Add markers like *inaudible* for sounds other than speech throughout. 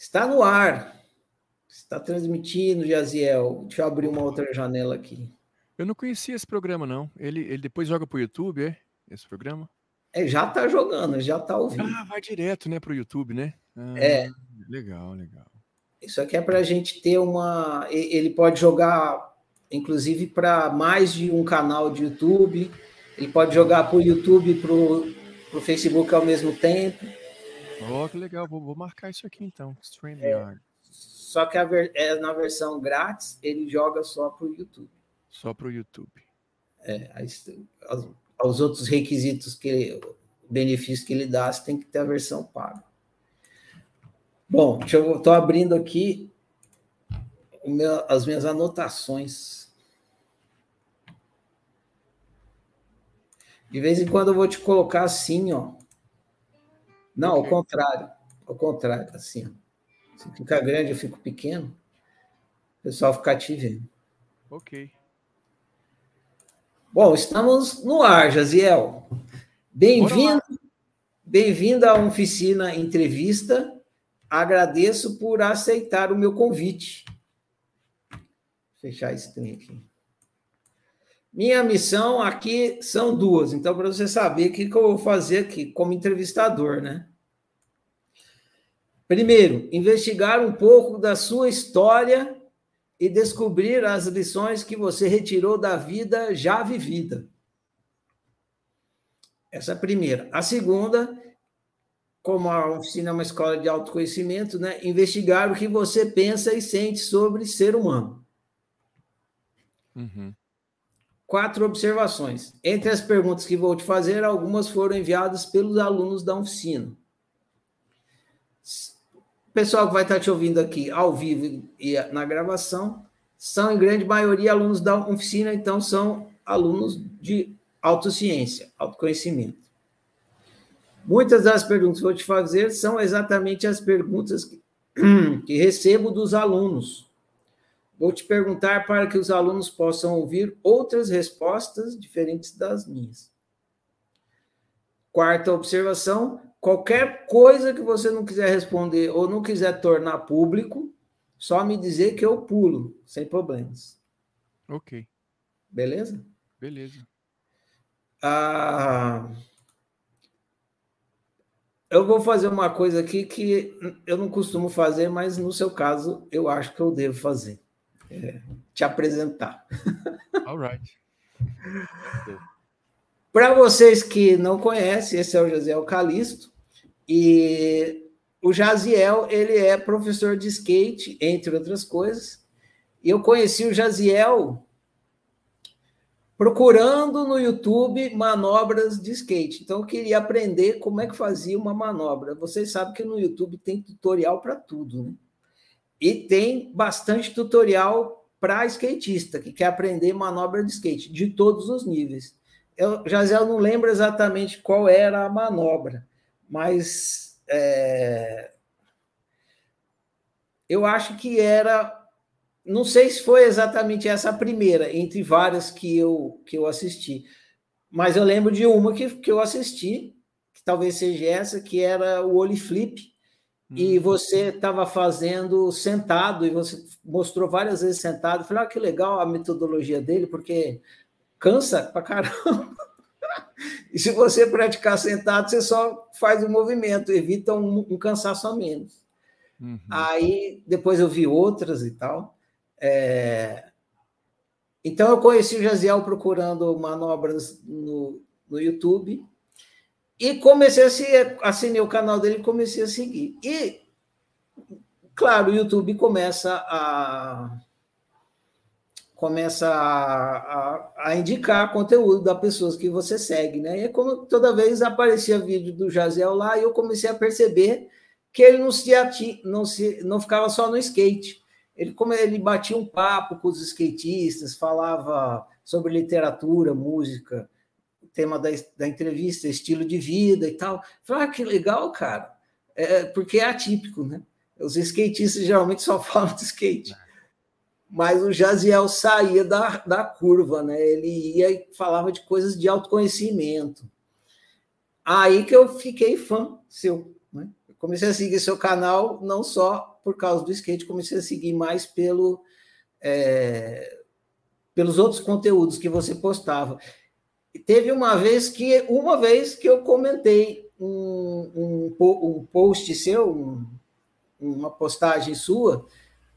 Está no ar. Está transmitindo, Jaziel. Deixa eu abrir uma outra janela aqui. Eu não conhecia esse programa, não. Ele, ele depois joga para o YouTube, é? Esse programa? É, já está jogando, já está ouvindo. Ah, vai direto, né, para o YouTube, né? Ah, é. Legal, legal. Isso aqui é para a gente ter uma. Ele pode jogar, inclusive, para mais de um canal de YouTube. Ele pode jogar para o YouTube e para o Facebook ao mesmo tempo. Oh, que legal. Vou, vou marcar isso aqui então. StreamYard. É. Só que ver, é, na versão grátis, ele joga só para o YouTube. Só para o YouTube. É, aos, aos, outros requisitos que benefícios que ele dá, você tem que ter a versão paga. Bom, eu estou abrindo aqui meu, as minhas anotações. De vez em quando eu vou te colocar assim, ó. Não, okay. ao contrário. Ao contrário, assim. Se fica grande, eu fico pequeno. O pessoal fica te vendo. Ok. Bom, estamos no ar, Jaziel. Bem-vindo, bem-vindo à oficina entrevista agradeço por aceitar o meu convite. Vou fechar esse trem aqui. Minha missão aqui são duas, então, para você saber o que, que eu vou fazer aqui como entrevistador, né? Primeiro, investigar um pouco da sua história e descobrir as lições que você retirou da vida já vivida. Essa é a primeira. A segunda como a oficina é uma escola de autoconhecimento, né, investigar o que você pensa e sente sobre ser humano. Uhum. Quatro observações. Entre as perguntas que vou te fazer, algumas foram enviadas pelos alunos da oficina. Pessoal que vai estar te ouvindo aqui ao vivo e na gravação são, em grande maioria, alunos da oficina, então são alunos de autociência, autoconhecimento. Muitas das perguntas que vou te fazer são exatamente as perguntas que, *clears throat* que recebo dos alunos. Vou te perguntar para que os alunos possam ouvir outras respostas diferentes das minhas. Quarta observação: qualquer coisa que você não quiser responder ou não quiser tornar público, só me dizer que eu pulo, sem problemas. Ok. Beleza? Beleza. Ah, eu vou fazer uma coisa aqui que eu não costumo fazer, mas no seu caso eu acho que eu devo fazer. É, te apresentar. All right. *laughs* Para vocês que não conhecem, esse é o Josiel Calisto e o Jaziel, ele é professor de skate, entre outras coisas. E eu conheci o Jaziel procurando no YouTube manobras de skate. Então, eu queria aprender como é que fazia uma manobra. Vocês sabem que no YouTube tem tutorial para tudo, né? E tem bastante tutorial para skatista que quer aprender manobra de skate, de todos os níveis. Eu, Jazel, não lembro exatamente qual era a manobra, mas é, eu acho que era não sei se foi exatamente essa a primeira, entre várias que eu, que eu assisti, mas eu lembro de uma que, que eu assisti, que talvez seja essa, que era o Oli Flip, hum. e você estava fazendo sentado, e você mostrou várias vezes sentado. Eu falei, ah, que legal a metodologia dele, porque cansa pra caramba. *laughs* e se você praticar sentado, você só faz o movimento, evita um, um cansaço a menos. Uhum. Aí depois eu vi outras e tal. É... Então, eu conheci o Jaziel procurando manobras no, no YouTube e comecei a seguir, assinei o canal dele e comecei a seguir. E, claro, o YouTube começa a começa a, a, a, indicar conteúdo das pessoas que você segue, né? E é como toda vez aparecia vídeo do Jaziel lá e eu comecei a perceber que ele não se, ati, não se não ficava só no skate. Ele, como ele batia um papo com os skatistas, falava sobre literatura, música, tema da, da entrevista, estilo de vida e tal. Falei, ah, que legal, cara. É, porque é atípico, né? Os skatistas geralmente só *laughs* falam de skate. Mas o Jaziel saía da, da curva, né? Ele ia e falava de coisas de autoconhecimento. Aí que eu fiquei fã seu. Né? comecei a seguir seu canal não só por causa do skate, comecei a seguir mais pelo é, pelos outros conteúdos que você postava. Teve uma vez que uma vez que eu comentei um, um, um post seu, um, uma postagem sua,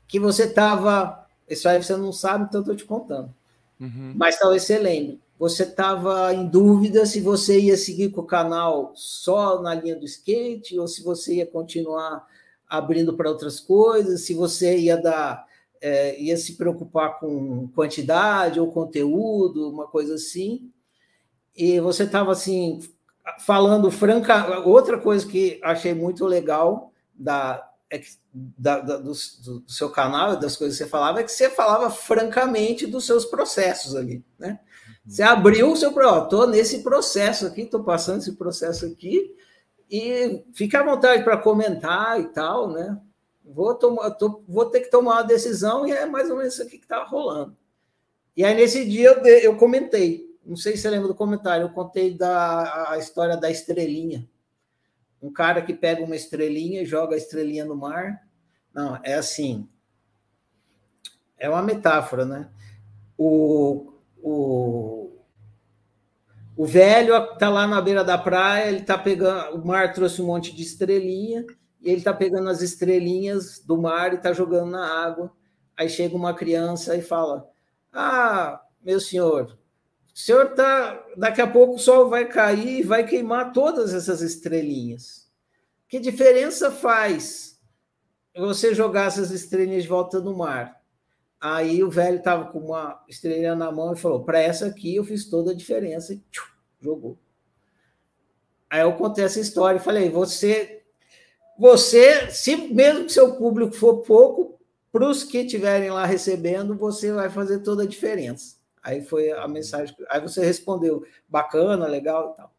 que você estava. Isso aí você não sabe, então estou te contando. Uhum. Mas talvez você lembre. Você estava em dúvida se você ia seguir com o canal só na linha do skate ou se você ia continuar abrindo para outras coisas, se você ia dar é, ia se preocupar com quantidade ou conteúdo, uma coisa assim. E você estava assim falando franca. Outra coisa que achei muito legal da, é que, da, da do, do, seu canal, das coisas que você falava, é que você falava francamente dos seus processos ali, né? Você abriu o seu ó, estou nesse processo aqui, estou passando esse processo aqui, e fica à vontade para comentar e tal, né? vou, tomar, tô, vou ter que tomar uma decisão e é mais ou menos isso aqui que está rolando. E aí, nesse dia, eu, eu comentei, não sei se você lembra do comentário, eu contei da, a história da estrelinha. Um cara que pega uma estrelinha e joga a estrelinha no mar. Não, é assim. É uma metáfora, né? O, o, o velho está lá na beira da praia, ele está pegando. O mar trouxe um monte de estrelinha e ele está pegando as estrelinhas do mar e está jogando na água. Aí chega uma criança e fala: Ah, meu senhor, o senhor está. Daqui a pouco o sol vai cair e vai queimar todas essas estrelinhas. Que diferença faz você jogar essas estrelinhas de volta no mar? Aí o velho estava com uma estrelinha na mão e falou: Para essa aqui eu fiz toda a diferença. E tchum, jogou. Aí eu contei essa história e falei: Você você, se mesmo que seu público for pouco, para os que estiverem lá recebendo, você vai fazer toda a diferença. Aí foi a mensagem. Aí você respondeu, bacana, legal e tal.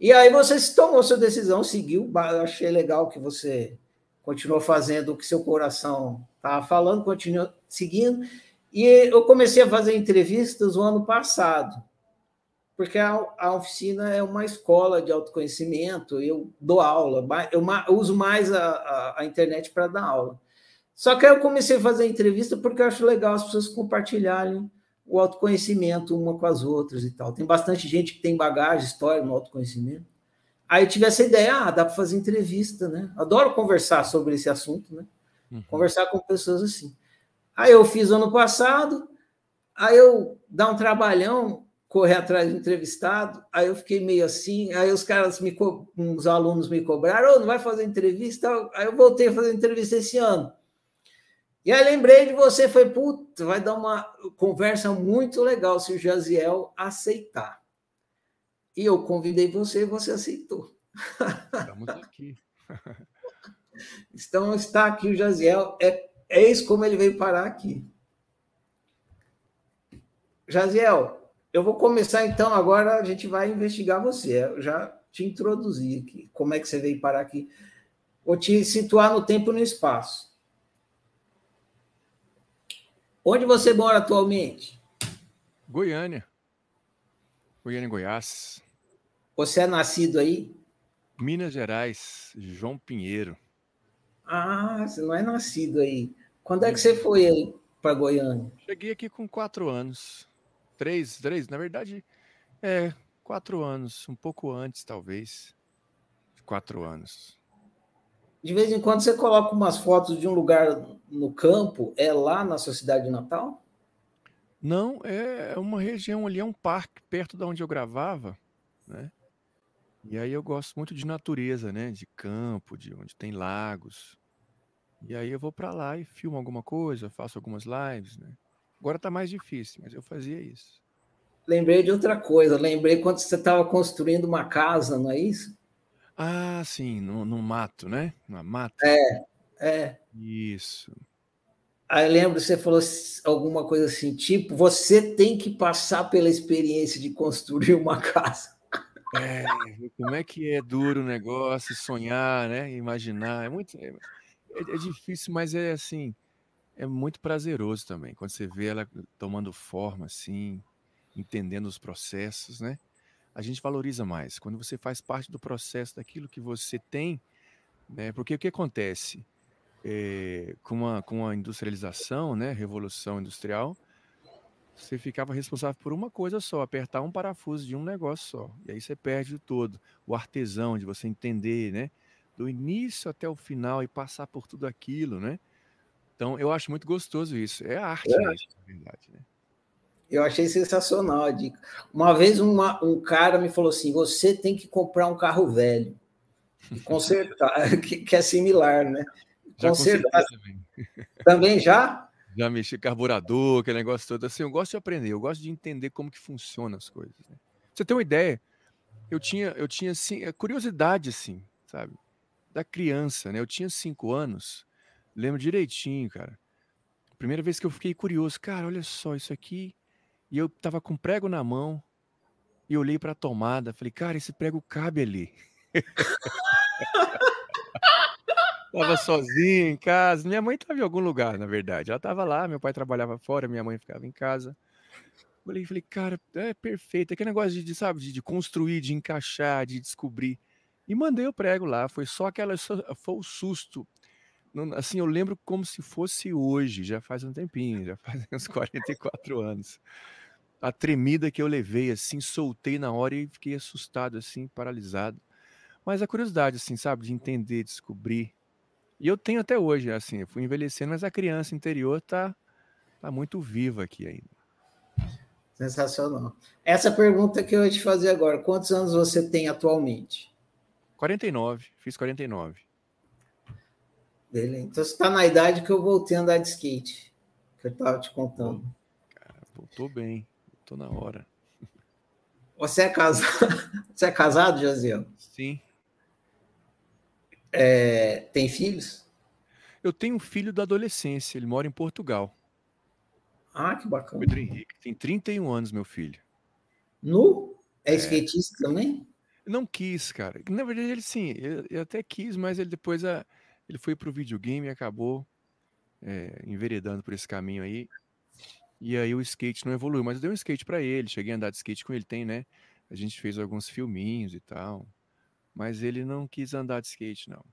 E aí você tomou sua decisão, seguiu. Achei legal que você continuou fazendo o que seu coração estava falando, continuou seguindo. E eu comecei a fazer entrevistas o ano passado porque a, a, oficina é uma escola de autoconhecimento, eu dou aula, eu, eu uso mais a, a, a internet para dar aula. Só que aí eu comecei a fazer entrevista porque eu acho legal as pessoas compartilharem o autoconhecimento uma com as outras e tal. Tem bastante gente que tem bagagem, história no autoconhecimento. Aí eu tive essa ideia, ah, dá para fazer entrevista, né? Adoro conversar sobre esse assunto, né? Uhum. Conversar com pessoas assim. Aí eu fiz ano passado, aí eu dá um trabalhão, correr atrás do entrevistado, aí eu fiquei meio assim, aí os caras, me os alunos me cobraram, oh, não vai fazer entrevista? Aí eu voltei a fazer entrevista esse ano. E aí lembrei de você, foi, puta, vai dar uma conversa muito legal se o Jaziel aceitar. E eu convidei você e você aceitou. Estamos aqui. *laughs* então está aqui o Jaziel, é, é isso como ele veio parar aqui. Jaziel, eu vou começar então, agora a gente vai investigar você. Eu já te introduzi aqui, como é que você veio parar aqui. Vou te situar no tempo e no espaço. Onde você mora atualmente? Goiânia. Goiânia, Goiás. Você é nascido aí? Minas Gerais, João Pinheiro. Ah, você não é nascido aí. Quando é que você foi aí para Goiânia? Cheguei aqui com quatro anos três, três, na verdade, é quatro anos, um pouco antes, talvez. Quatro anos. De vez em quando você coloca umas fotos de um lugar no campo, é lá na sua cidade natal? Não, é uma região ali, é um parque perto de onde eu gravava, né? E aí eu gosto muito de natureza, né? De campo, de onde tem lagos. E aí eu vou para lá e filmo alguma coisa, faço algumas lives, né? Agora está mais difícil, mas eu fazia isso. Lembrei de outra coisa. Lembrei quando você estava construindo uma casa, não é isso? Ah, sim, no, no mato, né? Na mata. É, é. Isso. Aí lembro você falou alguma coisa assim, tipo, você tem que passar pela experiência de construir uma *laughs* casa. É, como é que é duro o negócio, sonhar, né? Imaginar. É muito. É, é difícil, mas é assim é muito prazeroso também, quando você vê ela tomando forma assim, entendendo os processos, né? A gente valoriza mais. Quando você faz parte do processo daquilo que você tem, Né? Porque o que acontece? É, com, a, com a industrialização, né, revolução industrial, você ficava responsável por uma coisa só, apertar um parafuso de um negócio só. E aí você perde o todo. O artesão de você entender, né? Do início até o final e passar por tudo aquilo, né? Então eu acho muito gostoso isso. É arte, é. na verdade, né? Eu achei sensacional a dica. Uma vez uma, um cara me falou assim: você tem que comprar um carro velho *laughs* consertar, *laughs* que, que, é similar, né? Já consertar. Também. *laughs* também já? Já mexi carburador, aquele negócio todo. Assim, eu gosto de aprender, eu gosto de entender como que funcionam as coisas. Né? Você tem uma ideia? Eu tinha, eu tinha assim, curiosidade, assim, sabe? Da criança, né? Eu tinha cinco anos, lembro direitinho, cara. Primeira vez que eu fiquei curioso, cara, olha só isso aqui e eu tava com prego na mão e olhei para a tomada, falei, cara, esse prego cabe ali. *laughs* tava sozinho em casa. Minha mãe estava em algum lugar, na verdade. Ela estava lá, meu pai trabalhava fora, minha mãe ficava em casa. Olhei e falei, cara, é perfeito. Aquele negócio de, de sabe, de, de, construir, de encaixar, de descobrir. E mandei o prego lá. Foi só aquela. Foi o susto. Assim, eu lembro como se fosse hoje, já faz um tempinho, já faz *laughs* uns 44 anos a tremida que eu levei, assim, soltei na hora e fiquei assustado, assim, paralisado. Mas a curiosidade, assim, sabe, de entender, descobrir. E eu tenho até hoje, assim, eu fui envelhecendo, mas a criança interior tá, tá muito viva aqui ainda. Sensacional. Essa pergunta que eu ia te fazer agora, quantos anos você tem atualmente? 49, fiz 49. Beleza. Então você está na idade que eu voltei a andar de skate, que eu estava te contando. Cara, voltou bem. Tô na hora. Você é casado? *laughs* Você é casado, Josiel? Sim. É... Tem filhos? Eu tenho um filho da adolescência, ele mora em Portugal. Ah, que bacana. Pedro Henrique, tem 31 anos, meu filho. Nu? É, é skatista também? Não quis, cara. Na verdade, ele sim, ele até quis, mas ele depois a, ele foi pro videogame e acabou é, enveredando por esse caminho aí. E aí o skate não evoluiu, mas eu dei um skate para ele, cheguei a andar de skate com ele, tem, né? A gente fez alguns filminhos e tal, mas ele não quis andar de skate, não.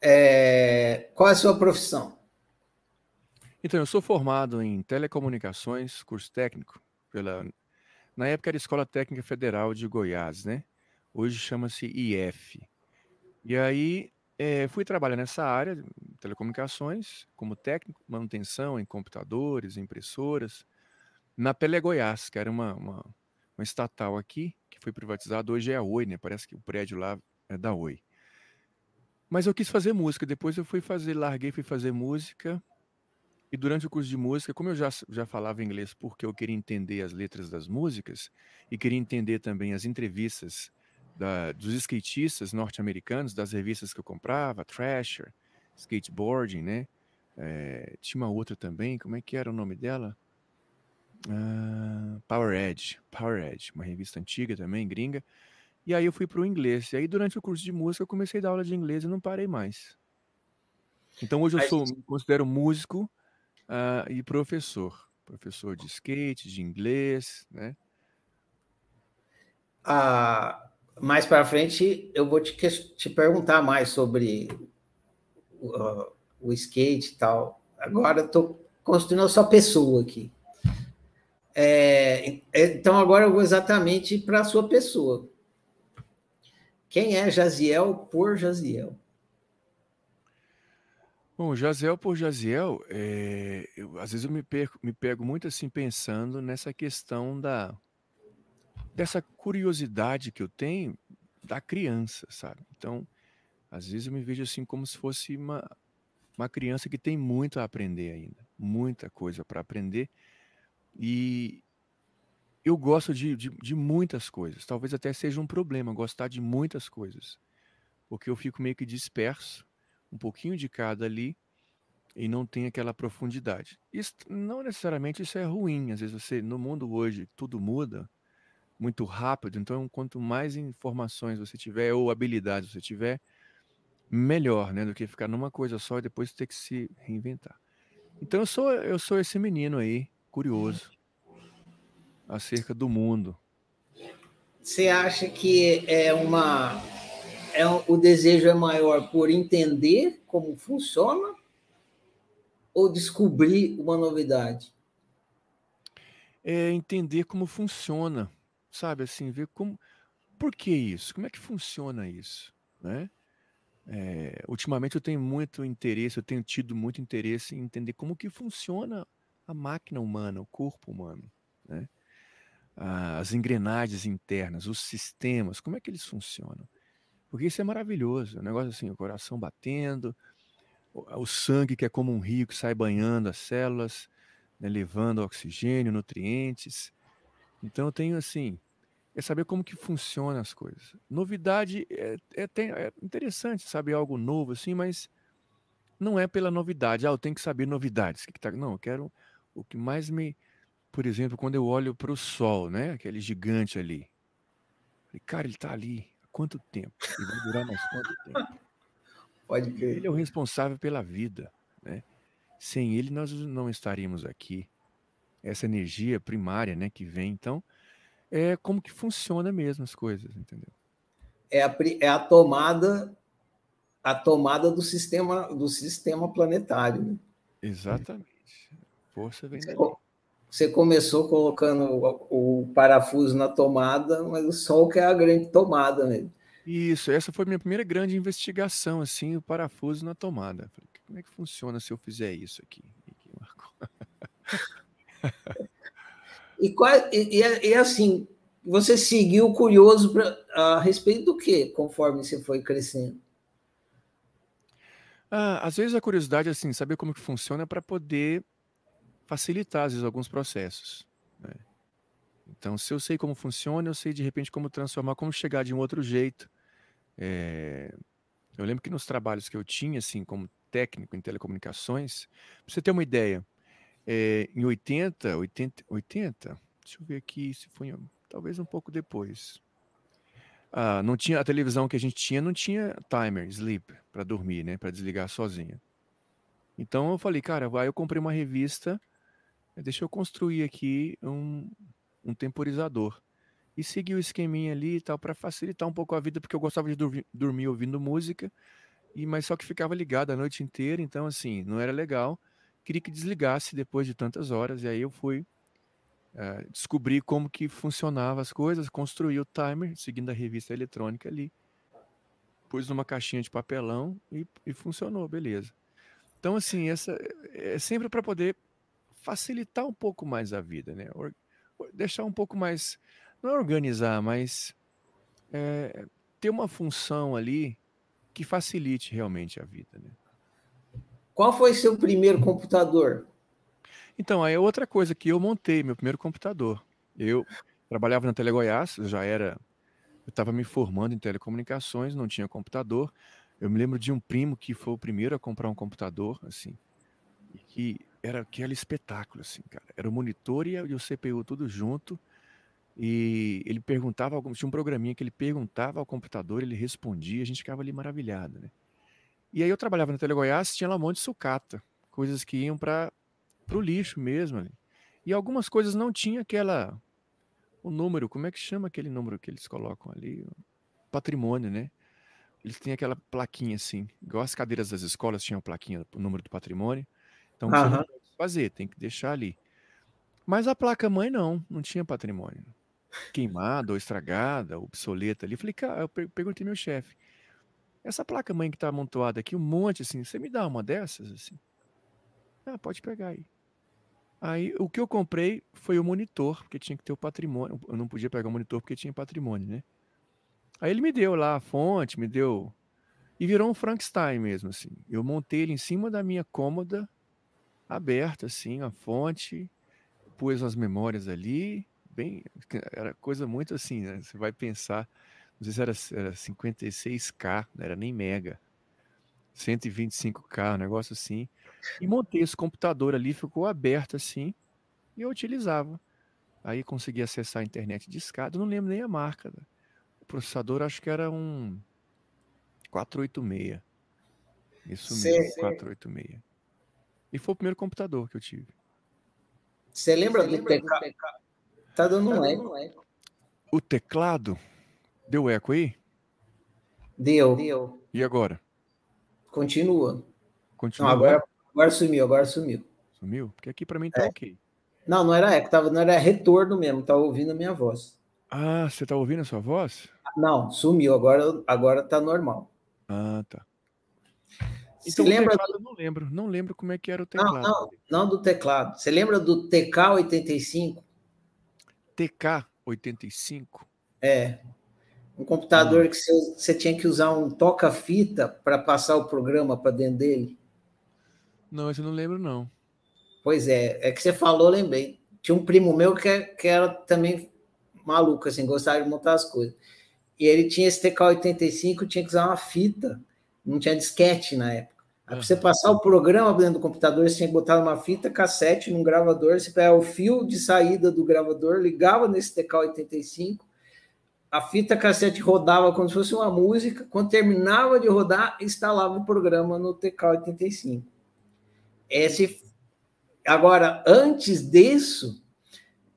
É... Qual é a sua profissão? Então, eu sou formado em telecomunicações, curso técnico, pela na época era Escola Técnica Federal de Goiás, né? Hoje chama-se IF. E aí é, fui trabalhar nessa área telecomunicações, como técnico, manutenção em computadores, impressoras, na Pelé Goiás, que era uma, uma, uma estatal aqui, que foi privatizada, hoje é a Oi, né? Parece que o prédio lá é da Oi. Mas eu quis fazer música, depois eu fui fazer, larguei, fui fazer música, e durante o curso de música, como eu já, já falava inglês porque eu queria entender as letras das músicas, e queria entender também as entrevistas da, dos skatistas norte-americanos, das revistas que eu comprava, Thrasher, Skateboarding, né? É, tinha uma outra também, como é que era o nome dela? Uh, Power Edge, Power Edge, uma revista antiga também, gringa. E aí eu fui para o inglês. E aí durante o curso de música eu comecei a dar aula de inglês e não parei mais. Então hoje eu sou, me considero músico uh, e professor. Professor de skate, de inglês, né? Ah, mais para frente eu vou te, te perguntar mais sobre uh, o skate e tal. Agora estou construindo a sua pessoa aqui. É, então agora eu vou exatamente para a sua pessoa. Quem é Jaziel por Jaziel? Bom, Jaziel por Jaziel, é, eu, às vezes eu me, perco, me pego muito assim pensando nessa questão da dessa curiosidade que eu tenho da criança, sabe? Então, às vezes eu me vejo assim como se fosse uma, uma criança que tem muito a aprender ainda, muita coisa para aprender. E eu gosto de, de, de, muitas coisas. Talvez até seja um problema gostar de muitas coisas, porque eu fico meio que disperso, um pouquinho de cada ali, e não tem aquela profundidade. Isso, não necessariamente isso é ruim. Às vezes você, no mundo hoje, tudo muda muito rápido. Então, quanto mais informações você tiver ou habilidades você tiver, melhor, né, do que ficar numa coisa só e depois ter que se reinventar. Então eu sou eu sou esse menino aí, curioso acerca do mundo. Você acha que é uma é, o desejo é maior por entender como funciona ou descobrir uma novidade? É entender como funciona, sabe? Assim, ver como. Por que isso? Como é que funciona isso? Né? É, ultimamente eu tenho muito interesse, eu tenho tido muito interesse em entender como que funciona a máquina humana, o corpo humano, né? As engrenagens internas, os sistemas, como é que eles funcionam? Porque isso é maravilhoso, é um negócio assim, o coração batendo, o, o sangue que é como um rio que sai banhando as células, né, levando oxigênio, nutrientes. Então eu tenho assim, é saber como que funciona as coisas. Novidade é, é, tem, é interessante saber algo novo, assim, mas não é pela novidade. Ah, eu tenho que saber novidades. Que que tá... Não, eu quero o que mais me. Por exemplo, quando eu olho para o sol, né? Aquele gigante ali. Falei, cara, ele está ali há quanto tempo? E vai durar mais quanto tempo? *laughs* Pode crer. Ele é o responsável pela vida, né? Sem ele, nós não estaríamos aqui. Essa energia primária, né, que vem. Então, é como que funciona mesmo as coisas, entendeu? É a, é a tomada a tomada do sistema do sistema planetário. Né? Exatamente. Força vem você, você começou colocando o, o, parafuso na tomada, mas o Sol que é a grande tomada mesmo. Isso, essa foi minha primeira grande investigação, assim, o parafuso na tomada. Falei, como é que funciona se eu fizer isso aqui? *laughs* E, e, e, assim, você seguiu curioso pra, a respeito do que, conforme você foi crescendo? Ah, às vezes a curiosidade é assim, saber como que funciona para poder facilitar, às vezes, alguns processos. Né? Então, se eu sei como funciona, eu sei de repente como transformar, como chegar de um outro jeito. É... Eu lembro que nos trabalhos que eu tinha, assim, como técnico em telecomunicações, para você ter uma ideia, é, em 80, 80, 80, deixa eu ver aqui se foi talvez um pouco depois. Ah, não tinha a televisão que a gente tinha, não tinha timer, sleep para dormir, né, para desligar sozinha. Então eu falei, cara, vai, eu comprei uma revista, deixa eu construir aqui um, um temporizador e segui o esqueminha ali e tal para facilitar um pouco a vida, porque eu gostava de dormir, dormir ouvindo música e mas só que ficava ligado a noite inteira, então assim não era legal queria que desligasse depois de tantas horas, e aí eu fui uh, descobrir como que funcionava as coisas, construí o timer, seguindo a revista eletrônica ali, pus numa caixinha de papelão e, e funcionou, beleza. Então, assim, essa é sempre para poder facilitar um pouco mais a vida, né? Or, deixar um pouco mais, não é organizar, mas é, ter uma função ali que facilite realmente a vida, né? Qual foi seu primeiro computador? Então, aí é outra coisa que eu montei, meu primeiro computador. Eu trabalhava na Tele Goiás, já era. Eu estava me formando em telecomunicações, não tinha computador. Eu me lembro de um primo que foi o primeiro a comprar um computador, assim, e que era aquele espetáculo, assim, cara. Era o monitor e o CPU tudo junto. E ele perguntava, tinha um programinha que ele perguntava ao computador, ele respondia, a gente ficava ali maravilhado, né? E aí eu trabalhava na Tele Goiás, tinha lá um monte de sucata, coisas que iam para o lixo mesmo. Ali. E algumas coisas não tinha aquela. O número, como é que chama aquele número que eles colocam ali? Patrimônio, né? Eles têm aquela plaquinha assim, igual as cadeiras das escolas tinham plaquinha, o número do patrimônio. Então você não pode fazer, tem que deixar ali. Mas a placa mãe não, não tinha patrimônio. Queimada ou estragada, obsoleta ali. Falei, cara, eu perguntei meu chefe, essa placa mãe que está amontoada aqui, um monte assim, você me dá uma dessas assim? Ah, pode pegar aí. Aí o que eu comprei foi o monitor, porque tinha que ter o patrimônio. Eu não podia pegar o monitor porque tinha patrimônio, né? Aí ele me deu lá a fonte, me deu. E virou um Frankenstein mesmo, assim. Eu montei ele em cima da minha cômoda, aberta, assim, a fonte, pus as memórias ali, bem. Era coisa muito assim, né? Você vai pensar não sei se era, era 56K, não era nem mega. 125K, um negócio assim. E montei esse computador ali, ficou aberto assim, e eu utilizava. Aí consegui acessar a internet de escada, não lembro nem a marca. O processador acho que era um 486. Isso mesmo, 486. E foi o primeiro computador que eu tive. Você lembra, do, lembra do teclado? Tá dando tá um eco. O teclado? Deu eco aí? Deu. Deu. E agora? Continua. Continua. Não, agora, agora sumiu, agora sumiu. Sumiu? Porque aqui para mim tá É. ok. Não, não era eco, tava, não era retorno mesmo, tava ouvindo a minha voz. Ah, você tá ouvindo a sua voz? Não, sumiu, agora, agora tá normal. Ah, tá. Você Então, lembra o teclado eu não lembro. Não lembro como é que era o Não, teclado. não, não do teclado. Você lembra do TK85? TK85? É. Um computador que você, você tinha que usar um toca-fita para passar o programa para dentro dele. Não, eu não lembro, não. Pois é, é que você falou, lembrei. Tinha um primo meu que, que era também maluco, assim, gostava de montar as coisas. E ele tinha esse TK85, tinha que usar uma fita, não tinha disquete na época. Aí, para você passar o programa dentro do computador, você tinha que botar uma fita cassete num gravador, você pegava o fio de saída do gravador, ligava nesse TK85, a fita cassete rodava como se fosse uma música, quando terminava de rodar, instalava o programa no TK85. Esse Agora, antes disso,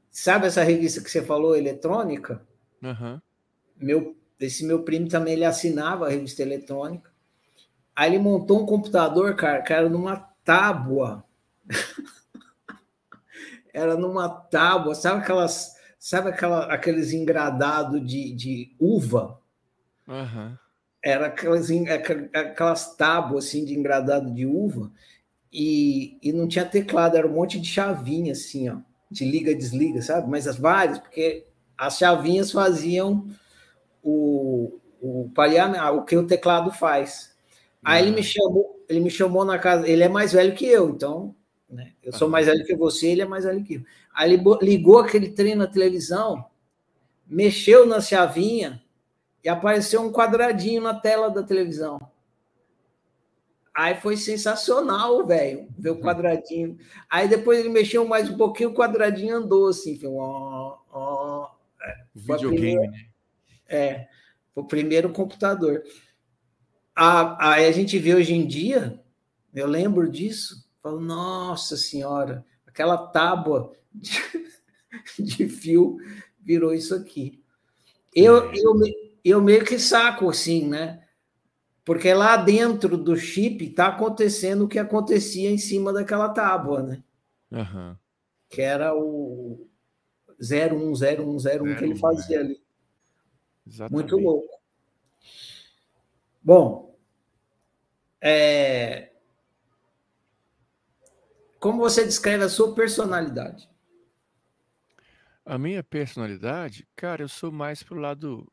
sabe essa revista que você falou, eletrônica? Aham. Meu, esse meu primo também ele assinava a revista eletrônica. Aí ele montou um computador, cara, que era numa tábua. *laughs* era numa tábua, sabe aquelas, sabe aquela, aqueles engradados de, de uva? Aham. Era aquelas, aquelas tábuas assim de engradado de uva e, e não tinha teclado, era um monte de chavinha assim, ó, de liga desliga, sabe? Mas as várias, porque as chavinhas faziam o, o pareamento, o que o teclado faz. Aí ele me chamou, ele me chamou na casa, ele é mais velho que eu, então, né? Eu sou mais velho que você, ele é mais velho que eu. Aí ligou aquele trem na televisão, mexeu na chavinha e apareceu um quadradinho na tela da televisão. Aí foi sensacional, velho, ver o quadradinho. Aí depois ele mexeu mais um pouquinho, o quadradinho andou assim, foi, ó, ó. A Videogame, né? é, foi o primeiro computador. A- Aí a gente vê hoje em dia, eu lembro disso, falo, nossa senhora, aquela tábua de, *laughs* de fio virou isso aqui. Eu, É. eu, eu meio que saco assim, né? Porque lá dentro do chip está acontecendo o que acontecia em cima daquela tábua, né? Aham. Que era o 010101 que ele 01, fazia ali. Exatamente. Muito louco. Bom, é, como você descreve a sua personalidade? A minha personalidade, cara, eu sou mais pro lado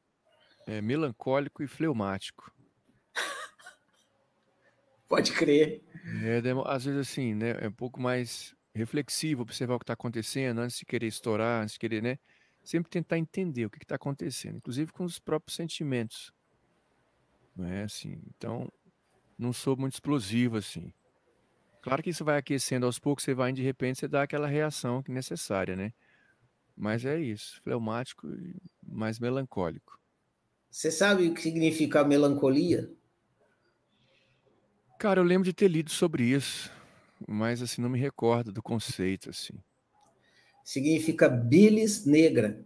é, melancólico e fleumático. *laughs* Pode crer. É, às vezes assim, né, é um pouco mais reflexivo, observar o que está acontecendo antes de querer estourar, antes de querer, né? Sempre tentar entender o que está acontecendo, inclusive com os próprios sentimentos. Não é assim? Então, não sou muito explosivo assim. Claro que isso vai aquecendo aos poucos, você vai, de repente, você dá aquela reação que é necessária, né? Mas é isso, fleumático e mais melancólico. Você sabe o que significa melancolia? Cara, eu lembro de ter lido sobre isso, mas assim, não me recordo do conceito, assim. Significa bilis negra.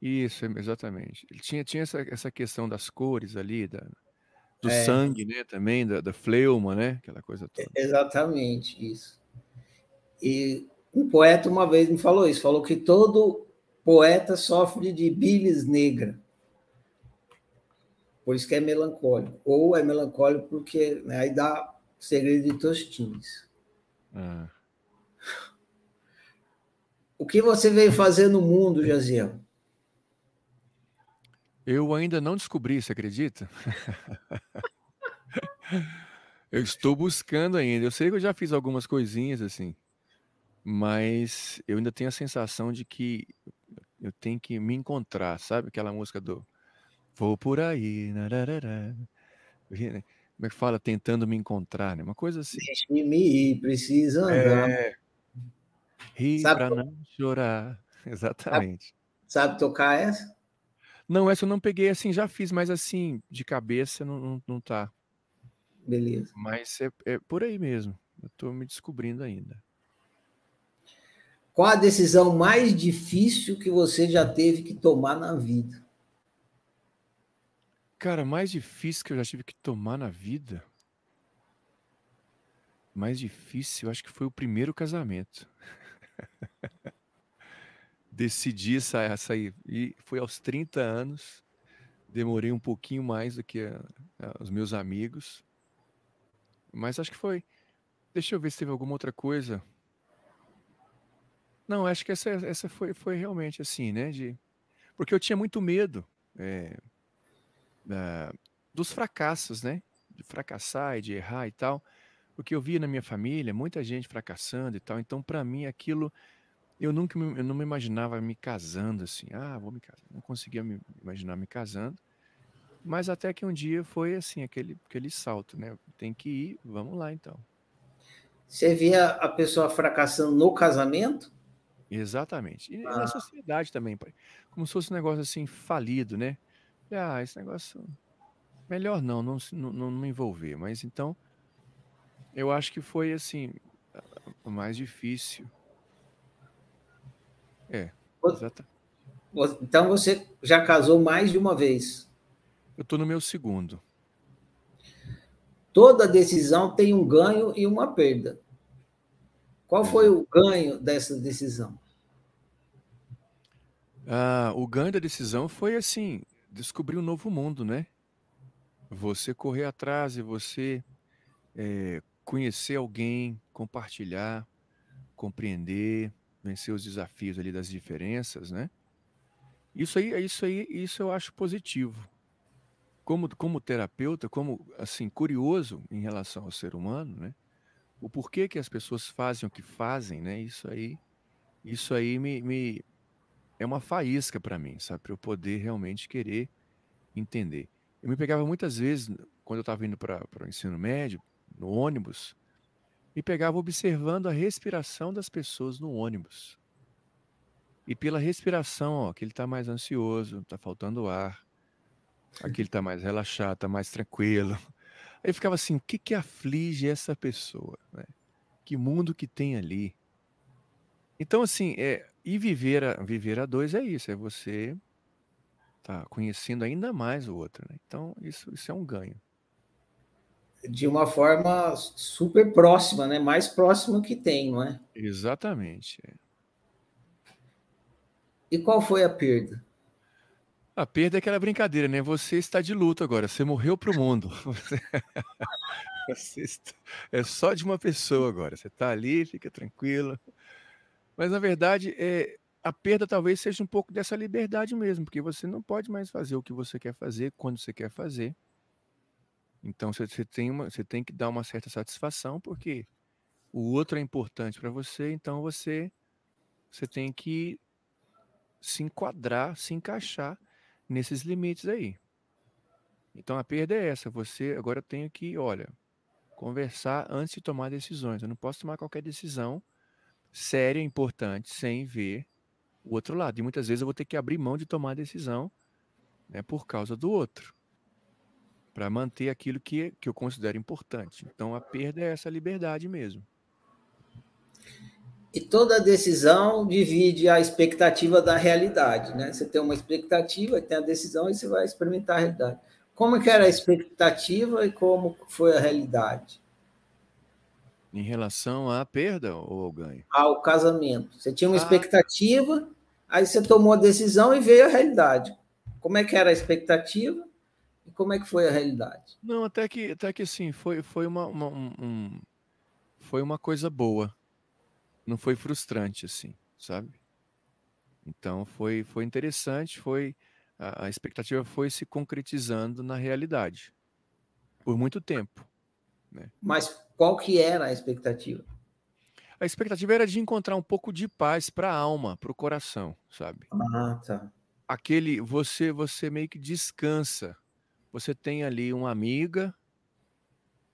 Isso, exatamente. Ele tinha, tinha essa, essa questão das cores ali, da, do É. sangue, né? Também, da, da fleuma, né? Aquela coisa toda. Exatamente isso. E um poeta uma vez me falou isso, falou que todo poeta sofre de bilis negra. Por isso que é melancólico. Ou é melancólico porque né, aí dá segredo de Tostines. Ah. O que você veio fazer no mundo, Jaziel? Eu ainda não descobri, você acredita? *laughs* eu estou buscando ainda. Eu sei que eu já fiz algumas coisinhas assim, mas eu ainda tenho a sensação de que eu tenho que me encontrar, sabe? Aquela música do Vou por aí, nararara. como é que fala? Tentando me encontrar, né? Uma coisa assim. Deixe-me ir, precisa andar. É. Rir Sabe pra co- não chorar. *laughs* Exatamente. Sabe tocar essa? Não, essa eu não peguei assim, já fiz, mas assim, de cabeça não, não, não tá. Beleza. Mas é, é por aí mesmo. Eu tô me descobrindo ainda. Qual a decisão mais difícil que você já teve que tomar na vida? Cara, mais difícil que eu já tive que tomar na vida. Mais difícil, eu acho que foi o primeiro casamento. *laughs* Decidi sair, sair. E foi aos 30 anos. Demorei um pouquinho mais do que a, a, os meus amigos. Mas acho que foi. Deixa eu ver se teve alguma outra coisa. Não, acho que essa, essa foi, foi realmente assim, né? De, porque eu tinha muito medo é, da, dos fracassos, né? De fracassar e de errar e tal. Porque eu via na minha família muita gente fracassando e tal. Então, para mim, aquilo. Eu nunca me, eu não me imaginava me casando assim. Ah, vou me casar. Não conseguia me imaginar me casando. Mas até que um dia foi assim, aquele, aquele salto, né? Tem que ir, vamos lá então. Você via a pessoa fracassando no casamento? Exatamente. E ah. na sociedade também, pai. Como se fosse um negócio assim falido, né? Ah, esse negócio. Melhor não, não, não, não me envolver. Mas então, eu acho que foi assim, o mais difícil. É, exatamente. Então você já casou mais de uma vez? Eu estou no meu segundo. Toda decisão tem um ganho e uma perda. Qual foi o ganho dessa decisão? Ah, o ganho da decisão foi assim, descobrir um novo mundo, né? Você correr atrás e você é, conhecer alguém, compartilhar, compreender, vencer os desafios ali das diferenças, né? Isso aí, isso aí, isso eu acho positivo. Como, como terapeuta, como assim curioso em relação ao ser humano, né? O porquê que as pessoas fazem o que fazem, né? Isso aí, isso aí me, me é uma faísca para mim, sabe? Para eu poder realmente querer entender. Eu me pegava muitas vezes, quando eu estava indo para o ensino médio, no ônibus, me pegava observando a respiração das pessoas no ônibus. E pela respiração, ó, que ele está mais ansioso, está faltando ar, aqui ele está mais relaxado, está mais tranquilo. Aí eu ficava assim, o que que aflige essa pessoa? Né? Que mundo que tem ali? Então, assim, é, e viver a, viver a dois é isso, é você tá conhecendo ainda mais o outro, né? Então, isso, isso é um ganho. De uma forma super próxima, né? Mais próxima que tem, não é? Exatamente. É. E qual foi a perda? A perda é aquela brincadeira, né? Você está de luto agora, você morreu para o mundo. *laughs* Você... está... É só de uma pessoa agora. Você está ali, fica tranquilo. Mas na verdade, é, a perda talvez seja um pouco dessa liberdade mesmo, porque você não pode mais fazer o que você quer fazer quando você quer fazer. Então você, tem, uma, você tem que dar uma certa satisfação, porque o outro é importante para você, então você, você tem que se enquadrar, se encaixar nesses limites aí. Então a perda é essa. Você agora tem que, olha, conversar antes de tomar decisões. Eu não posso tomar qualquer decisão séria, importante, sem ver o outro lado. E muitas vezes eu vou ter que abrir mão de tomar decisão né, por causa do outro, para manter aquilo que, que eu considero importante. Então a perda é essa liberdade mesmo. E toda decisão divide a expectativa da realidade, né? Você tem uma expectativa, tem a decisão e você vai experimentar a realidade. Como que era a expectativa e como foi a realidade? Em relação à perda ou ao ganho? Ao casamento. Você tinha uma ah. expectativa, aí você tomou a decisão e veio a realidade. Como é que era a expectativa e como é que foi a realidade? Não, até que, até que assim, foi, foi uma, uma um, foi uma coisa boa. Não foi frustrante, assim, sabe? Então foi, foi interessante, foi a, a expectativa foi se concretizando na realidade por muito tempo. Né? Mas qual que era a expectativa? A expectativa era de encontrar um pouco de paz para a alma, para o coração, sabe? Ah, tá. Aquele, você, você meio que descansa. Você tem ali uma amiga,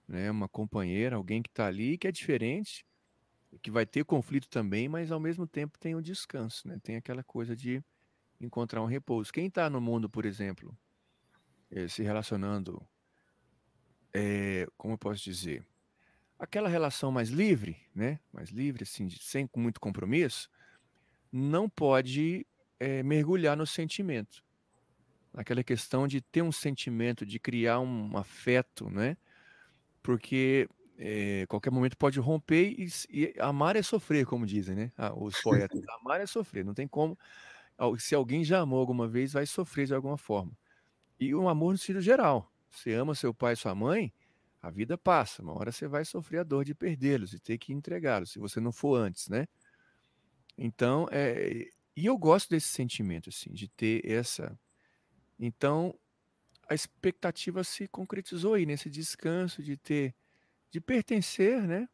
né, uma companheira, alguém que está ali que é diferente, que vai ter conflito também, mas ao mesmo tempo tem o descanso, né? Tem aquela coisa de encontrar um repouso. Quem está no mundo, por exemplo, eh, se relacionando é, como eu posso dizer, aquela relação mais livre, né? Mais livre, assim, de, sem muito compromisso, não pode é, mergulhar no sentimento. Naquela questão de ter um sentimento, de criar um afeto, né? Porque é, qualquer momento pode romper e, e, amar é sofrer, como dizem, né? Ah, os *laughs* poetas. amar é sofrer, não tem como. Se alguém já amou alguma vez, vai sofrer de alguma forma. E o um amor no sentido geral. Você ama seu pai e sua mãe, a vida passa. Uma hora você vai sofrer a dor de perdê-los e ter que entregá-los, se você não for antes, né? Então, é, e eu gosto desse sentimento, assim, de ter essa. Então, a expectativa se concretizou aí nesse descanso de ter, de pertencer, né,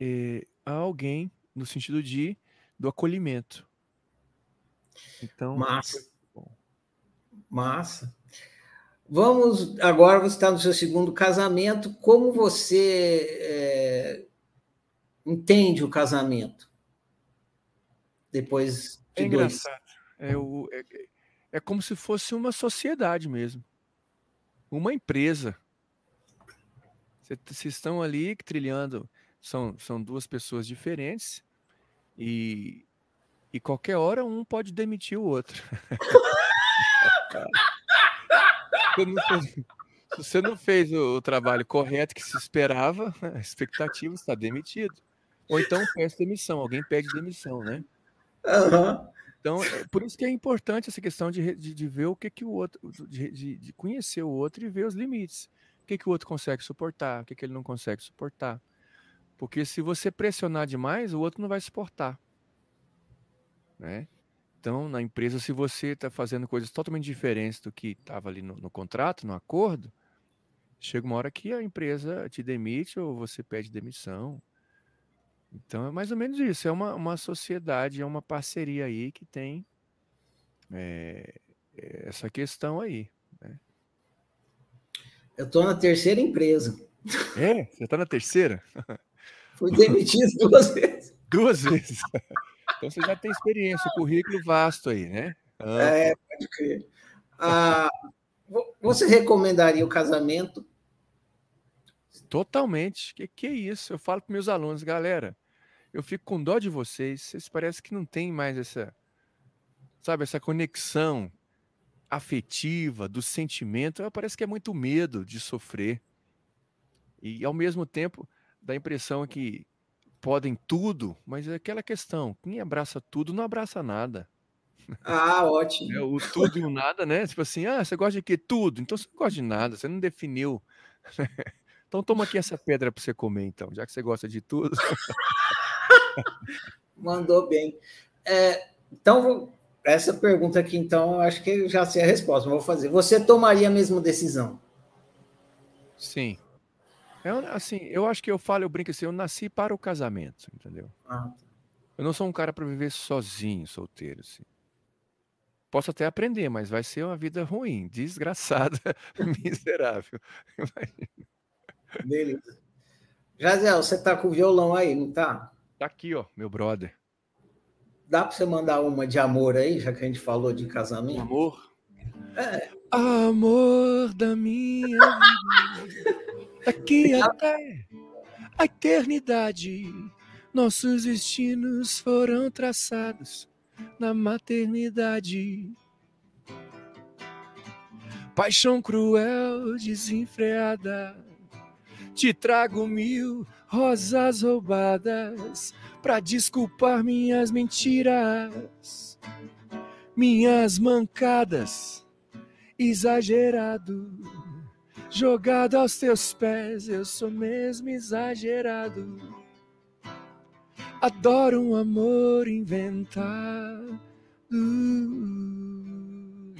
é, a alguém no sentido de do acolhimento. Então, massa. Massa. Vamos agora você está no seu segundo casamento. Como você é, entende o casamento? Depois de é dois. É, o, é, é como se fosse uma sociedade mesmo, uma empresa. Vocês estão ali trilhando, são, são duas pessoas diferentes e, e qualquer hora um pode demitir o outro. *laughs* se você não fez o, trabalho correto que se esperava, a expectativa está demitido. Ou então peça demissão, alguém pede demissão, né? Uhum. Então, é por isso que é importante essa questão de, de, de ver o que, que o outro, de, de, conhecer o outro e ver os limites. O que, que o outro consegue suportar, o que, que ele não consegue suportar. Porque se você pressionar demais, o outro não vai suportar. Né? Então, na empresa, se você está fazendo coisas totalmente diferentes do que estava ali no, no, contrato, no acordo, chega uma hora que a empresa te demite ou você pede demissão. Então, é mais ou menos isso. É uma, uma sociedade, é uma parceria aí que tem é, essa questão aí. Né? Eu estou na terceira empresa. É? Você está na terceira? *laughs* Fui demitido duas vezes. *laughs* Duas vezes. *laughs* Então você já tem experiência, currículo vasto aí, né? Ah. É, pode crer. Ah, você recomendaria o casamento? Totalmente. Que que é isso? Eu falo para meus alunos, galera, eu fico com dó de vocês. Vocês parecem que não tem mais essa, sabe, essa conexão afetiva, do sentimento. Parece que é muito medo de sofrer. E ao mesmo tempo dá a impressão que podem tudo, mas é aquela questão: quem abraça tudo não abraça nada. Ah, ótimo. *laughs* É, o tudo e o nada, né? Tipo assim, ah, você gosta de quê? Tudo. Então você não gosta de nada, você não definiu. *laughs* Então toma aqui essa pedra para você comer, então, já que você gosta de tudo. *laughs* *laughs* Mandou bem. É, então, essa pergunta aqui, então, acho que já sei a resposta, vou fazer. Você tomaria a mesma decisão? Sim. Eu, assim, eu acho que eu falo, eu brinco assim, eu nasci para o casamento, entendeu? Ah. Eu não sou um cara para viver sozinho, solteiro, assim. Posso até aprender, mas vai ser uma vida ruim, desgraçada, *laughs* miserável. Beleza. Jaziel, você tá com o violão aí, não tá? Tá aqui, ó, meu brother. Dá para você mandar uma de amor aí, já que a gente falou de casamento? Amor? É. Amor da minha vida. Daqui *laughs* até a eternidade, nossos destinos foram traçados na maternidade. Paixão cruel, desenfreada, te trago mil rosas roubadas para desculpar minhas mentiras, minhas mancadas, exagerado Jogado aos teus pés, eu sou mesmo exagerado. Adoro um amor inventado. E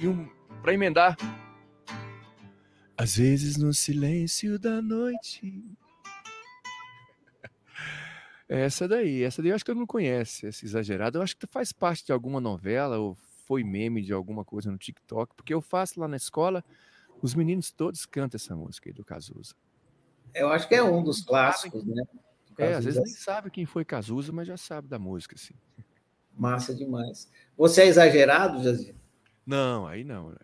um para emendar. Às vezes no silêncio da noite. Essa daí, essa daí eu acho que eu não conheço, esse exagerado. Eu acho que faz parte de alguma novela ou foi meme de alguma coisa no TikTok, porque eu faço lá na escola os meninos todos cantam essa música aí do Cazuza. Eu acho que é um dos clássicos, né? É, às vezes nem sabe quem foi Cazuza, mas já sabe da música, assim. Massa demais. Você é exagerado, Jazir? Não, aí não.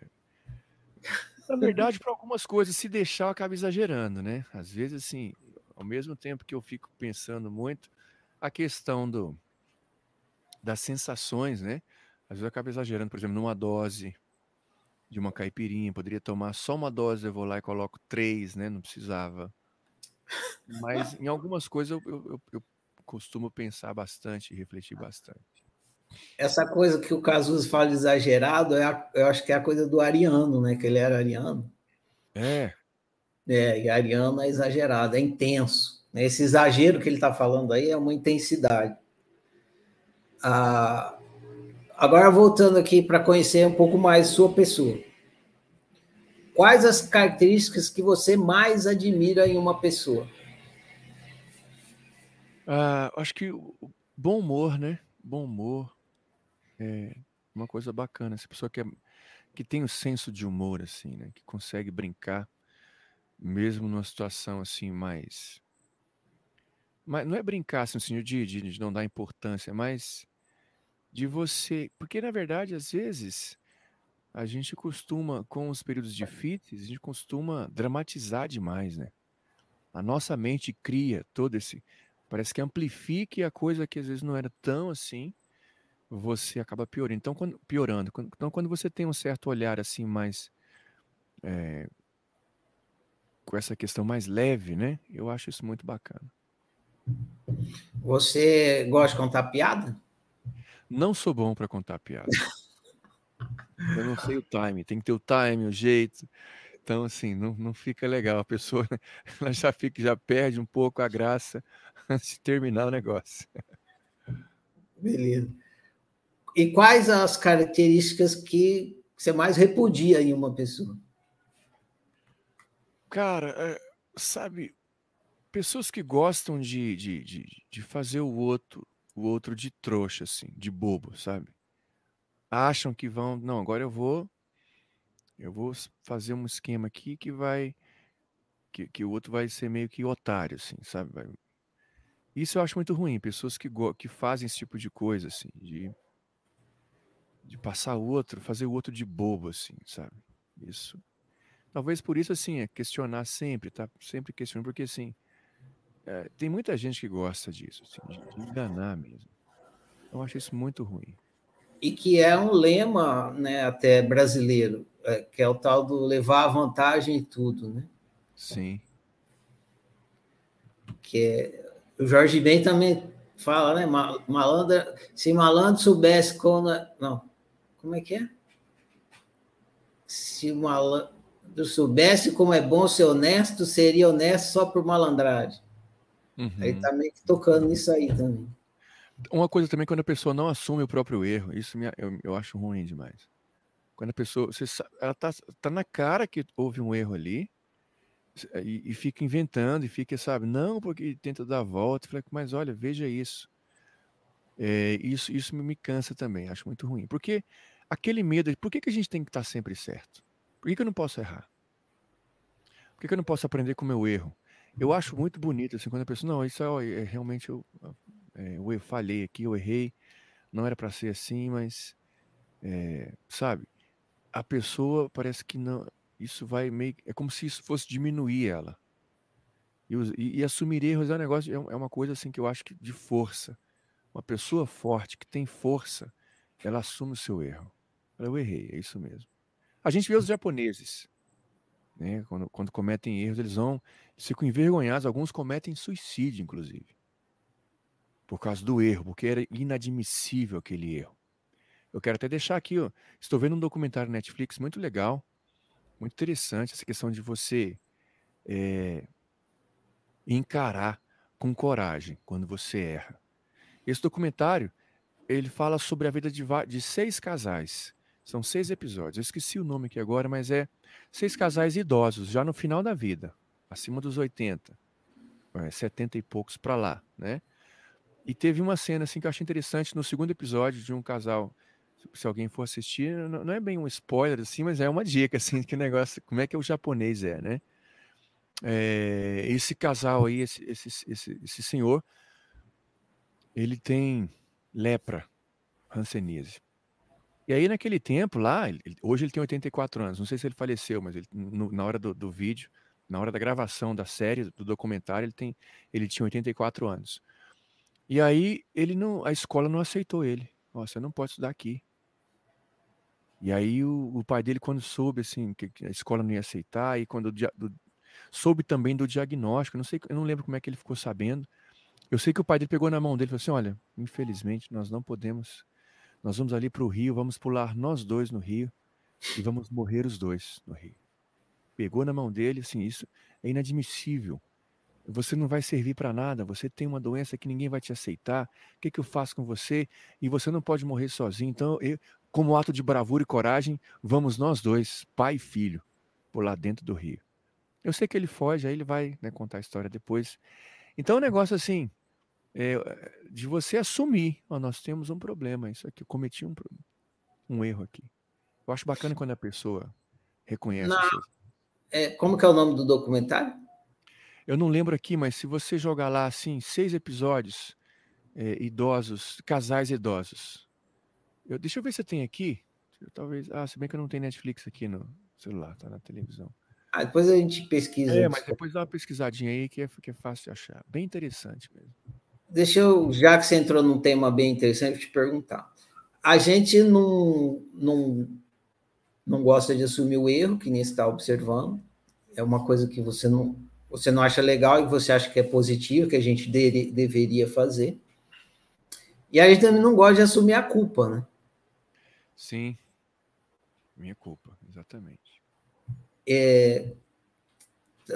Na verdade, para algumas coisas, se deixar, eu acabo exagerando, né? Às vezes, assim, ao mesmo tempo que eu fico pensando muito, a questão do, das sensações, né? Às vezes eu acabo exagerando, por exemplo, numa dose, de uma caipirinha, poderia tomar só uma dose, eu vou lá e coloco três, né? Não precisava. Mas em algumas coisas eu, eu, eu, costumo pensar bastante refletir bastante. Essa coisa que o Cazuza fala exagerado, é a, eu acho que é a coisa do ariano, né? Que ele era ariano. É. É, e ariano é exagerado, é intenso. Esse exagero que ele está falando aí é uma intensidade. Ah, agora, voltando aqui para conhecer um pouco mais sua pessoa. Quais as características que você mais admira em uma pessoa? Ah, acho que bom humor, né? Bom humor é uma coisa bacana. Essa pessoa que, é, que tem o senso de humor, assim, né? Que consegue brincar, mesmo numa situação assim mais. Mas não é brincar assim, de, de, de não dar importância, mas de você. Porque, na verdade, às vezes a gente costuma, com os períodos difíceis, a gente costuma dramatizar demais, né? A nossa mente cria todo esse. Parece que amplifique a coisa que às vezes não era tão assim, você acaba piorando. Então, quando, piorando. Então, quando você tem um certo olhar assim mais. É, com essa questão mais leve, né? Eu acho isso muito bacana. Você gosta de contar piada? Não sou bom para contar piada. Eu não sei o time, tem que ter o time, o jeito. Então, assim, não, não fica legal. A pessoa *laughs* ela já fica, já perde um pouco a graça antes *laughs* de terminar o negócio. Beleza. E quais as características que você mais repudia em uma pessoa? Cara, é, sabe, pessoas que gostam de, de, de, de fazer o outro, o outro de trouxa, assim, de bobo, sabe? acham que vão, não, agora eu vou eu vou fazer um esquema aqui que vai que, que o outro vai ser meio que otário assim, sabe? Vai... Isso eu acho muito ruim, pessoas que que fazem esse tipo de coisa assim, de de passar o outro, fazer o outro de bobo assim, sabe? Isso. Talvez por isso assim, é questionar sempre, tá? Sempre questionando, porque assim, é, tem muita gente que gosta disso, assim, de, enganar mesmo. Eu acho isso muito ruim e que é um lema né, até brasileiro, é, que é o tal do levar a vantagem em tudo. Né? Sim. Que é, o Jorge Ben também fala, né? Malandro, se malandro soubesse como. Não, como é que é? Se o malandro soubesse como é bom ser honesto, seria honesto só por malandragem. Uhum. Aí tá meio que tocando nisso aí também. Uma coisa também, quando a pessoa não assume o próprio erro, isso me, eu, eu acho ruim demais. Quando a pessoa, você, ela tá, tá na cara que houve um erro ali, e, e, fica inventando, e fica, sabe, não, porque tenta dar a volta, mas olha, veja isso. É, isso isso me cansa também, acho muito ruim. Porque aquele medo, por que, que a gente tem que estar sempre certo? Por que, que eu não posso errar? Por que, que eu não posso aprender com o meu erro? Eu acho muito bonito, assim, quando a pessoa, não, isso é, é realmente eu é, eu falhei aqui, eu errei, não era para ser assim, mas, é, sabe, a pessoa parece que não, isso vai meio, é como se isso fosse diminuir ela. E, e, e assumir erros é um negócio, é, é uma coisa assim que eu acho que de força. Uma pessoa forte, que tem força, ela assume o seu erro. Eu errei, é isso mesmo. A gente vê os japoneses, né? Quando, quando cometem erros, eles vão, eles ficam envergonhados, alguns cometem suicídio, inclusive por causa do erro, porque era inadmissível aquele erro. Eu quero até deixar aqui, ó, estou vendo um documentário Netflix muito legal, muito interessante, essa questão de você é, encarar com coragem quando você erra. Esse documentário, ele fala sobre a vida de, de seis casais. São seis episódios. Eu esqueci o nome aqui agora, mas é seis casais idosos, já no final da vida, acima dos 80, 70 e poucos para lá, né? E teve uma cena assim que eu achei interessante no segundo episódio de um casal. Se alguém for assistir, não é bem um spoiler assim, mas é uma dica *laughs* assim que negócio, como é que o japonês é, né? É, esse casal aí, esse, esse, esse, esse senhor, ele tem lepra, hanseníase. E aí naquele tempo lá, ele, hoje ele tem 84 anos, não sei se ele faleceu, mas ele, no, na hora do, do vídeo, na hora da gravação da série, do documentário, ele, tem, ele tinha 84 anos. E aí ele não, a escola não aceitou ele. Ó, você não pode estudar aqui. E aí o, o pai dele, quando soube assim que a escola não ia aceitar, e quando do, soube também do diagnóstico, não sei, eu não lembro como é que ele ficou sabendo. Eu sei que o pai dele pegou na mão dele e falou assim: olha, infelizmente nós não podemos, nós vamos ali para o rio, vamos pular nós dois no rio e vamos morrer os dois no rio. Pegou na mão dele, assim, isso é inadmissível. Você não vai servir para nada, você tem uma doença que ninguém vai te aceitar. O que, que eu faço com você? E você não pode morrer sozinho. Então, eu, como ato de bravura e coragem, vamos nós dois, pai e filho, pular dentro do rio. Eu sei que ele foge, aí ele vai né, contar a história depois. Então, o um negócio assim, é, de você assumir, ó, nós temos um problema, isso aqui, eu cometi um, um erro aqui. Eu acho bacana quando a pessoa reconhece. Na, é, como que é o nome do documentário? Eu não lembro aqui, mas se você jogar lá assim, seis episódios, é, idosos, casais idosos. Eu, deixa eu ver se tem aqui. Talvez. Ah, se bem que eu não tenho Netflix aqui no celular, tá na televisão. Ah, depois a gente pesquisa. É, mas depois dá uma pesquisadinha aí que é, que é fácil de achar. Bem interessante mesmo. Deixa eu, já que você entrou num tema bem interessante, te perguntar. A gente não, não, não gosta de assumir o erro que nem está observando. É uma coisa que você não, você não acha legal e você acha que é positivo, que a gente de, deveria fazer. E a gente também não gosta de assumir a culpa, né? Sim. Minha culpa, exatamente. É,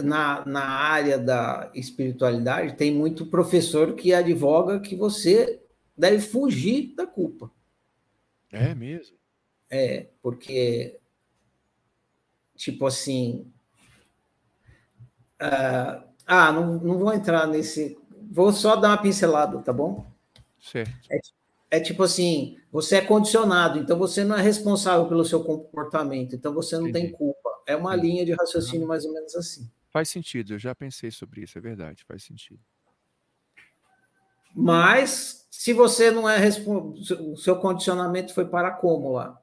na, na área da espiritualidade, tem muito professor que advoga que você deve fugir da culpa. É mesmo? É, porque, tipo assim, Uh, ah, não, não vou entrar nesse. Vou só dar uma pincelada, tá bom? Certo. É, é, tipo assim: você é condicionado, então você não é responsável pelo seu comportamento, então você não Entendi. tem culpa. É uma Entendi. linha de raciocínio mais ou menos assim. Faz sentido, eu já pensei sobre isso, é verdade, faz sentido. Mas se você não é o seu condicionamento foi para como lá?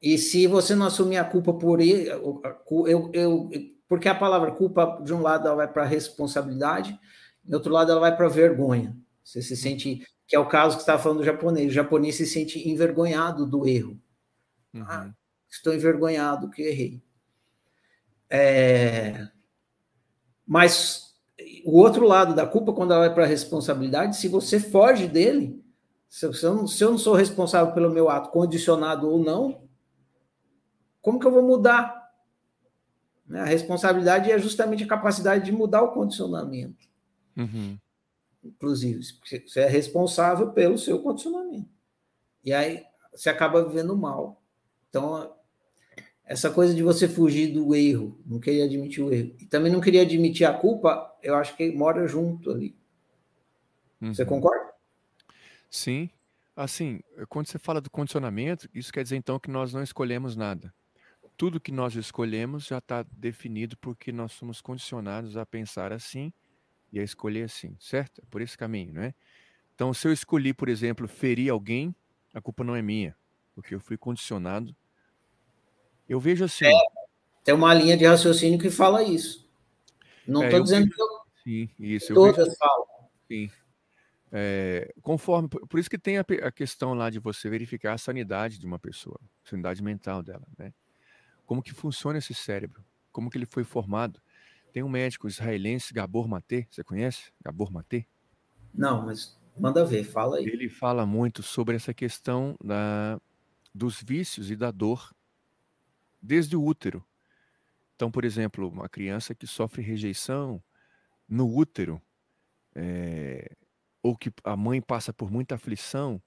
E se você não assumir a culpa por eu, eu, eu porque a palavra culpa, de um lado, ela vai para responsabilidade, do outro lado, ela vai para vergonha. Você se sente, que é o caso que está falando do japonês, o japonês se sente envergonhado do erro. Uhum. Ah, estou envergonhado que errei. É... Mas o outro lado da culpa, quando ela vai para a responsabilidade, se você foge dele, se eu, não, se eu não sou responsável pelo meu ato, condicionado ou não, como que eu vou mudar? Né? A responsabilidade é justamente a capacidade de mudar o condicionamento. Uhum. Inclusive, você é responsável pelo seu condicionamento. E aí você acaba vivendo mal. Então, essa coisa de você fugir do erro, não queria admitir o erro, e também não queria admitir a culpa, eu acho que mora junto ali. Uhum. Você concorda? Sim. Assim, quando você fala do condicionamento, isso quer dizer então que nós não escolhemos nada tudo que nós escolhemos já está definido porque nós somos condicionados a pensar assim e a escolher assim, certo? É por esse caminho, não é? Então, se eu escolhi, por exemplo, ferir alguém, a culpa não é minha, porque eu fui condicionado. Eu vejo assim. É, tem uma linha de raciocínio que fala isso. Não estou é, dizendo vejo, que eu, sim, isso, todas vejo, falam. Sim. É, conforme, por isso que tem a, a, questão lá de você verificar a sanidade de uma pessoa, a sanidade mental dela, né? como que funciona esse cérebro, como que ele foi formado. Tem um médico israelense, Gabor Maté, você conhece? Gabor Maté? Não, mas manda ver, fala aí. Ele fala muito sobre essa questão da, dos vícios e da dor desde o útero. Então, por exemplo, uma criança que sofre rejeição no útero, é, ou que a mãe passa por muita aflição,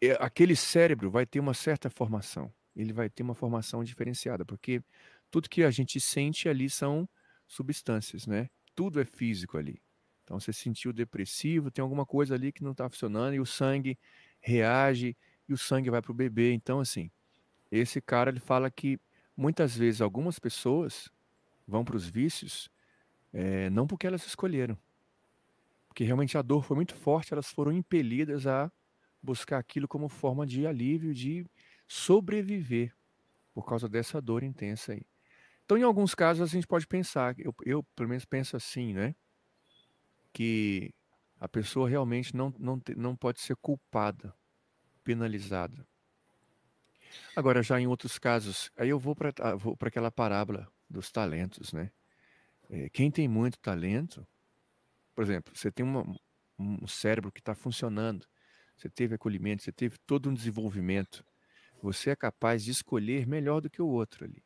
é, aquele cérebro vai ter uma certa formação ele vai ter uma formação diferenciada, porque tudo que a gente sente ali são substâncias, né? Tudo é físico ali. Então você sentiu depressivo, tem alguma coisa ali que não está funcionando e o sangue reage e o sangue vai para o bebê. Então, assim, esse cara ele fala que muitas vezes algumas pessoas vão para os vícios é, não porque elas escolheram, porque realmente a dor foi muito forte, elas foram impelidas a buscar aquilo como forma de alívio, de sobreviver por causa dessa dor intensa aí. Então, em alguns casos, a gente pode pensar, eu, eu pelo menos penso assim, né? Que a pessoa realmente não, não, não pode ser culpada, penalizada. Agora, já em outros casos, aí eu vou para ah, aquela parábola dos talentos, né? É, quem tem muito talento, por exemplo, você tem uma, um cérebro que está funcionando, você teve acolhimento, você teve todo um desenvolvimento, você é capaz de escolher melhor do que o outro ali.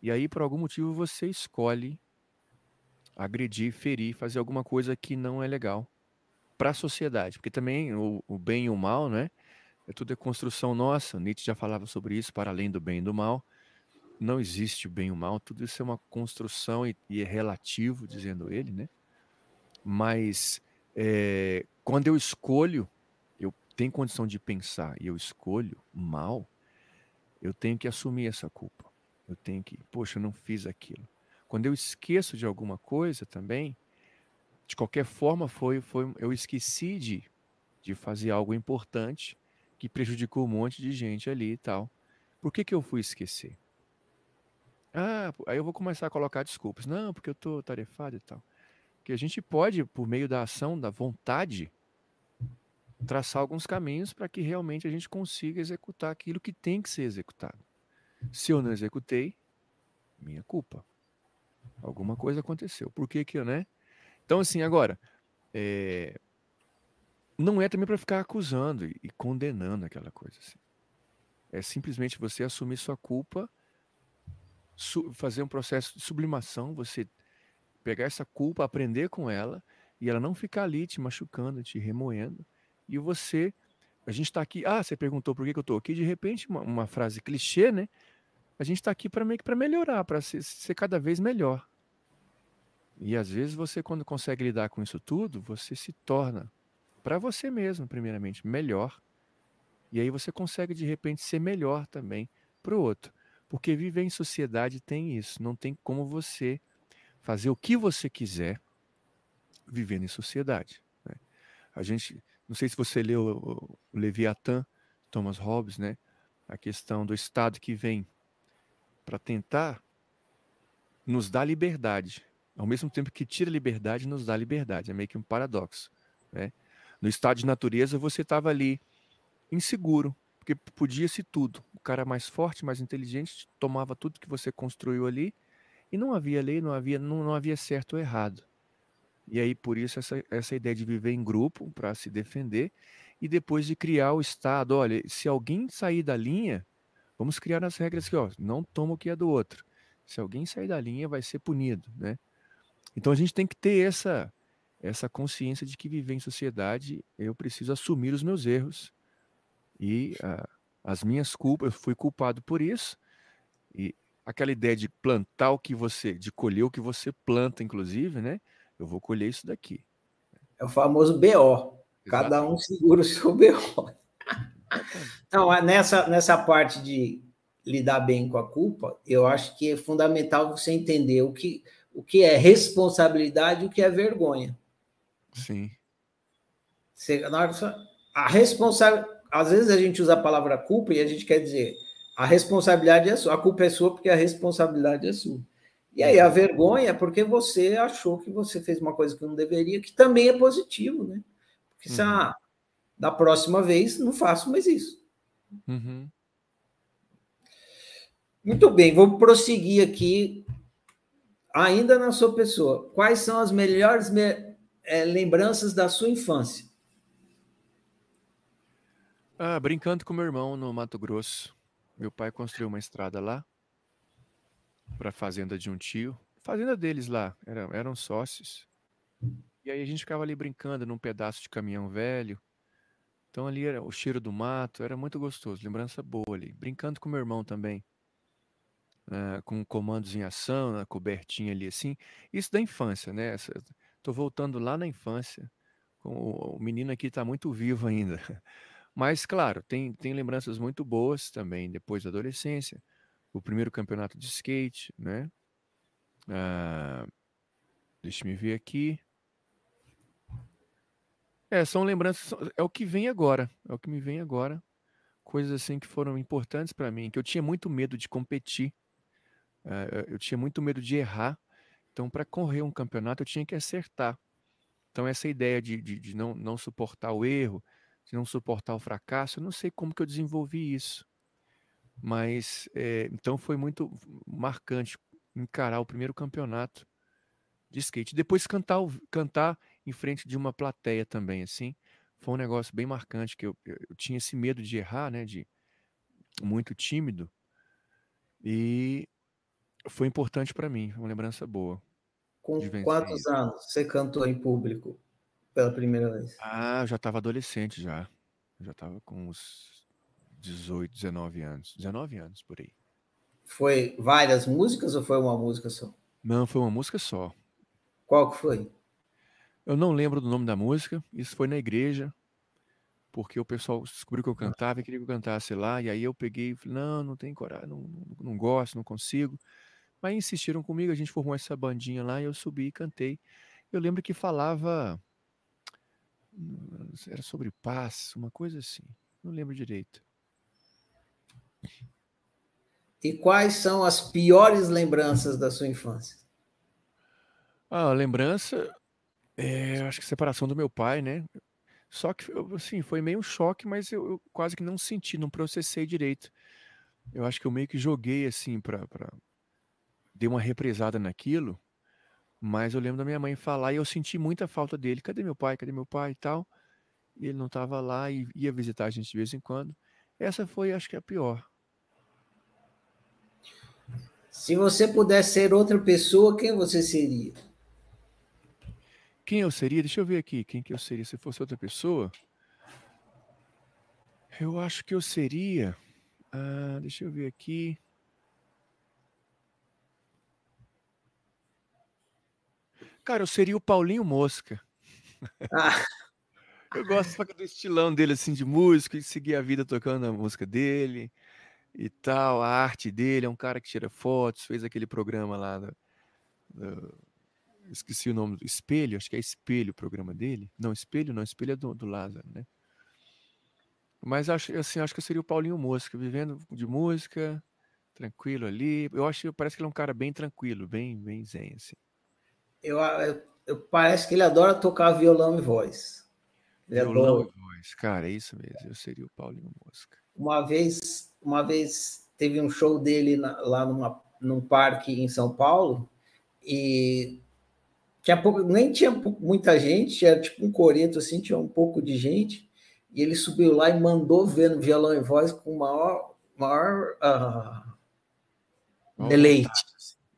E aí, por algum motivo, você escolhe agredir, ferir, fazer alguma coisa que não é legal para a sociedade. Porque também o, o, bem e o mal, né? É tudo é construção nossa. Nietzsche já falava sobre isso, para além do bem e do mal. Não existe o bem e o mal, tudo isso é uma construção e, e é relativo, dizendo ele, né? Mas é, quando eu escolho, eu tenho condição de pensar e eu escolho mal, eu tenho que assumir essa culpa. Eu tenho que, poxa, eu não fiz aquilo. Quando eu esqueço de alguma coisa também, de qualquer forma foi, foi eu esqueci de, de fazer algo importante que prejudicou um monte de gente ali e tal. Por que, que eu fui esquecer? Ah, aí eu vou começar a colocar desculpas. Não, porque eu estou tarefado e tal. Que a gente pode, por meio da ação, da vontade, traçar alguns caminhos para que realmente a gente consiga executar aquilo que tem que ser executado. Se eu não executei, minha culpa. Alguma coisa aconteceu. Por que que, né? Então, assim, agora, é... não é também para ficar acusando e, condenando aquela coisa. Assim. É simplesmente você assumir sua culpa, fazer um processo de sublimação, você pegar essa culpa, aprender com ela e ela não ficar ali te machucando, te remoendo. E você, a gente está aqui, ah, você perguntou por que, que eu estou aqui, de repente, uma, uma frase clichê, né? A gente está aqui para meio que para melhorar, para ser, ser cada vez melhor. E às vezes você, quando consegue lidar com isso tudo, você se torna, para você mesmo, primeiramente, melhor. E aí você consegue, de repente, ser melhor também para o outro. Porque viver em sociedade tem isso. Não tem como você fazer o que você quiser vivendo em sociedade. Né? A gente, não sei se você leu o Leviatã, Thomas Hobbes, né? A questão do Estado que vem para tentar nos dar liberdade, ao mesmo tempo que tira liberdade, nos dá liberdade. É meio que um paradoxo. Né? No estado de natureza, você estava ali inseguro, porque podia-se tudo. O cara mais forte, mais inteligente, tomava tudo que você construiu ali e não havia lei, não havia, não, não havia certo ou errado. E aí, por isso, essa, essa ideia de viver em grupo para se defender e depois de criar o Estado. Olha, se alguém sair da linha, vamos criar as regras que, ó, não toma o que é do outro. Se alguém sair da linha, vai ser punido, né? Então a gente tem que ter essa essa consciência de que viver em sociedade eu preciso assumir os meus erros e uh, as minhas culpas. Eu fui culpado por isso e aquela ideia de plantar o que você, de colher o que você planta, inclusive, né? Eu vou colher isso daqui. É o famoso BO. Cada um segura o seu BO. Então, nessa, nessa parte de lidar bem com a culpa, eu acho que é fundamental você entender o que, o que é responsabilidade e o que é vergonha. Sim. Você, a responsabilidade. Às vezes a gente usa a palavra culpa e a gente quer dizer a responsabilidade é sua, a culpa é sua porque a responsabilidade é sua. E aí a vergonha é porque você achou que você fez uma coisa que não deveria, que também é positivo, né? Porque uhum. se, ah, da próxima vez não faço mais isso. Uhum. Muito bem, vou prosseguir aqui ainda na sua pessoa, quais são as melhores me é, lembranças da sua infância? Ah, brincando com meu irmão no Mato Grosso. Meu pai construiu uma estrada lá para a fazenda de um tio. Fazenda deles lá, eram, eram sócios. E aí a gente ficava ali brincando num pedaço de caminhão velho. Então ali era o cheiro do mato, era muito gostoso, lembrança boa ali. Brincando com meu irmão também uh, com comandos em ação, na cobertinha ali assim. Isso da infância, né? Estou voltando lá na infância. O, menino aqui está muito vivo ainda. *laughs* Mas, claro, tem, tem lembranças muito boas também depois da adolescência. O primeiro campeonato de skate, né? Uh, deixa me ver aqui. É, são lembranças, é o que vem agora, é o que me vem agora. Coisas assim que foram importantes para mim, que eu tinha muito medo de competir Uh, eu tinha muito medo de errar. Então, para correr um campeonato, eu tinha que acertar. Então, essa ideia de, de, de, não, não suportar o erro, de não suportar o fracasso, eu não sei como que eu desenvolvi isso. Mas é, então foi muito marcante encarar o primeiro campeonato de skate. Depois cantar, cantar em frente de uma plateia também, assim. Foi um negócio bem marcante, que eu, eu tinha esse medo de errar, né? De muito tímido. E foi importante para mim, uma lembrança boa. Com quantos isso. anos você cantou em público pela primeira vez? Ah, eu já estava adolescente já. Eu já estava com uns 18, 19 anos. 19 anos por aí. Foi várias músicas ou foi uma música só? Não, foi uma música só. Qual que foi? Eu não lembro do nome da música. Isso foi na igreja, porque o pessoal descobriu que eu cantava e queria que eu cantasse lá. E aí eu peguei e falei: não, não tem coragem, não, não, não gosto, não consigo. Mas insistiram comigo, a gente formou essa bandinha lá e eu subi e cantei. Eu lembro que falava. Era sobre paz, uma coisa assim. Não lembro direito. E quais são as piores lembranças da sua infância? Ah, a lembrança, é, acho que separação do meu pai, né? Só que, assim, foi meio um choque, mas eu, eu, quase que não senti, não processei direito. Eu acho que eu meio que joguei, assim, para pra... Dei uma represada naquilo, mas eu lembro da minha mãe falar e eu senti muita falta dele. Cadê meu pai? Cadê meu pai e tal? E ele não estava lá e ia visitar a gente de vez em quando. Essa foi, acho que, a pior. Se você pudesse ser outra pessoa, quem você seria? Quem eu seria? Deixa eu ver aqui. Quem que eu seria se fosse outra pessoa? Eu acho que eu seria. Ah, deixa eu ver aqui. Cara, eu seria o Paulinho Mosca. Ah. Eu gosto do estilão dele, assim, de música, e seguir a vida tocando a música dele e tal, a arte dele. É um cara que tira fotos, fez aquele programa lá do, do esqueci o nome do Espelho, acho que é Espelho o programa dele. Não, Espelho não, Espelho é do, do Lázaro, né? Mas acho, assim, acho que seria o Paulinho Mosca, vivendo de música, tranquilo ali. Eu acho que parece que ele é um cara bem tranquilo, bem, bem zen, assim. Eu, eu, eu parece que ele adora tocar violão e voz. Ele violão adora... e voz, cara, é isso mesmo. Eu seria o Paulinho Mosca. Uma vez, uma vez teve um show dele na, lá numa, num parque em São Paulo e tinha pouco, nem tinha muita gente, era tipo um coreto assim, tinha um pouco de gente, e ele subiu lá e mandou ver no violão e voz com maior, maior uh, deleite.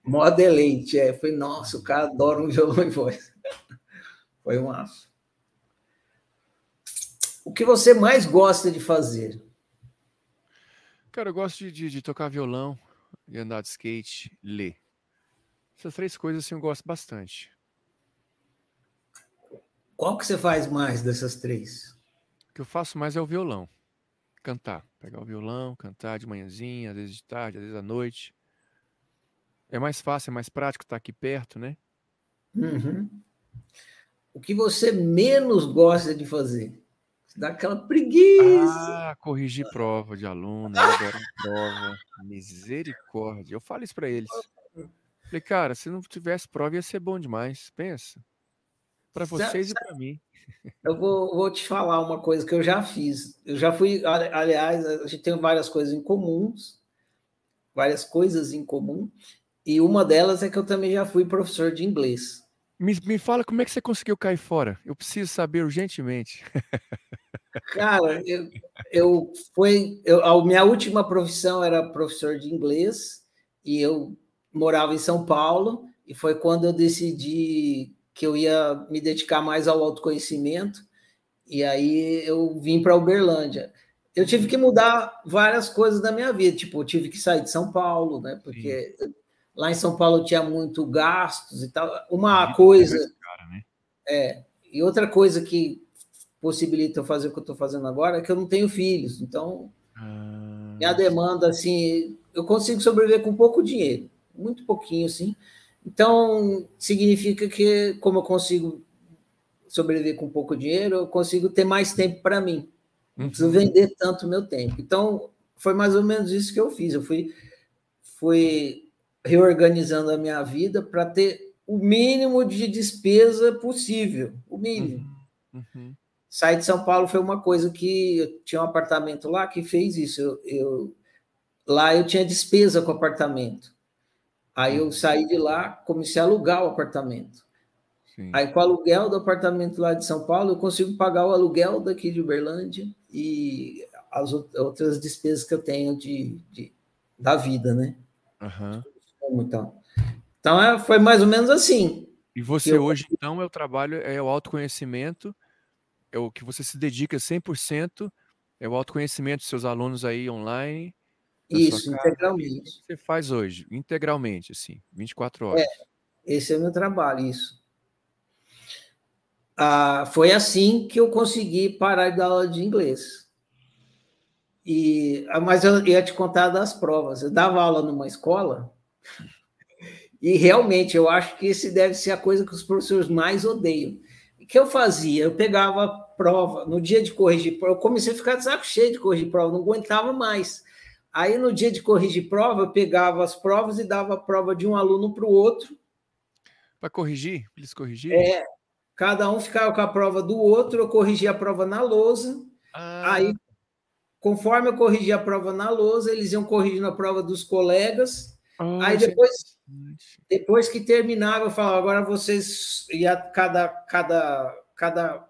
Maior deleite, é. Foi, nossa, o cara adora um violão e voz. *laughs* Foi um aço. O que você mais gosta de fazer? Cara, eu gosto de, de, de tocar violão, de andar de skate, ler. Essas três coisas assim, eu gosto bastante. Qual que você faz mais dessas três? O que eu faço mais é o violão. Cantar. Pegar o violão, cantar de manhãzinha, às vezes de tarde, às vezes à noite. É mais fácil, é mais prático estar aqui perto, né? Uhum. O que você menos gosta de fazer? Dá aquela preguiça. Ah, corrigir prova de aluno, *laughs* agora prova. Misericórdia. Eu falo isso para eles. Falei, cara, se não tivesse prova ia ser bom demais. Pensa. Para vocês e para mim. Eu vou, vou, te falar uma coisa que eu já fiz. Eu já fui, aliás, a gente tem várias coisas em comuns, várias coisas em comum, e uma delas é que eu também já fui professor de inglês. Me, me fala como é que você conseguiu cair fora. Eu preciso saber urgentemente. *laughs* Cara, eu, eu foi, eu, a minha última profissão era professor de inglês e eu morava em São Paulo e foi quando eu decidi que eu ia me dedicar mais ao autoconhecimento, e aí eu vim para Uberlândia. Eu tive que mudar várias coisas da minha vida, tipo, eu tive que sair de São Paulo, né? Porque Sim. Lá em São Paulo tinha muito gastos e tal. Uma coisa. Cara, né? É, e outra coisa que possibilita eu fazer o que eu estou fazendo agora é que eu não tenho filhos, então ah, minha demanda, assim, eu consigo sobreviver com pouco dinheiro, muito pouquinho, assim. Então, significa que, como eu consigo sobreviver com pouco dinheiro, eu consigo ter mais tempo para mim. Não uhum. preciso vender tanto meu tempo. Então, foi mais ou menos isso que eu fiz. Eu fui, fui reorganizando a minha vida para ter o mínimo de despesa possível. O mínimo. Uhum. Uhum. Sair de São Paulo foi uma coisa que eu tinha um apartamento lá que fez isso. Eu, eu lá eu tinha despesa com o apartamento. Aí eu saí de lá, comecei a alugar o apartamento. Sim. Aí com o aluguel do apartamento lá de São Paulo, eu consigo pagar o aluguel daqui de Uberlândia e as outras despesas que eu tenho de, de da vida, né? Uhum. Então, então é, foi mais ou menos assim. E você eu... hoje, então, é o trabalho, é o autoconhecimento, é o que você se dedica 100%, é o autoconhecimento dos seus alunos aí online. Isso, integralmente. você faz hoje, integralmente, assim, 24 horas. É, esse é o meu trabalho, isso. Ah, foi assim que eu consegui parar de dar aula de inglês. E, ah, mas eu ia te contar das provas. Eu dava aula numa escola e realmente eu acho que esse deve ser a coisa que os professores mais odeiam. O que eu fazia? Eu pegava prova, no dia de corrigir prova, eu comecei a ficar de saco cheio de corrigir prova, não aguentava mais. Aí no dia de corrigir prova, eu pegava as provas e dava a prova de um aluno para o outro. Para corrigir? Eles corrigirem? É, cada um ficava com a prova do outro, eu corrigia a prova na lousa. Ah. Aí Conforme eu corrigia a prova na lousa, eles iam corrigindo a prova dos colegas. Aí depois, depois que terminava, eu falava, agora vocês ia cada cada cada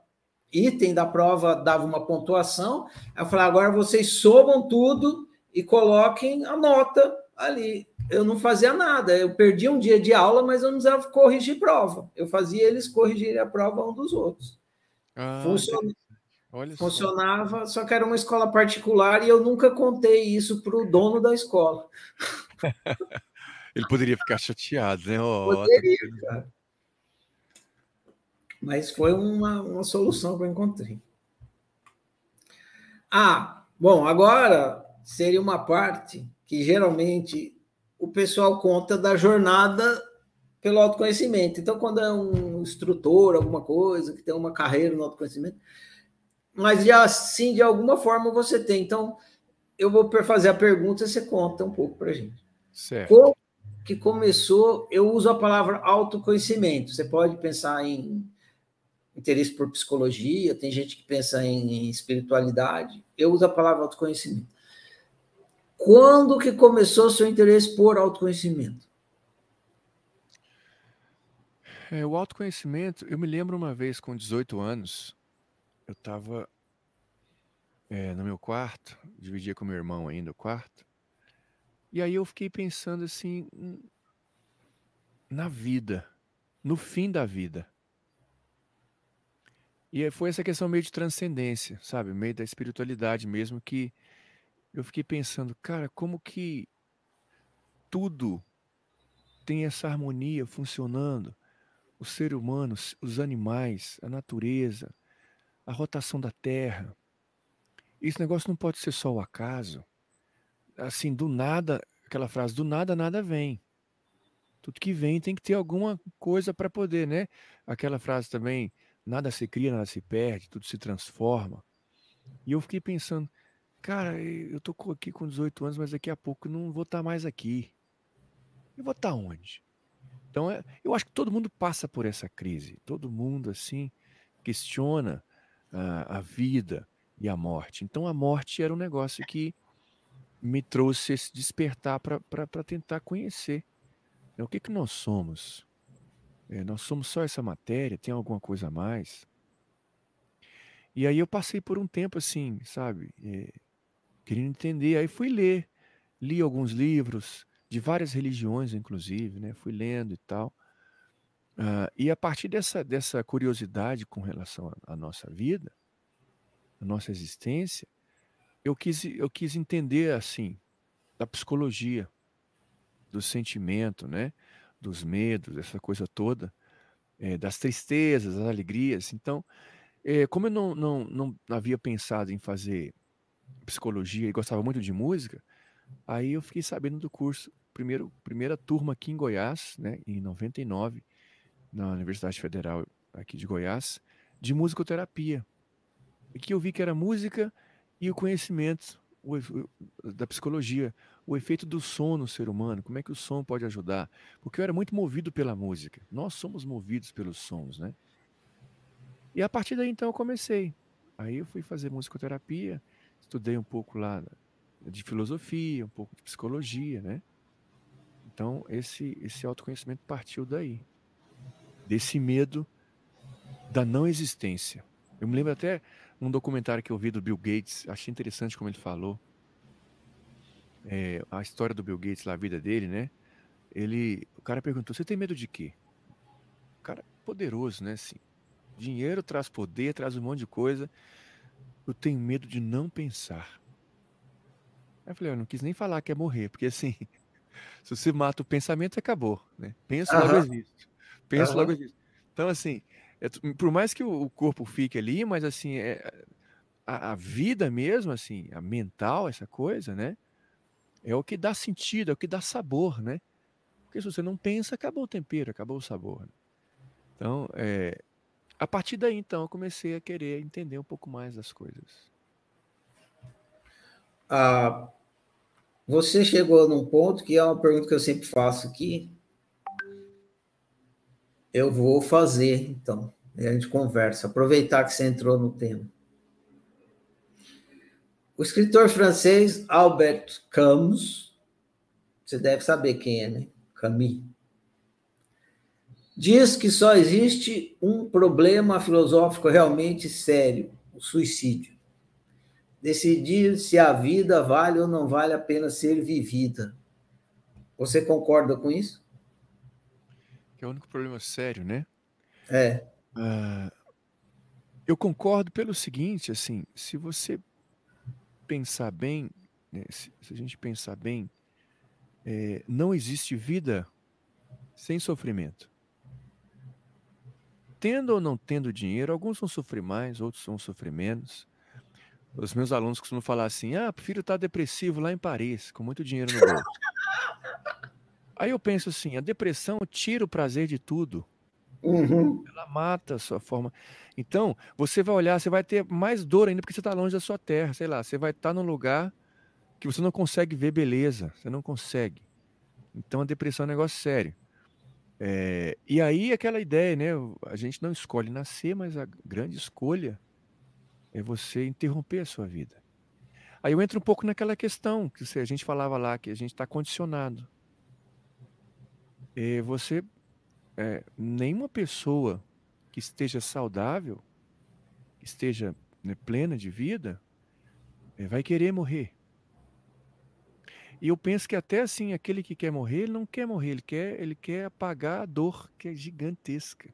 item da prova dava uma pontuação. Eu falava, agora vocês somam tudo e coloquem a nota ali. Eu não fazia nada, eu perdi um dia de aula, mas eu não precisava corrigir prova. Eu fazia eles corrigirem a prova um dos outros. Ah, Funcionou. Olha Funcionava, só. só que era uma escola particular e eu nunca contei isso para o dono da escola. *laughs* Ele poderia ficar chateado, né? Oh, poderia, cara. Mas foi uma, uma solução que eu encontrei. Ah, bom, agora seria uma parte que geralmente o pessoal conta da jornada pelo autoconhecimento. Então, quando é um instrutor, alguma coisa, que tem uma carreira no autoconhecimento, mas já assim, de alguma forma você tem. Então, eu vou fazer a pergunta e você conta um pouco para gente. Certo. Como que começou? Eu uso a palavra autoconhecimento. Você pode pensar em interesse por psicologia, tem gente que pensa em espiritualidade. Eu uso a palavra autoconhecimento. Quando que começou o seu interesse por autoconhecimento? É, o autoconhecimento, eu me lembro uma vez com 18 anos, eu estava é, no meu quarto, dividia com meu irmão ainda o quarto, e aí eu fiquei pensando assim na vida, no fim da vida. E foi essa questão meio de transcendência, sabe? Meio da espiritualidade mesmo, que eu fiquei pensando, cara, como que tudo tem essa harmonia funcionando? O ser humano, os animais, a natureza, a rotação da Terra. Esse negócio não pode ser só o acaso. Assim, do nada, aquela frase, do nada, nada vem. Tudo que vem tem que ter alguma coisa para poder, né? Aquela frase também, nada se cria, nada se perde, tudo se transforma. E eu fiquei pensando, cara, eu tô aqui com 18 anos, mas daqui a pouco não vou estar tá mais aqui. Eu vou estar tá onde? Então, é, eu acho que todo mundo passa por essa crise. Todo mundo, assim, questiona a, a vida e a morte. Então a morte era um negócio que me trouxe esse despertar para tentar conhecer né, o que, que nós somos. É, nós somos só essa matéria, tem alguma coisa a mais? E aí eu passei por um tempo assim, sabe, é, querendo entender. Aí fui ler, li alguns livros de várias religiões, inclusive, né? Fui lendo e tal. Uh, e a partir dessa, dessa curiosidade com relação à, nossa vida, à nossa existência, eu quis, eu quis entender assim da psicologia, do sentimento, né, dos medos, essa coisa toda, é, das tristezas, das alegrias. Então, é, como eu não, não, não havia pensado em fazer psicologia e gostava muito de música, aí eu fiquei sabendo do curso, primeiro, primeira turma aqui em Goiás, né, em 99, na Universidade Federal aqui de Goiás, de musicoterapia. E que eu vi que era música e o conhecimento o, da psicologia, o efeito do som no ser humano, como é que o som pode ajudar. Porque eu era muito movido pela música. Nós somos movidos pelos sons, né? E a partir daí então eu comecei. Aí eu fui fazer musicoterapia, estudei um pouco lá de filosofia, um pouco de psicologia, né? Então, esse, esse autoconhecimento partiu daí. Desse medo da não existência. Eu me lembro até um documentário que eu vi do Bill Gates, achei interessante como ele falou. É, a história do Bill Gates, lá, a vida dele, né? Ele, o cara perguntou: Você tem medo de quê? O cara poderoso, né? Assim, dinheiro traz poder, traz um monte de coisa. Eu tenho medo de não pensar. Aí eu falei: Eu não quis nem falar que é morrer, porque assim, *laughs* se você mata o pensamento, acabou, né? Pensa, uhum. logo existe. Pensa, uhum. logo existe. Então, assim, é, por mais que o, corpo fique ali, mas assim, é, a, a, vida mesmo, assim, a mental, essa coisa, né? É o que dá sentido, é o que dá sabor, né? Porque se você não pensa, acabou o tempero, acabou o sabor. Né? Então, é, a partir daí, então, eu comecei a querer entender um pouco mais das coisas. Ah, você chegou num ponto que é uma pergunta que eu sempre faço aqui, eu vou fazer, então. E a gente conversa. Aproveitar que você entrou no tema. O escritor francês Albert Camus, você deve saber quem é, né? Camus. Diz que só existe um problema filosófico realmente sério: o suicídio. Decidir se a vida vale ou não vale a pena ser vivida. Você concorda com isso? Que é o único problema sério, né? É. Uh, eu concordo pelo seguinte, assim, se você pensar bem, né, se, se, a gente pensar bem, é, não existe vida sem sofrimento. Tendo ou não tendo dinheiro, alguns vão sofrer mais, outros vão sofrer menos. Os meus alunos costumam falar assim: ah, prefiro estar depressivo lá em Paris, com muito dinheiro no bolso. *laughs* Aí eu penso assim, a depressão tira o prazer de tudo. Uhum. Ela mata a sua forma. Então, você vai olhar, você vai ter mais dor ainda porque você está longe da sua terra. Sei lá, você vai estar tá num lugar que você não consegue ver beleza. Você não consegue. Então, a depressão é um negócio sério. É, e aí, aquela ideia, né? A gente não escolhe nascer, mas a grande escolha é você interromper a sua vida. Aí eu entro um pouco naquela questão que a gente falava lá, que a gente está condicionado é, você, é, nenhuma pessoa que esteja saudável, que esteja né, plena de vida, é, vai querer morrer. E eu penso que até assim, aquele que quer morrer, ele não quer morrer, ele quer, ele quer apagar a dor que é gigantesca.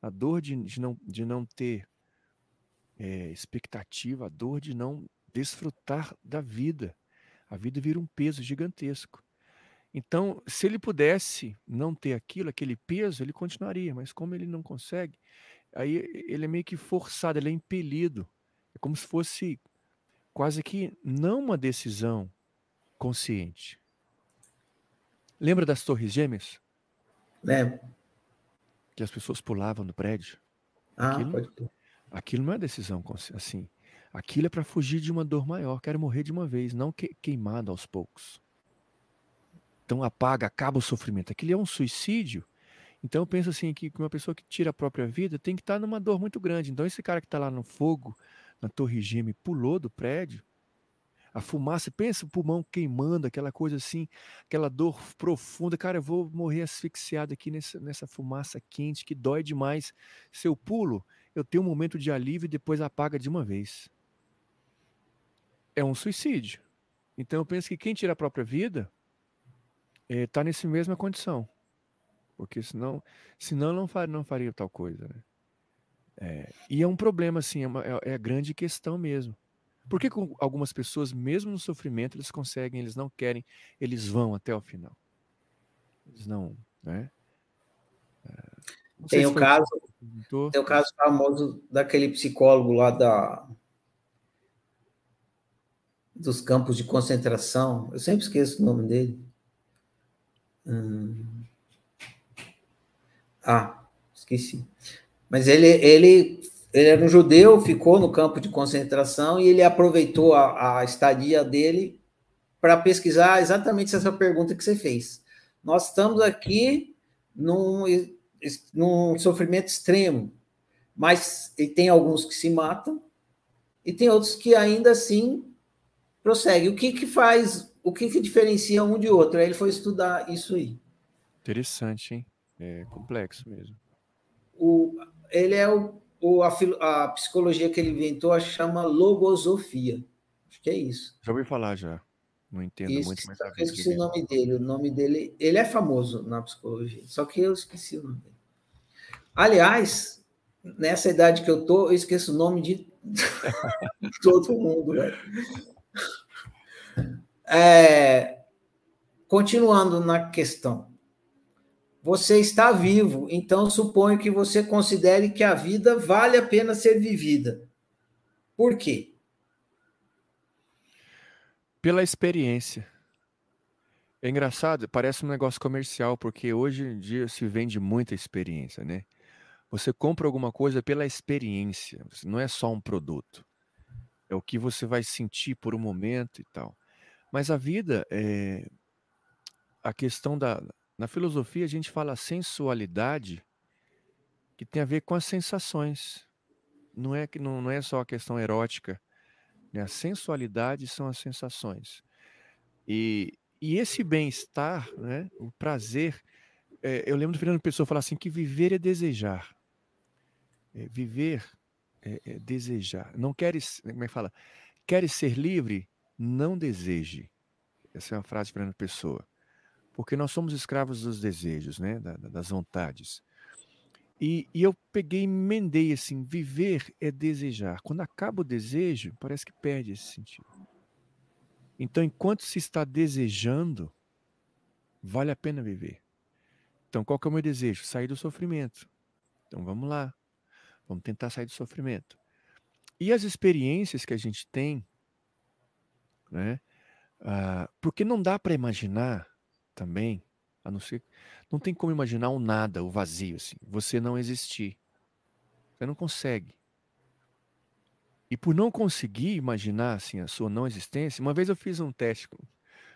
A dor de, de, não, de não ter é, expectativa, a dor de não desfrutar da vida. A vida vira um peso gigantesco. Então, se ele pudesse não ter aquilo, aquele peso, ele continuaria, mas como ele não consegue, aí ele é meio que forçado, ele é impelido. É como se fosse quase que não uma decisão consciente. Lembra das Torres Gêmeas? Lembro. Que as pessoas pulavam do prédio. Ah, aquilo, pode ter. Aquilo não é decisão assim. Aquilo é para fugir de uma dor maior. Quero morrer de uma vez, não que, queimado aos poucos. Então apaga, acaba o sofrimento. Aquilo é um suicídio. Então eu penso assim que uma pessoa que tira a própria vida tem que estar numa dor muito grande. Então esse cara que está lá no fogo, na torre gêmea, pulou do prédio, a fumaça, pensa o pulmão queimando, aquela coisa assim, aquela dor profunda. Cara, eu vou morrer asfixiado aqui nessa, nessa fumaça quente que dói demais. Se eu pulo, eu tenho um momento de alívio e depois apaga de uma vez. É um suicídio. Então eu penso que quem tira a própria vida está eh, nessa mesma condição. Porque senão, senão não, faria, não faria tal coisa. Né? É, e é um problema, assim, é, uma, é, é a grande questão mesmo. Por que algumas pessoas, mesmo no sofrimento, eles conseguem, eles não querem, eles vão até o final? Eles não, né? É, não tem o caso, tem o caso famoso daquele psicólogo lá da dos campos de concentração. Eu sempre esqueço o nome dele. Hum. Ah, esqueci. Mas ele, ele, ele era um judeu, ficou no campo de concentração e ele aproveitou a, a estadia dele para pesquisar exatamente essa pergunta que você fez. Nós estamos aqui num, num sofrimento extremo, mas e tem alguns que se matam e tem outros que ainda assim prossegue. O que que faz, o que que diferencia um de outro? Aí ele foi estudar isso aí. Interessante, hein? É complexo mesmo. O, ele é o, o a, a, psicologia que ele inventou chama logosofia. Acho que é isso. Já ouvi falar já. Não entendo isso, muito, mas eu esqueci o nome dele. O nome dele, ele é famoso na psicologia, só que eu esqueci o nome dele. Aliás, nessa idade que eu tô, eu esqueço o nome de *laughs* todo mundo, velho. É, continuando na questão. Você está vivo, então suponho que você considere que a vida vale a pena ser vivida. Por quê? Pela experiência. É engraçado, parece um negócio comercial, porque hoje em dia se vende muita experiência, né? Você compra alguma coisa pela experiência, não é só um produto. É o que você vai sentir por um momento e tal. Mas a vida é a questão da na filosofia a gente fala sensualidade que tem a ver com as sensações. Não é que não, não é só a questão erótica, né? A sensualidade são as sensações. E, e esse bem-estar, né? O prazer, é, eu lembro do Fernando Pessoa falar assim que viver é desejar. É, viver é, é, desejar. Não queres, como é que fala? Queres ser livre? Não deseje. Essa é uma frase de Fernando Pessoa. Porque nós somos escravos dos desejos, né? das vontades. E, e, eu peguei e emendei assim: viver é desejar. Quando acaba o desejo, parece que perde esse sentido. Então, enquanto se está desejando, vale a pena viver. Então, qual que é o meu desejo? Sair do sofrimento. Então, vamos lá. Vamos tentar sair do sofrimento. E as experiências que a gente tem, né? Ah, porque não dá para imaginar também, a não ser. Não tem como imaginar um nada, o vazio, assim. Você não existir. Você não consegue. E por não conseguir imaginar assim, a sua não existência, uma vez eu fiz um teste,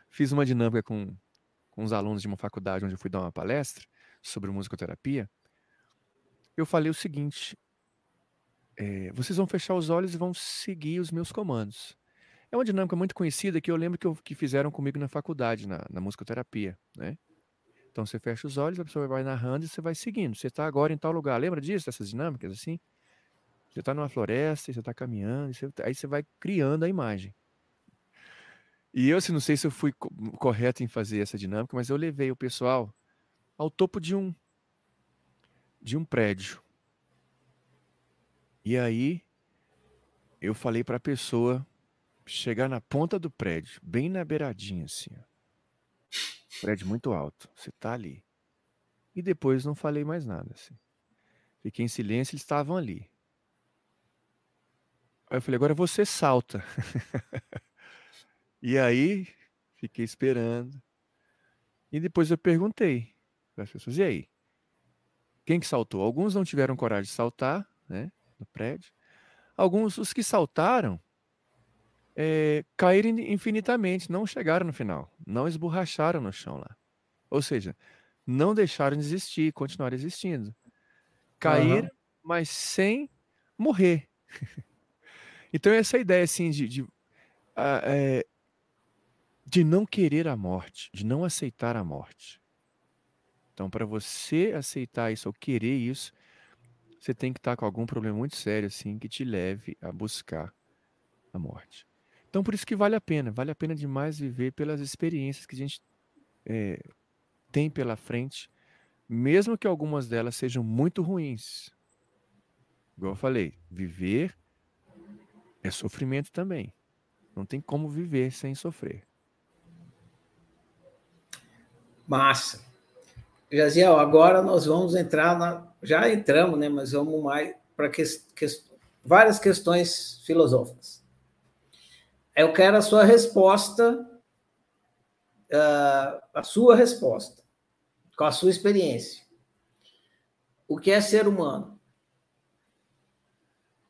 fiz uma dinâmica com, com uns alunos de uma faculdade onde eu fui dar uma palestra sobre musicoterapia. Eu falei o seguinte: é, vocês vão fechar os olhos e vão seguir os meus comandos. É uma dinâmica muito conhecida que eu lembro que, eu, que fizeram comigo na faculdade, na, na musicoterapia, né? Então você fecha os olhos, a pessoa vai narrando e você vai seguindo. Você está agora em tal lugar. Lembra disso, dessas dinâmicas assim? Você está numa floresta, você está caminhando, você, aí você vai criando a imagem. E eu, assim, não sei se eu fui correto em fazer essa dinâmica, mas eu levei o pessoal ao topo de um de um prédio. E aí eu falei para a pessoa chegar na ponta do prédio, bem na beiradinha assim. Ó. Prédio muito alto. Você tá ali. E depois não falei mais nada assim. Fiquei em silêncio, eles estavam ali. Aí eu falei, agora você salta. *laughs* e aí, fiquei esperando. E depois eu perguntei para as pessoas, e aí? Quem que saltou? Alguns não tiveram coragem de saltar, né, no prédio. Alguns, os que saltaram, é, caíram infinitamente, não chegaram no final, não esborracharam no chão lá. Ou seja, não deixaram de existir, continuaram existindo. Caíram, uhum. mas sem morrer. *laughs* então, essa ideia assim de, de, é, de não querer a morte, de não aceitar a morte. Então, para você aceitar isso ou querer isso, você tem que estar tá com algum problema muito sério assim que te leve a buscar a morte. Então, por isso que vale a pena, vale a pena demais viver pelas experiências que a gente é, tem pela frente, mesmo que algumas delas sejam muito ruins. Igual eu falei, viver é sofrimento também. Não tem como viver sem sofrer. Massa. Jaziel, agora nós vamos entrar na. Já entramos, né? Mas vamos mais para que... Várias questões filosóficas. Eu quero a sua resposta, uh, a sua resposta, com a sua experiência. O que é ser humano?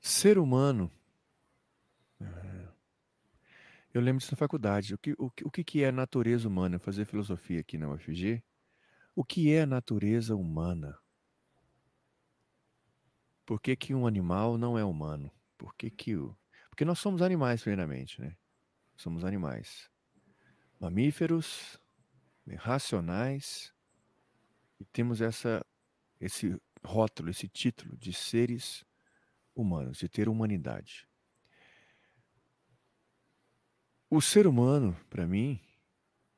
Ser humano. É, eu lembro disso na faculdade. O que, o, o que é natureza humana? Fazer filosofia aqui na UFG. O que é a natureza humana? Por que, que um animal não é humano? Por que, que o porque nós somos animais, primeiramente, né? somos animais. Mamíferos, né, racionais, e temos essa, esse rótulo, esse título de seres humanos, de ter humanidade. O ser humano, para mim,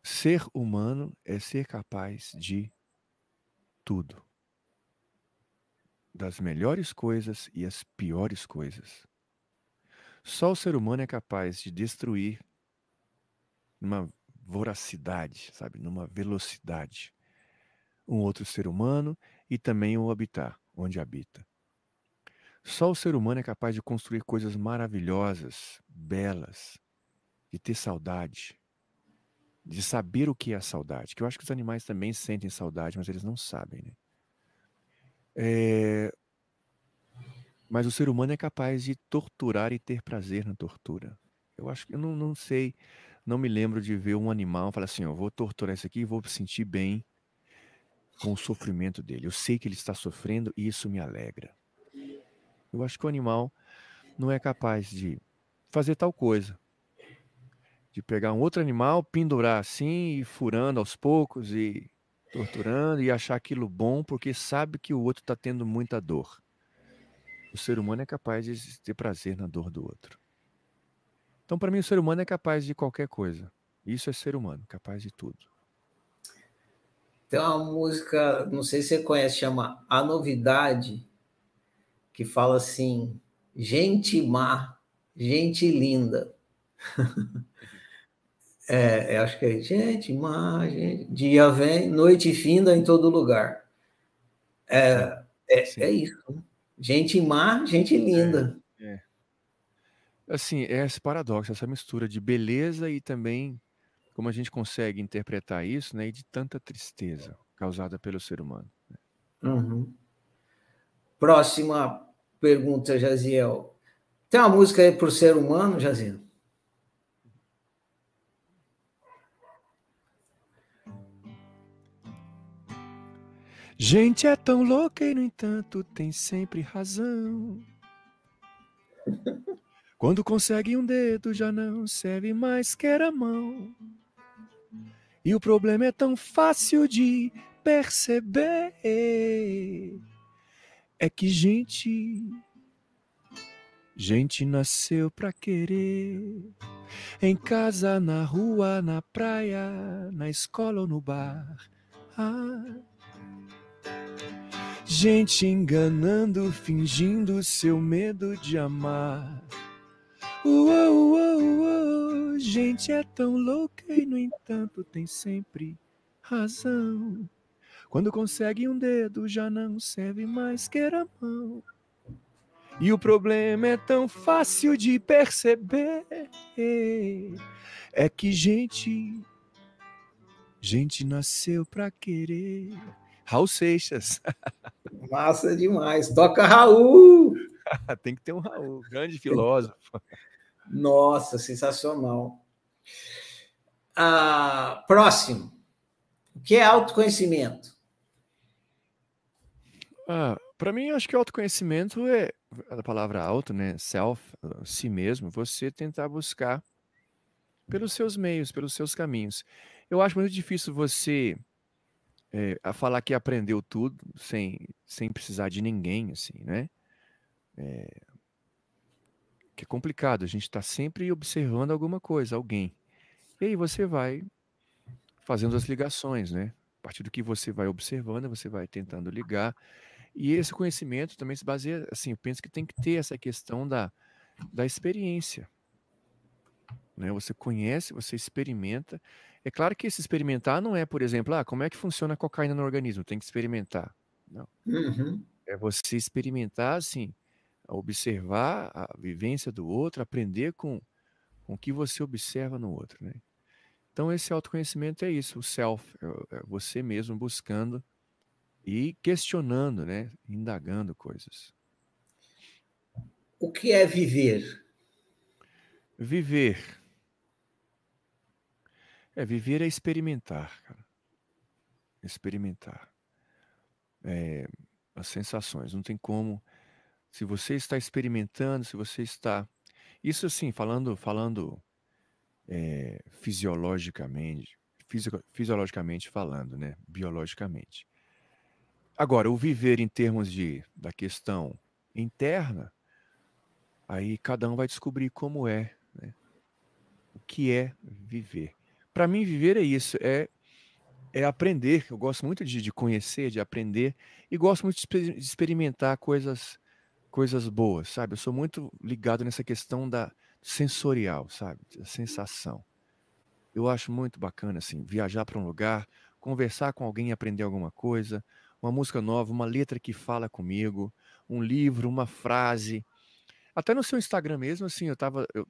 ser humano é ser capaz de tudo. Das melhores coisas e as piores coisas. Só o ser humano é capaz de destruir numa voracidade, sabe, numa velocidade, um outro ser humano e também o habitar onde habita. Só o ser humano é capaz de construir coisas maravilhosas, belas, de ter saudade, de saber o que é a saudade. Que eu acho que os animais também sentem saudade, mas eles não sabem, né? É... Mas o ser humano é capaz de torturar e ter prazer na tortura. Eu acho que eu não, não sei, não me lembro de ver um animal falar assim: eu vou torturar isso aqui e vou me sentir bem com o sofrimento dele. Eu sei que ele está sofrendo e isso me alegra. Eu acho que o animal não é capaz de fazer tal coisa. De pegar um outro animal, pendurar assim e furando aos poucos e torturando e achar aquilo bom porque sabe que o outro está tendo muita dor. O ser humano é capaz de ter prazer na dor do outro. Então, para mim, o ser humano é capaz de qualquer coisa. Isso é ser humano, capaz de tudo. Tem uma música, não sei se você conhece, chama A Novidade, que fala assim: gente má, gente linda. *laughs* é, acho que é gente má, gente, dia vem, noite finda em todo lugar. É, é, é isso. Gente má, gente linda. É, é. Assim, é esse paradoxo, essa mistura de beleza e também como a gente consegue interpretar isso, né, e de tanta tristeza causada pelo ser humano. Né? Uhum. Próxima pergunta, Jaziel. Tem uma música aí para o ser humano, Jaziel? Gente é tão louca e, no entanto, tem sempre razão. Quando consegue um dedo, já não serve mais que a mão. E o problema é tão fácil de perceber. É que gente, gente nasceu pra querer. Em casa, na rua, na praia, na escola ou no bar. Ah. Gente enganando, fingindo seu medo de amar. Uou, uou, uou, gente é tão louca e, no entanto, tem sempre razão. Quando consegue um dedo, já não serve mais que a mão. E o problema é tão fácil de perceber. É que gente, gente nasceu pra querer. Raul Seixas. Massa demais. Toca Raul! *laughs* Tem que ter um Raul, *laughs* grande filósofo. Nossa, sensacional. Ah, próximo. O que é autoconhecimento? Ah, para mim, acho que autoconhecimento é a palavra auto, né? Self, si mesmo. Você tentar buscar pelos seus meios, pelos seus caminhos. Eu acho muito difícil você é, a falar que aprendeu tudo sem, sem precisar de ninguém, assim, né? É, que é complicado, a gente está sempre observando alguma coisa, alguém. E aí você vai fazendo as ligações, né? A partir do que você vai observando, você vai tentando ligar. E esse conhecimento também se baseia, assim, eu penso que tem que ter essa questão da, da experiência. Né? Você conhece, você experimenta. É claro que esse experimentar não é, por exemplo, ah, como é que funciona a cocaína no organismo? Tem que experimentar. Não. Uhum. É você experimentar, assim, observar a vivência do outro, aprender com, com o que você observa no outro, né? Então, esse autoconhecimento é isso, o self, é, é você mesmo buscando e questionando, né? Indagando coisas. O que é viver? Viver. É, viver é experimentar, cara. Experimentar. É, as sensações. Não tem como se você está experimentando, se você está. Isso assim, falando, falando é, fisiologicamente, fisiologicamente falando, né? Biologicamente. Agora, o viver em termos de da questão interna, aí cada um vai descobrir como é, né? O que é viver. Para mim, viver é isso, é é aprender. Eu gosto muito de, de conhecer, de aprender e gosto muito de, experimentar coisas coisas boas, sabe? Eu sou muito ligado nessa questão da sensorial, sabe? Da sensação. Eu acho muito bacana assim, viajar para um lugar, conversar com alguém aprender alguma coisa, uma música nova, uma letra que fala comigo, um livro, uma frase. Até no seu Instagram mesmo, assim, eu tava, eu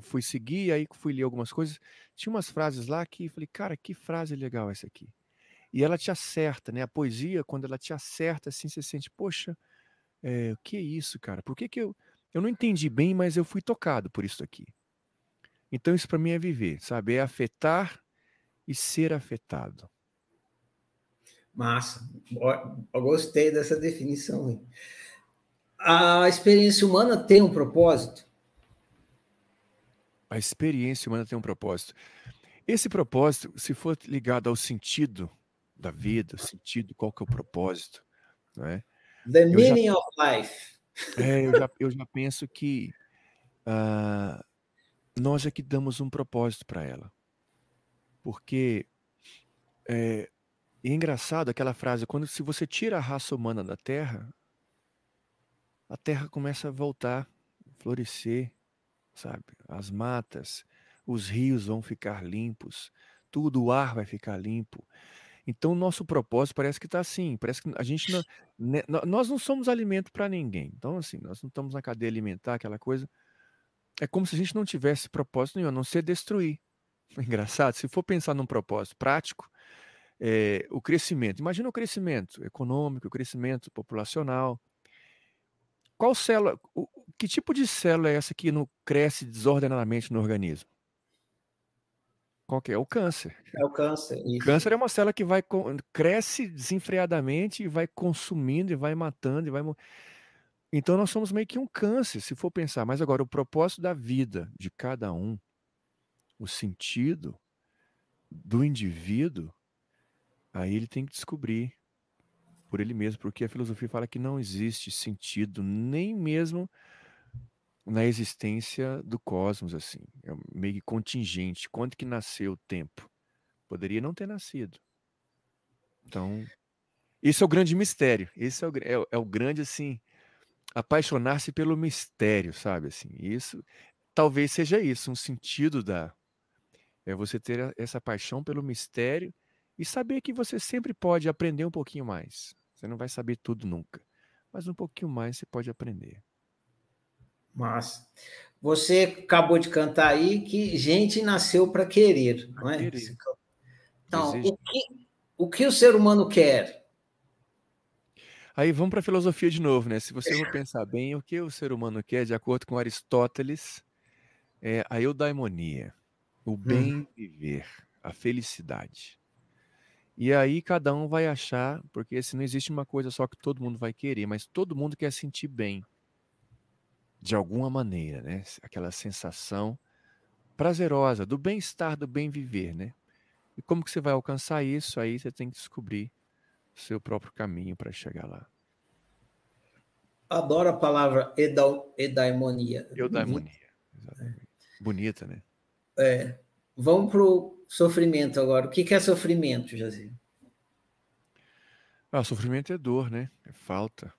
fui seguir, aí fui ler algumas coisas, tinha umas frases lá que falei, cara, que frase legal essa aqui. E ela te acerta, né? A poesia, quando ela te acerta, assim, você sente, poxa, é, o que é isso, cara? Por que que eu... Eu não entendi bem, mas eu fui tocado por isso aqui. Então isso para mim é viver, sabe? É afetar e ser afetado. Massa. Gostei dessa definição. A experiência humana tem um propósito? A experiência humana tem um propósito. Esse propósito, se for ligado ao sentido da vida, o sentido, qual que é o propósito, não é? The eu meaning já, of life. É, eu já, eu já penso que uh, nós é que damos um propósito para ela. Porque é, é engraçado aquela frase, quando se você tira a raça humana da Terra, a Terra começa a voltar, florescer, sabe? As matas, os rios vão ficar limpos, tudo, o ar vai ficar limpo. Então, nosso propósito parece que está assim, parece que a gente não, né, nós não somos alimento para ninguém. Então, assim, nós não estamos na cadeia alimentar, aquela coisa. É como se a gente não tivesse propósito nenhum, a não ser destruir. *laughs* Engraçado, se for pensar num propósito prático, é, o crescimento. Imagina o crescimento econômico, o crescimento populacional. Qual célula, o, que tipo de célula é essa que não cresce desordenadamente no organismo? Qual que é? O câncer. É o câncer. O câncer é uma célula que vai cresce desenfreadamente e vai consumindo e vai matando e vai Então nós somos meio que um câncer, se for pensar. Mas agora o propósito da vida de cada um, o sentido do indivíduo, aí ele tem que descobrir por ele mesmo, porque a filosofia fala que não existe sentido nem mesmo na existência do cosmos, assim. É meio contingente. Quando que nasceu o tempo? Poderia não ter nascido. Então, esse é o grande mistério. Esse é o, é, é o grande, assim, apaixonar-se pelo mistério, sabe? Assim, isso talvez seja isso, um sentido da. É você ter essa paixão pelo mistério e saber que você sempre pode aprender um pouquinho mais. Você não vai saber tudo nunca, mas um pouquinho mais você pode aprender. Mas você acabou de cantar aí que gente nasceu para querer, não é? Querer. Então, o que, o que o ser humano quer? Aí vamos para a filosofia de novo, né? Se você for pensar bem, o que o ser humano quer, de acordo com Aristóteles, é a eudaimonia, o bem viver, a felicidade. E aí cada um vai achar, porque se não existe uma coisa só que todo mundo vai querer, mas todo mundo quer sentir bem de alguma maneira, né? Aquela sensação prazerosa do bem-estar, do bem viver, né? E como que você vai alcançar isso? Aí você tem que descobrir o seu próprio caminho para chegar lá. Adoro a palavra edaimonia. Eudaimonia, *laughs* exatamente. É. Bonita, né? É. Vamos para o sofrimento agora. O que é sofrimento, Jazir? Ah, sofrimento é dor, né? É falta.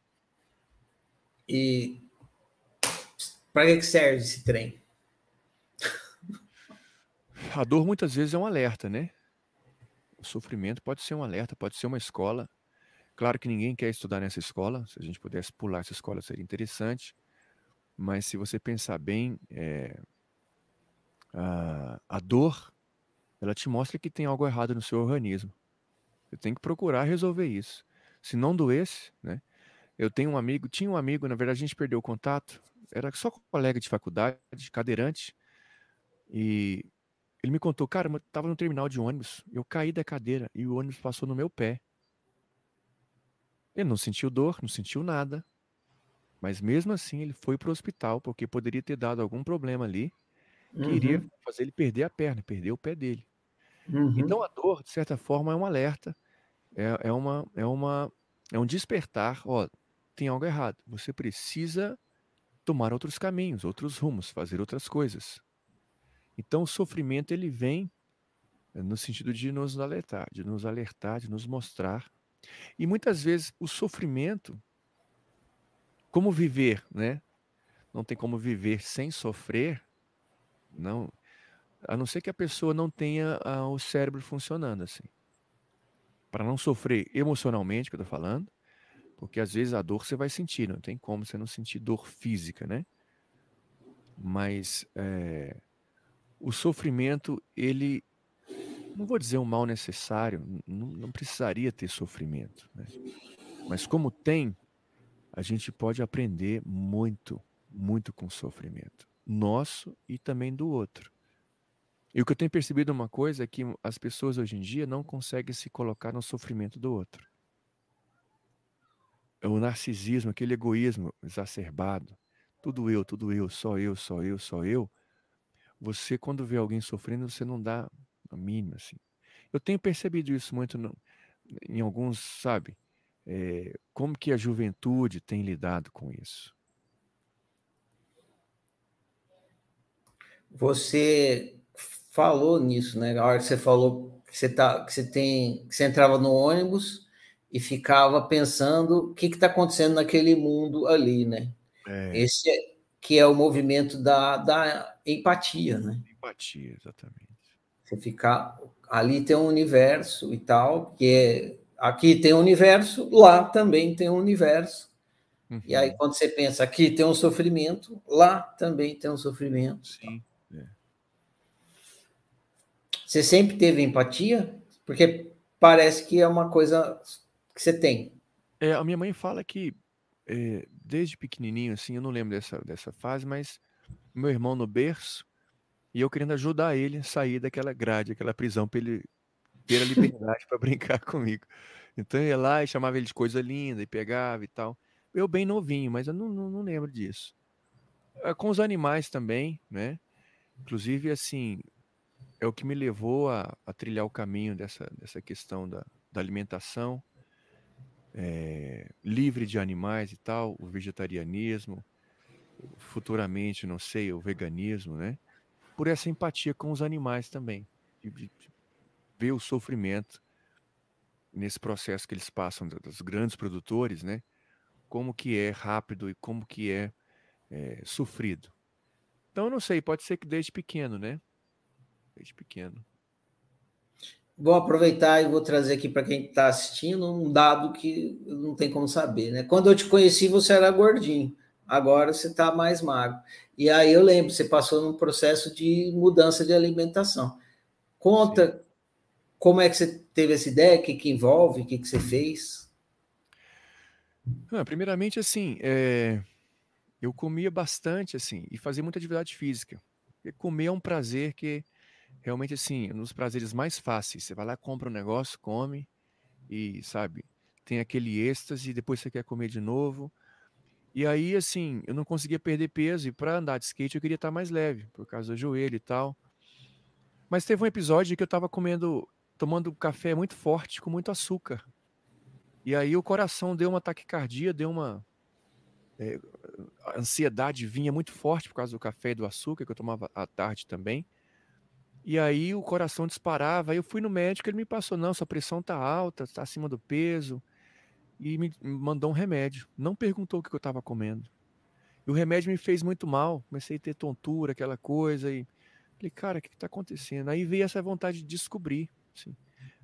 E para que serve esse trem? A dor muitas vezes é um alerta, né? O sofrimento pode ser um alerta, pode ser uma escola. Claro que ninguém quer estudar nessa escola. Se a gente pudesse pular essa escola seria interessante. Mas se você pensar bem, é, a, a dor, ela te mostra que tem algo errado no seu organismo. Você tem que procurar resolver isso. Se não doesse, né? Eu tenho um amigo, tinha um amigo, na verdade a gente perdeu o contato, era só colega de faculdade, cadeirante, e ele me contou, cara, eu tava no terminal de ônibus, eu caí da cadeira e o ônibus passou no meu pé. Ele não sentiu dor, não sentiu nada, mas mesmo assim ele foi para o hospital porque poderia ter dado algum problema ali queria uhum. fazer ele perder a perna, perder o pé dele. Uhum. Então a dor, de certa forma, é um alerta, é, é, uma, é, uma, é um despertar. Ó, tem algo errado. Você precisa tomar outros caminhos, outros rumos, fazer outras coisas. Então o sofrimento ele vem eh, no sentido de nos alertar, de nos alertar, de nos mostrar. E muitas vezes o sofrimento, como viver, né? Não tem como viver sem sofrer, não, a não ser que a pessoa não tenha ah, o cérebro funcionando assim. Para não sofrer emocionalmente, que eu tô falando, porque às vezes a dor você vai sentir, não tem como você não sentir dor física, né? Mas é, o sofrimento, ele, não vou dizer um mal necessário, não, não precisaria ter sofrimento, né? Mas como tem, a gente pode aprender muito, muito com o sofrimento, nosso e também do outro. E o que eu tenho percebido uma coisa é que as pessoas hoje em dia não conseguem se colocar no sofrimento do outro. É o narcisismo, aquele egoísmo exacerbado, tudo eu, tudo eu, só eu, só eu, só eu, você, quando vê alguém sofrendo, você não dá a mínima, assim. Eu tenho percebido isso muito no, em alguns, sabe? É, como que a juventude tem lidado com isso? Você falou nisso, né? A hora que você falou que você, tá, que você tem, que você entrava no ônibus e ficava pensando o que está acontecendo naquele mundo ali, né? É. Esse é, que é o movimento da, da empatia, né? Empatia, exatamente. Você ficar ali tem um universo e tal, que é aqui tem um universo, lá também tem um universo. Uhum. E aí uhum. quando você pensa aqui tem um sofrimento, lá também tem um sofrimento. Sim. É. Você sempre teve empatia? Porque parece que é uma coisa que você tem. É, a minha mãe fala que é, desde pequenininho, assim, eu não lembro dessa, dessa fase, mas meu irmão no berço e eu querendo ajudar ele a sair daquela grade, aquela prisão, para ele ter a liberdade para *laughs* brincar comigo. Então eu ia lá e chamava ele de coisa linda e pegava e tal. Eu bem novinho, mas eu não, não, não lembro disso. É, com os animais também, né? Inclusive, assim, é o que me levou a, a trilhar o caminho dessa, dessa questão da, da alimentação é, livre de animais e tal, o vegetarianismo, futuramente, não sei, o veganismo, né? Por essa empatia com os animais também, de, de, ver o sofrimento nesse processo que eles passam dos grandes produtores, né? Como que é rápido e como que é, é sofrido. Então, eu não sei, pode ser que desde pequeno, né? Desde pequeno. Vou aproveitar e vou trazer aqui para quem está assistindo um dado que não tem como saber, né? Quando eu te conheci, você era gordinho, agora você está mais magro. E aí eu lembro, você passou num processo de mudança de alimentação. Conta Sim. como é que você teve essa ideia, o que, que envolve, o que, que você fez? Ah, primeiramente, assim, é... eu comia bastante, assim, e fazia muita atividade física. Porque comer é um prazer que realmente assim, nos prazeres mais fáceis. Você vai lá, compra um negócio, come e, sabe, tem aquele êxtase depois você quer comer de novo. E aí, assim, eu não conseguia perder peso e para andar de skate eu queria estar mais leve, por causa do joelho e tal. Mas teve um episódio que eu estava comendo, tomando café muito forte, com muito açúcar. E aí o coração deu uma taquicardia, deu uma. É, a ansiedade vinha muito forte por causa do café e do açúcar, que eu tomava à tarde também. E aí o coração disparava. Aí eu fui no médico, ele me passou: não, sua pressão tá alta, tá acima do peso. E me mandou um remédio. Não perguntou o que eu estava comendo. E o remédio me fez muito mal. Comecei a ter tontura, aquela coisa. E falei, cara, o que está acontecendo? Aí veio essa vontade de descobrir. Assim.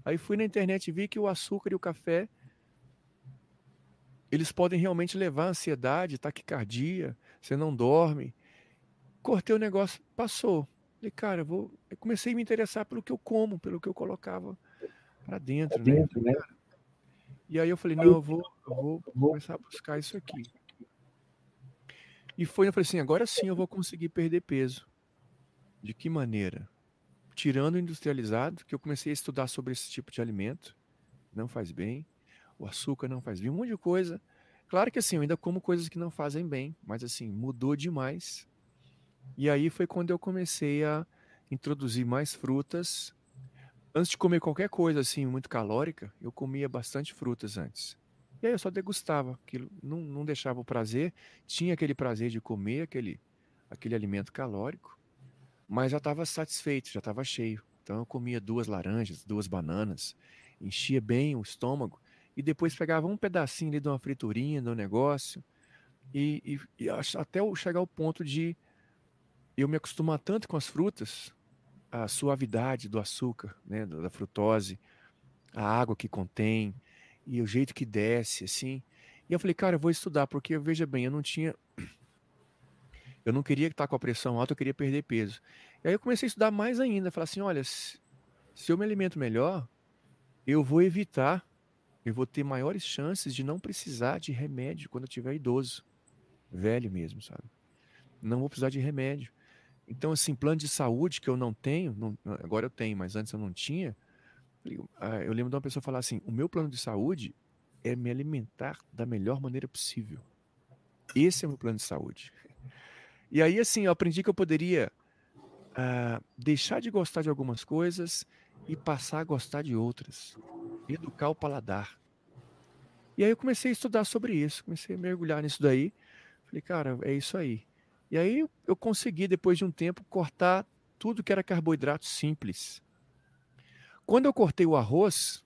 Aí fui na internet e vi que o açúcar e o café eles podem realmente levar ansiedade, taquicardia, você não dorme. Cortei o negócio, passou. Falei, cara, vou. Eu comecei a me interessar pelo que eu como, pelo que eu colocava para dentro, pra dentro, né? né? E aí eu falei, não, eu vou, eu vou começar a buscar isso aqui. E foi, eu falei assim, agora sim eu vou conseguir perder peso. De que maneira? Tirando o industrializado, que eu comecei a estudar sobre esse tipo de alimento, não faz bem. O açúcar não faz bem, um monte de coisa. Claro que assim, eu ainda como coisas que não fazem bem, mas assim, mudou demais E aí foi quando eu comecei a introduzir mais frutas. Antes de comer qualquer coisa assim muito calórica, eu comia bastante frutas antes. E aí eu só degustava, aquilo não, não deixava o prazer, tinha aquele prazer de comer aquele, aquele alimento calórico, mas já estava satisfeito, já estava cheio. Então eu comia duas laranjas, duas bananas, enchia bem o estômago e depois pegava um pedacinho ali de uma friturinha, do negócio, e, e, e até chegar ao ponto de eu me acostumar tanto com as frutas, a suavidade do açúcar, né, da frutose, a água que contém e o jeito que desce, assim. E eu falei, cara, eu vou estudar, porque veja bem, eu não tinha. *clears throat* Eu não queria estar com a pressão alta, eu queria perder peso. E aí eu comecei a estudar mais ainda, falar assim, olha, se eu me alimento melhor, eu vou evitar, eu vou ter maiores chances de não precisar de remédio quando eu tiver idoso, velho mesmo, sabe? Não vou precisar de remédio. Então, assim, plano de saúde que eu não tenho, não, agora eu tenho, mas antes eu não tinha. Ah, eu lembro de uma pessoa falar assim: o meu plano de saúde é me alimentar da melhor maneira possível. Esse é o meu plano de saúde. E aí, assim, eu aprendi que eu poderia uh, deixar de gostar de algumas coisas e passar a gostar de outras. Educar o paladar. E aí eu comecei a estudar sobre isso, comecei a mergulhar nisso daí. Falei, cara, é isso aí. E aí eu consegui, depois de um tempo, cortar tudo que era carboidrato simples. Quando eu cortei o arroz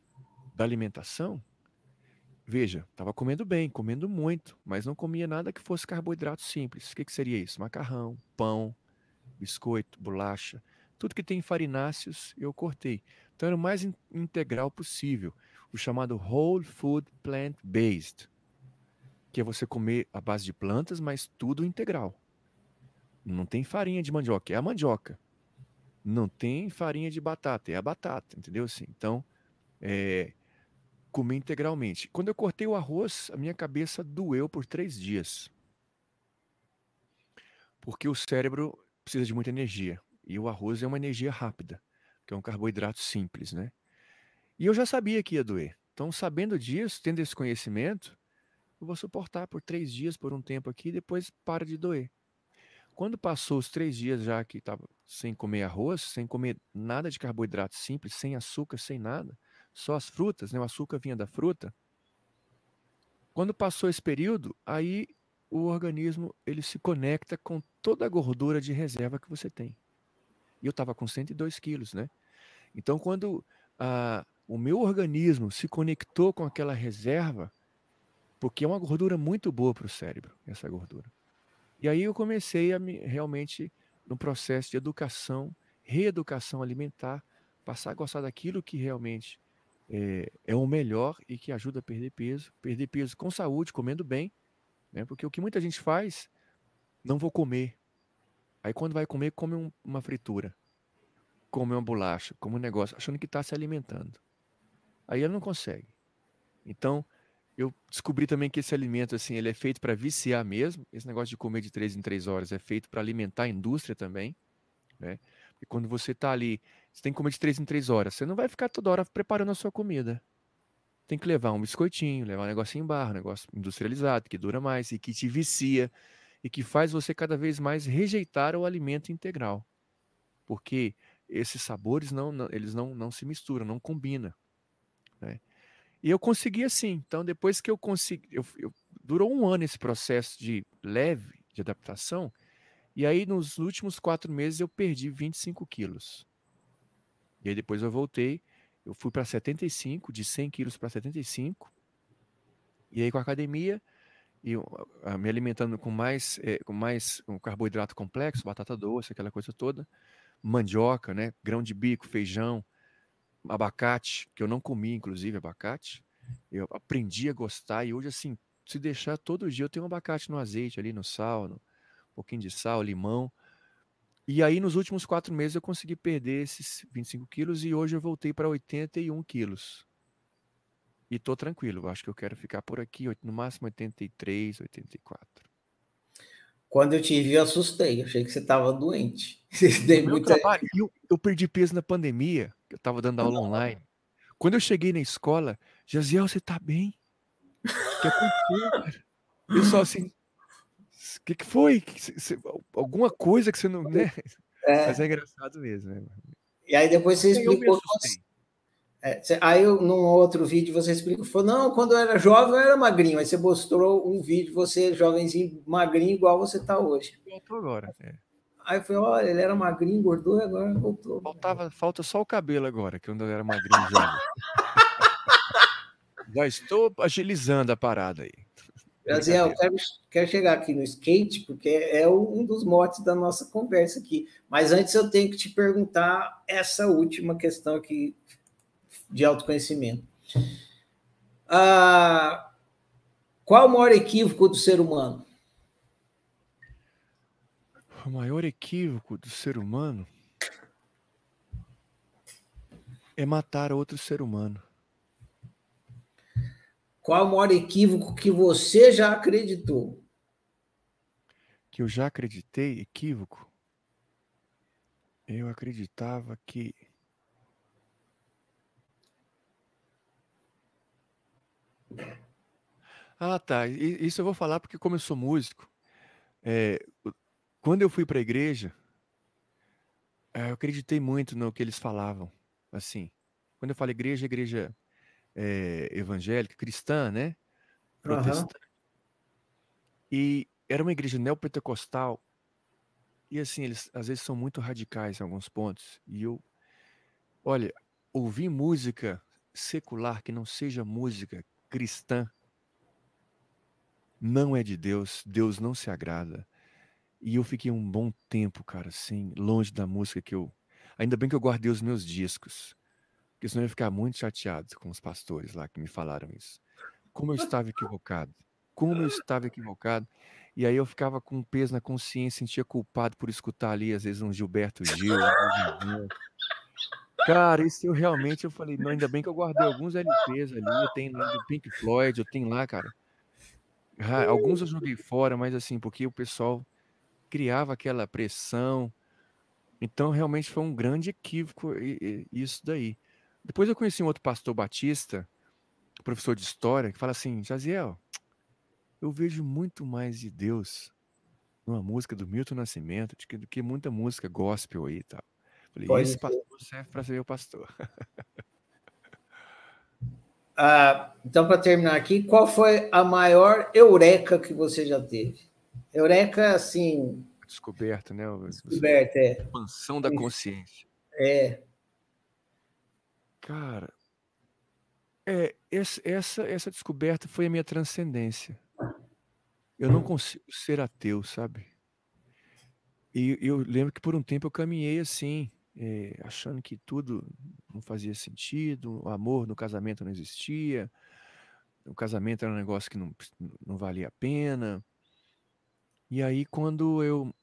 da alimentação, veja, estava comendo bem, comendo muito, mas não comia nada que fosse carboidrato simples. O que, que seria isso? Macarrão, pão, biscoito, bolacha, tudo que tem farináceos eu cortei. Então era o mais in integral possível, o chamado Whole Food Plant Based, que é você comer a base de plantas, mas tudo integral. Não tem farinha de mandioca, é a mandioca. Não tem farinha de batata, é a batata, entendeu? Assim, então, é, comer integralmente. Quando eu cortei o arroz, a minha cabeça doeu por três dias. Porque o cérebro precisa de muita energia. E o arroz é uma energia rápida, que é um carboidrato simples, né? E eu já sabia que ia doer. Então, sabendo disso, tendo esse conhecimento, eu vou suportar por três dias, por um tempo aqui, e depois para de doer. Quando passou os três dias já que estava sem comer arroz, sem comer nada de carboidrato simples, sem açúcar, sem nada, só as frutas, né? o açúcar vinha da fruta. Quando passou esse período, aí o organismo ele se conecta com toda a gordura de reserva que você tem. E eu estava com 102 quilos, né? Então, quando a, o meu organismo se conectou com aquela reserva, porque é uma gordura muito boa para o cérebro, essa gordura. E aí eu comecei a me, realmente no processo de educação, reeducação alimentar, passar a gostar daquilo que realmente é, é o melhor e que ajuda a perder peso, perder peso com saúde, comendo bem, né? Porque o que muita gente faz, não vou comer. Aí quando vai comer, come um, uma fritura, come uma bolacha, come um negócio, achando que está se alimentando. Aí ele não consegue. Então, eu descobri também que esse alimento, assim, ele é feito para viciar mesmo. Esse negócio de comer de três em três horas é feito para alimentar a indústria também, né? Quando você está ali, você tem que comer de três em três horas. Você não vai ficar toda hora preparando a sua comida. Tem que levar um biscoitinho, levar um negocinho em barra, um negócio industrializado, que dura mais e que te vicia e que faz você cada vez mais rejeitar o alimento integral. Porque esses sabores não, não eles não, não se misturam, não combinam. Né? E eu consegui assim. Então, depois que eu consegui. Eu, eu, durou um ano esse processo de leve de adaptação. E aí, nos últimos quatro meses, eu perdi 25 quilos. E aí, depois eu voltei. Eu fui para 75, de 100 quilos para 75. E aí, com a academia, e me alimentando com mais, é, com mais um carboidrato complexo, batata doce, aquela coisa toda, mandioca, né, grão de bico, feijão, abacate, que eu não comia, inclusive, abacate. Eu aprendi a gostar e hoje, assim, se deixar todo dia, eu tenho um abacate no azeite ali, no sal, no, um pouquinho de sal, limão. E aí, nos últimos quatro meses, eu consegui perder esses 25 quilos e hoje eu voltei para 81 quilos. E tô tranquilo, acho que eu quero ficar por aqui, no máximo 83, 84. Quando eu te vi, eu assustei. Achei que você estava doente. *laughs* muita... trabalho, eu, eu, perdi peso na pandemia, que eu estava dando aula online. Quando eu cheguei na escola, Jaziel, você está bem? O que aconteceu, cara? Pessoal assim, O que, que foi? alguma coisa que você não. Né? É. Mas é engraçado mesmo. Né? E aí depois você explicou. É, aí num outro vídeo você explicou, falou, não, quando eu era jovem eu era magrinho, aí você mostrou um vídeo, você jovenzinho, magrinho, igual você está hoje. Voltou agora. É. Aí eu falei, olha, ele era magrinho, engordou e agora voltou. Faltava, falta só o cabelo agora, que quando eu era magrinho jovem. *laughs* Já estou agilizando a parada aí. Brasil, eu quero, quero chegar aqui no skate, porque é um dos motes da nossa conversa aqui. Mas antes eu tenho que te perguntar essa última questão aqui de autoconhecimento. Ah, qual o maior equívoco do ser humano? O maior equívoco do ser humano é matar outro ser humano. Qual o maior equívoco que você já acreditou? Que eu já acreditei? Equívoco? Eu acreditava que. Ah, tá. Isso eu vou falar porque, como eu sou músico, é, quando eu fui para a igreja, é, eu acreditei muito no que eles falavam. Assim, quando eu falo igreja, igreja é, evangélica, cristã, né? Protestante. Uhum. E era uma igreja neopentecostal. E assim, eles às vezes são muito radicais em alguns pontos. E eu, olha, ouvir música secular que não seja música cristã não é de Deus, Deus não se agrada. E eu fiquei um bom tempo, cara, assim, longe da música que eu. Ainda bem que eu guardei os meus discos. Porque senão eu ia ficar muito chateado com os pastores lá que me falaram isso. Como eu estava equivocado. Como eu estava equivocado. E aí eu ficava com um peso na consciência, sentia culpado por escutar ali, às vezes, um Gilberto Gil. Um Cara, isso eu realmente eu falei, não, ainda bem que eu guardei alguns LPs ali, eu tenho lá do Pink Floyd, eu tenho lá, cara. Alguns eu joguei fora, mas assim, porque o pessoal criava aquela pressão. Então, realmente foi um grande equívoco isso daí. Depois eu conheci um outro pastor batista, professor de história, que fala assim: Jaziel, eu vejo muito mais de Deus numa música do Milton Nascimento do que muita música gospel aí e tal. Falei, Pode esse ser. pastor serve para ser o pastor. Ah, então, para terminar aqui, qual foi a maior eureka que você já teve? Eureka, assim. Descoberta, né? Descoberta, é. Expansão da consciência. É. Cara, é, essa, essa, essa descoberta foi a minha transcendência. Eu não consigo ser ateu, sabe? E eu lembro que por um tempo eu caminhei assim, é, achando que tudo não fazia sentido, o amor no casamento não existia, o casamento era um negócio que não, não valia a pena. E aí, quando eu,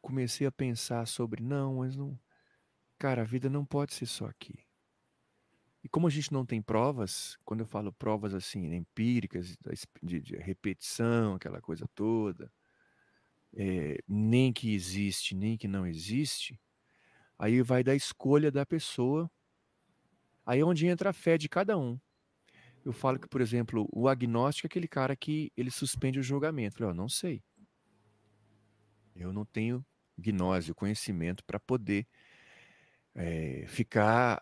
comecei a pensar sobre, não, mas não. Cara, a vida não pode ser só aqui. E como a gente não tem provas, quando eu falo provas assim, empíricas, de, de repetição, aquela coisa toda, é, nem que existe, nem que não existe, aí vai da escolha da pessoa, aí é onde entra a fé de cada um. Eu falo que, por exemplo, o agnóstico é aquele cara que ele suspende o julgamento. Eu, não sei. Eu não tenho gnose, conhecimento para poder é, ficar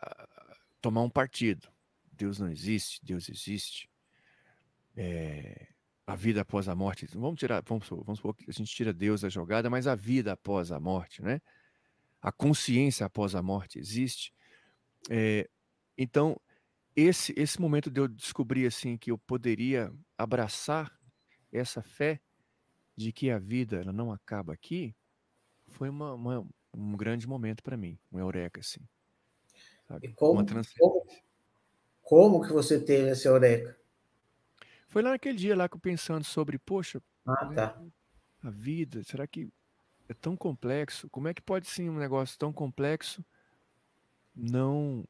tomar um partido. Deus não existe, Deus existe. É, a vida após a morte. Vamos tirar, vamos, vamos supor que a gente tira Deus da jogada, mas a vida após a morte, né? A consciência após a morte existe. É, então, esse, esse momento de eu descobrir assim que eu poderia abraçar essa fé de que a vida ela não acaba aqui, foi uma, uma um grande momento para mim, um eureka assim. Sabe? Como, como, como, que você teve essa eureka? Foi lá naquele dia lá que eu pensando sobre, poxa, ah, tá. a vida, será que é tão complexo? Como é que pode ser um negócio tão complexo não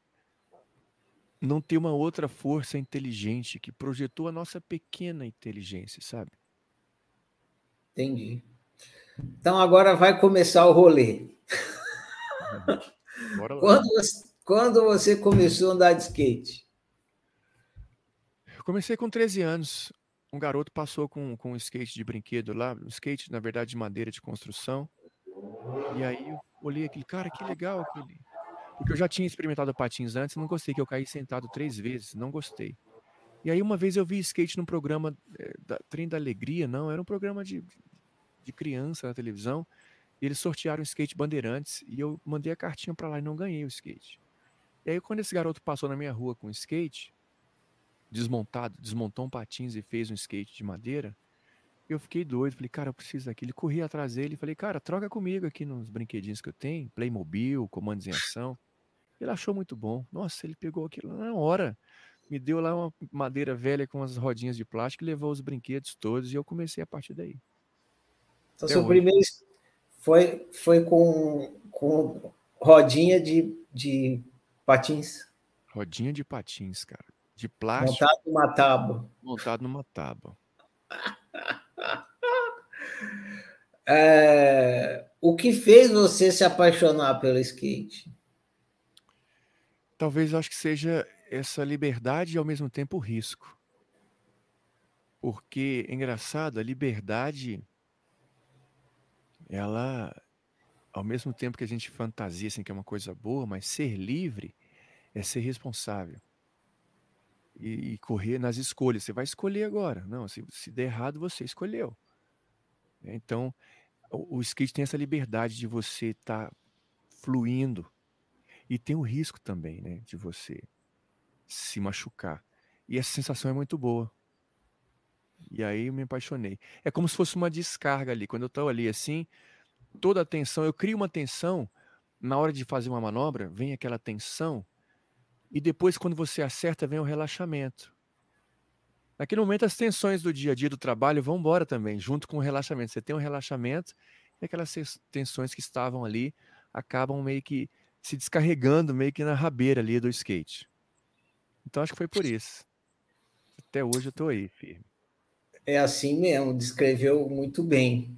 não ter uma outra força inteligente que projetou a nossa pequena inteligência, sabe? Entendi. Então agora vai começar o rolê. *laughs* Bora lá. Quando você, quando você começou a andar de skate? Eu comecei com 13 anos. um garoto passou com, com um skate de brinquedo lá, um skate, na verdade, de madeira de construção. E aí eu olhei aquele cara, que legal aquele. Porque eu já tinha experimentado patins antes, não gostei, que eu caí sentado três vezes, não gostei. E aí uma vez eu vi skate num programa é, da Trem da Alegria, não, era um programa de, de criança na televisão, e eles sortearam skate Bandeirantes, e eu mandei a cartinha para lá e não ganhei o skate. E aí quando esse garoto passou na minha rua com o skate, desmontado, desmontou um patins e fez um skate de madeira, eu fiquei doido, falei, cara, eu preciso daquilo. Corri atrás dele e falei, cara, troca comigo aqui nos brinquedinhos que eu tenho, Playmobil, comandos em ação. Ele achou muito bom. Nossa, ele pegou aquilo na hora me deu lá uma madeira velha com as rodinhas de plástico e levou os brinquedos todos e eu comecei a partir daí. Então, Até seu hoje. primeiro foi, foi com, com rodinha de, de patins? Rodinha de patins, cara. De plástico. Montado numa tábua. Montado numa tábua. *laughs* é, o que fez você se apaixonar pelo skate? Talvez acho que seja essa liberdade e ao mesmo tempo o risco. Porque engraçado, a liberdade ela ao mesmo tempo que a gente fantasia assim que é uma coisa boa, mas ser livre é ser responsável. E, e correr nas escolhas. Você vai escolher agora. Não, se, se der errado, você escolheu. Então, o, o skate tem essa liberdade de você estar tá fluindo. E tem o risco também, né? De você se machucar. E essa sensação é muito boa. E aí eu me apaixonei. É como se fosse uma descarga ali. Quando eu estou ali assim, toda a tensão, eu crio uma tensão na hora de fazer uma manobra, vem aquela tensão, e depois, quando você acerta, vem o relaxamento. Naquele momento, as tensões do dia a dia do trabalho vão embora também, junto com o relaxamento. Você tem um relaxamento e aquelas tensões que estavam ali acabam meio que se descarregando, meio que na rabeira ali do skate. Então acho que foi por isso. Até hoje eu estou aí, firme. É assim mesmo, descreveu muito bem.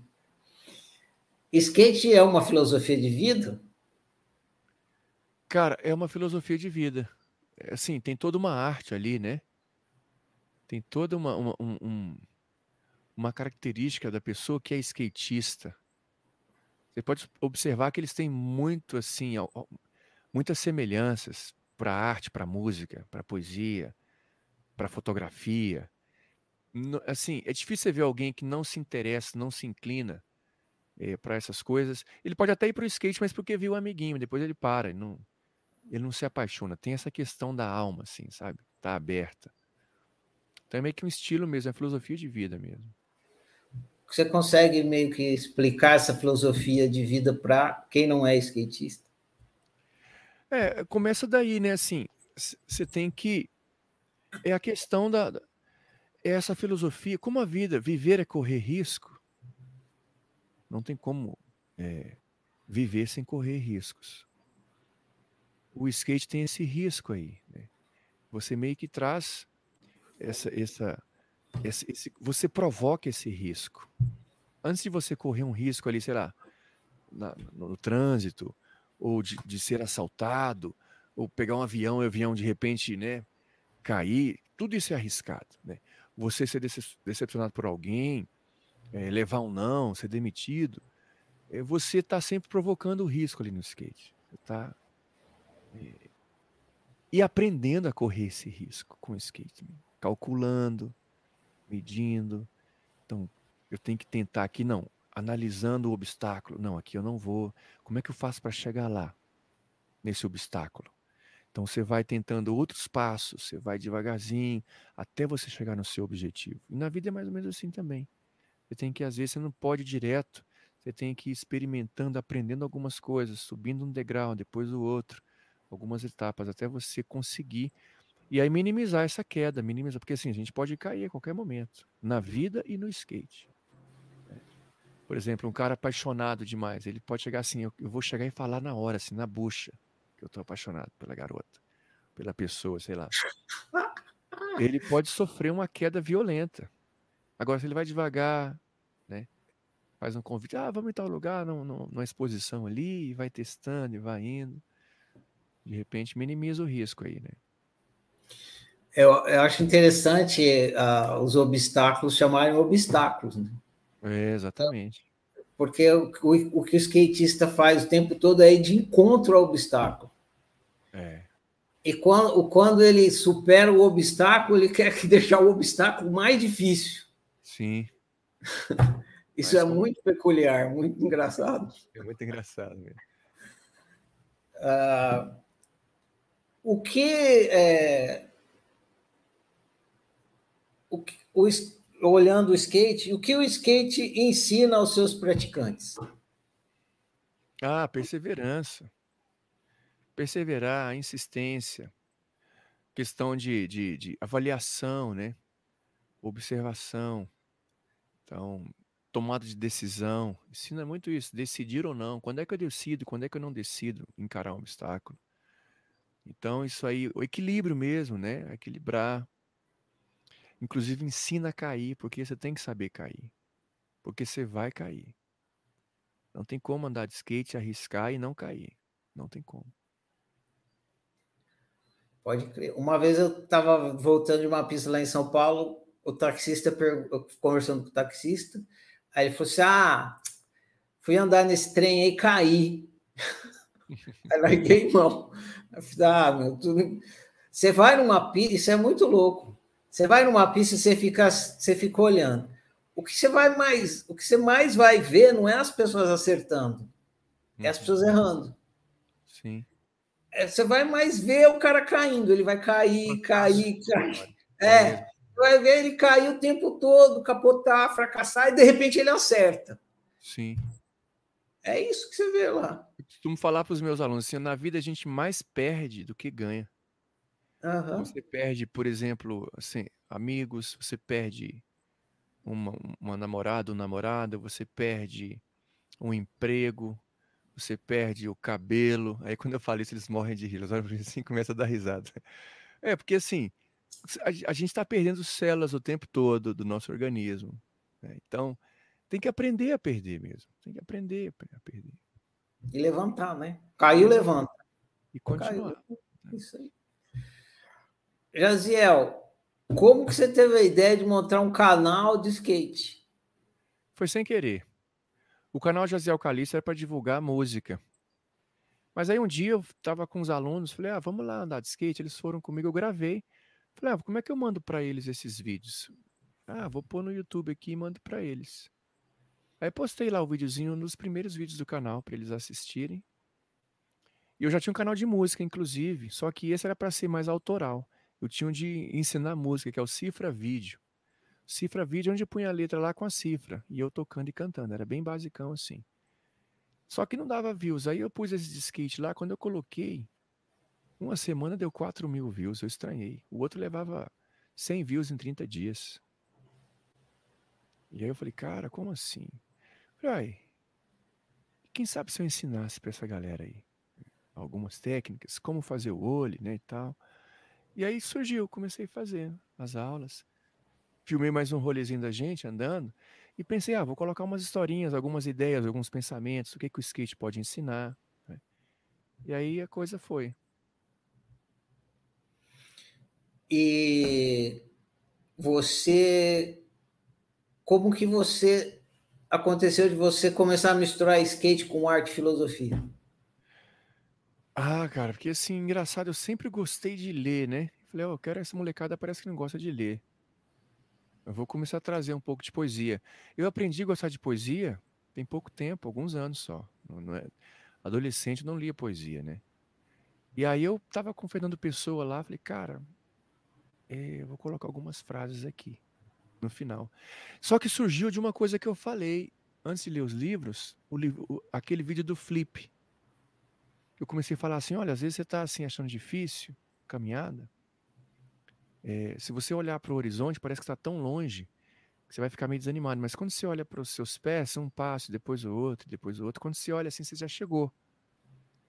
Skate é uma filosofia de vida? Cara, é uma filosofia de vida. É, assim, tem toda uma arte ali, né? Tem toda uma, uma, um, uma característica da pessoa que é skatista. Você pode observar que eles têm muito, assim, muitas semelhanças para arte, para música, para poesia, para fotografia. Assim, é difícil você ver alguém que não se interessa, não se inclina é, eh, para essas coisas. Ele pode até ir para o skate, mas porque viu o amiguinho, depois ele para, ele não, ele não se apaixona. Tem essa questão da alma, assim, sabe? Tá aberta. Então é meio que um estilo mesmo, é filosofia de vida mesmo. Você consegue meio que explicar essa filosofia de vida para quem não é skatista? É, começa daí, né? Assim, você tem que. É a questão da. Essa filosofia, como a vida, viver é correr risco. Não tem como é, viver sem correr riscos. O skate tem esse risco aí. Né? Você meio que traz essa, essa, esse, você provoca esse risco. Antes de você correr um risco ali, sei lá, na, no, no trânsito, ou de, de ser assaltado, ou pegar um avião e o avião de repente né, cair, tudo isso é arriscado. Né? Você ser decepcionado por alguém, é, levar um não, ser demitido, é, você está sempre provocando o risco ali no skate. Você está é, e aprendendo a correr esse risco com o skate, calculando, medindo. Então, eu tenho que tentar aqui, não analisando o obstáculo. Não, aqui eu não vou. Como é que eu faço para chegar lá, nesse obstáculo? Então você vai tentando outros passos, você vai devagarzinho, até você chegar no seu objetivo. E na vida é mais ou menos assim também. Você tem que, às vezes, você não pode ir direto, você tem que ir experimentando, aprendendo algumas coisas, subindo um degrau, depois o outro, algumas etapas, até você conseguir. E aí minimizar essa queda, minimizar, porque assim, a gente pode cair a qualquer momento, na vida e no skate. Por exemplo, um cara apaixonado demais, ele pode chegar assim, eu, eu vou chegar e falar na hora, assim, na bucha, que eu tô apaixonado pela garota, pela pessoa, sei lá. Ele pode sofrer uma queda violenta. Agora, se ele vai devagar, né? Faz um convite, ah, vamos em tal lugar, numa exposição ali, e vai testando e vai indo. De repente, minimiza o risco aí, né? Eu, eu acho interessante uh, os obstáculos chamarem obstáculos. Né? É, exatamente. Porque o, o, o, que o skatista faz o tempo todo é de encontro ao obstáculo. É. E quando, quando ele supera o obstáculo, ele quer *laughs* deixar o obstáculo mais difícil. Sim. *laughs* Isso Mas, é muito peculiar, muito engraçado. É muito engraçado mesmo. Uh, o que é, o, o, olhando o skate, o que o skate ensina aos seus praticantes? Ah, perseverança. Perseverar, insistência, questão de, de, de avaliação, né? Observação. Então, tomada de decisão. Ensina muito isso, decidir ou não. Quando é que eu decido, quando é que eu não decido encarar um obstáculo? Então, isso aí, o equilíbrio mesmo, né? Equilibrar. Inclusive, ensina a cair, porque você tem que saber cair. Porque você vai cair. Não tem como andar de skate, arriscar e não cair. Não tem como. Pode crer. Uma vez eu estava voltando de uma pista lá em São Paulo, o taxista, conversando com o taxista, aí ele falou assim: Ah, fui andar nesse trem aí e caí. *laughs* aí larguei mão. Eu falei, ah, meu, tu... você vai numa pista, isso é muito louco. Você vai numa pista e você fica, você fica olhando. O que você vai mais, o que você mais vai ver não é as pessoas acertando, é as uhum. pessoas errando. Sim. É, você vai mais ver o cara caindo, ele vai cair, cair, cair. É, vai ver ele cair o tempo todo, capotar, fracassar, e de repente ele acerta. Sim. É isso que você vê lá. Eu costumo falar para os meus alunos assim: na vida a gente mais perde do que ganha. Uhum. Você perde, por exemplo, assim, amigos, você perde uma, uma namorada, um namorado, você perde um emprego, você perde o cabelo. Aí quando eu falo isso, eles morrem de rir. Eles olham assim começa a dar risada. É, porque assim, a, a gente está perdendo células o tempo todo do nosso organismo. Né? Então, tem que aprender a perder mesmo. Tem que aprender a perder. E levantar, né? Caiu, levanta. E continuar. Caiu. Isso aí. Jaziel, como que você teve a ideia de montar um canal de skate? Foi sem querer. O canal Jaziel Calixto era para divulgar música. Mas aí um dia eu estava com os alunos, falei, ah, vamos lá andar de skate. Eles foram comigo, eu gravei. Falei, ah, como é que eu mando para eles esses vídeos? Ah, vou pôr no YouTube aqui e mando para eles. Aí postei lá o videozinho nos primeiros vídeos do canal para eles assistirem. E eu já tinha um canal de música, inclusive, só que esse era para ser mais autoral. Eu tinha um de ensinar música, que é o Cifra Vídeo. Cifra Vídeo, onde eu punha a letra lá com a cifra, e eu tocando e cantando. Era bem basicão assim. Só que não dava views. Aí eu pus esse skate lá, quando eu coloquei, uma semana deu 4 mil views. Eu estranhei. O outro levava 100 views em 30 dias. E aí eu falei, cara, como assim? Falei, quem sabe se eu ensinasse para essa galera aí algumas técnicas, como fazer o olho, né, e tal. E aí surgiu, comecei a fazer as aulas. Filmei mais um rolezinho da gente andando e pensei, ah, vou colocar umas historinhas, algumas ideias, alguns pensamentos, o que, que o skate pode ensinar. Né? E aí a coisa foi. E você, como que você aconteceu de você começar a misturar skate com arte e filosofia? Ah, cara, porque assim, engraçado, eu sempre gostei de ler, né? Falei, ó, eu quero essa molecada, parece que não gosta de ler. Eu vou começar a trazer um pouco de poesia. Eu aprendi a gostar de poesia tem pouco tempo, alguns anos só. Não, não é... Adolescente não lia poesia, né? E aí eu tava com o Fernando Pessoa lá, falei, cara, é, eu vou colocar algumas frases aqui no final. Só que surgiu de uma coisa que eu falei antes de ler os livros, o livro, o, aquele vídeo do Flip. Eu comecei a falar assim: olha, às vezes você está assim achando difícil caminhada. É, se você olhar para o horizonte, parece que está tão longe que você vai ficar meio desanimado. Mas quando você olha para os seus pés, um passo, depois o outro, depois o outro. Quando você olha assim, você já chegou.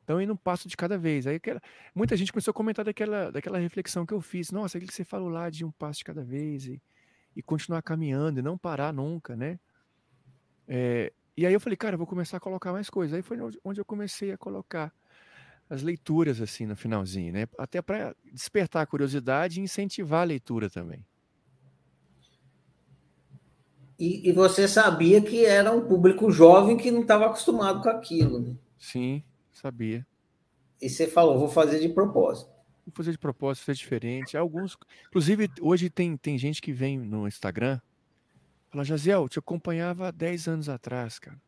Então, indo um passo de cada vez. Aí, aquela, muita gente começou a comentar daquela, daquela reflexão que eu fiz. Nossa, aquilo que você falou lá de um passo de cada vez. E, e continuar caminhando e não parar nunca, né? É, e aí eu falei, cara, eu vou começar a colocar mais coisas. Aí foi onde eu comecei a colocar as leituras assim no finalzinho, né? Até para despertar a curiosidade e incentivar a leitura também. E, e, você sabia que era um público jovem que não estava acostumado com aquilo, né? Sim, sabia. E você falou, vou fazer de propósito. Vou fazer de propósito, fazer diferente. Alguns, inclusive, hoje tem, tem gente que vem no Instagram, fala, Jaziel, te acompanhava há 10 anos atrás, cara.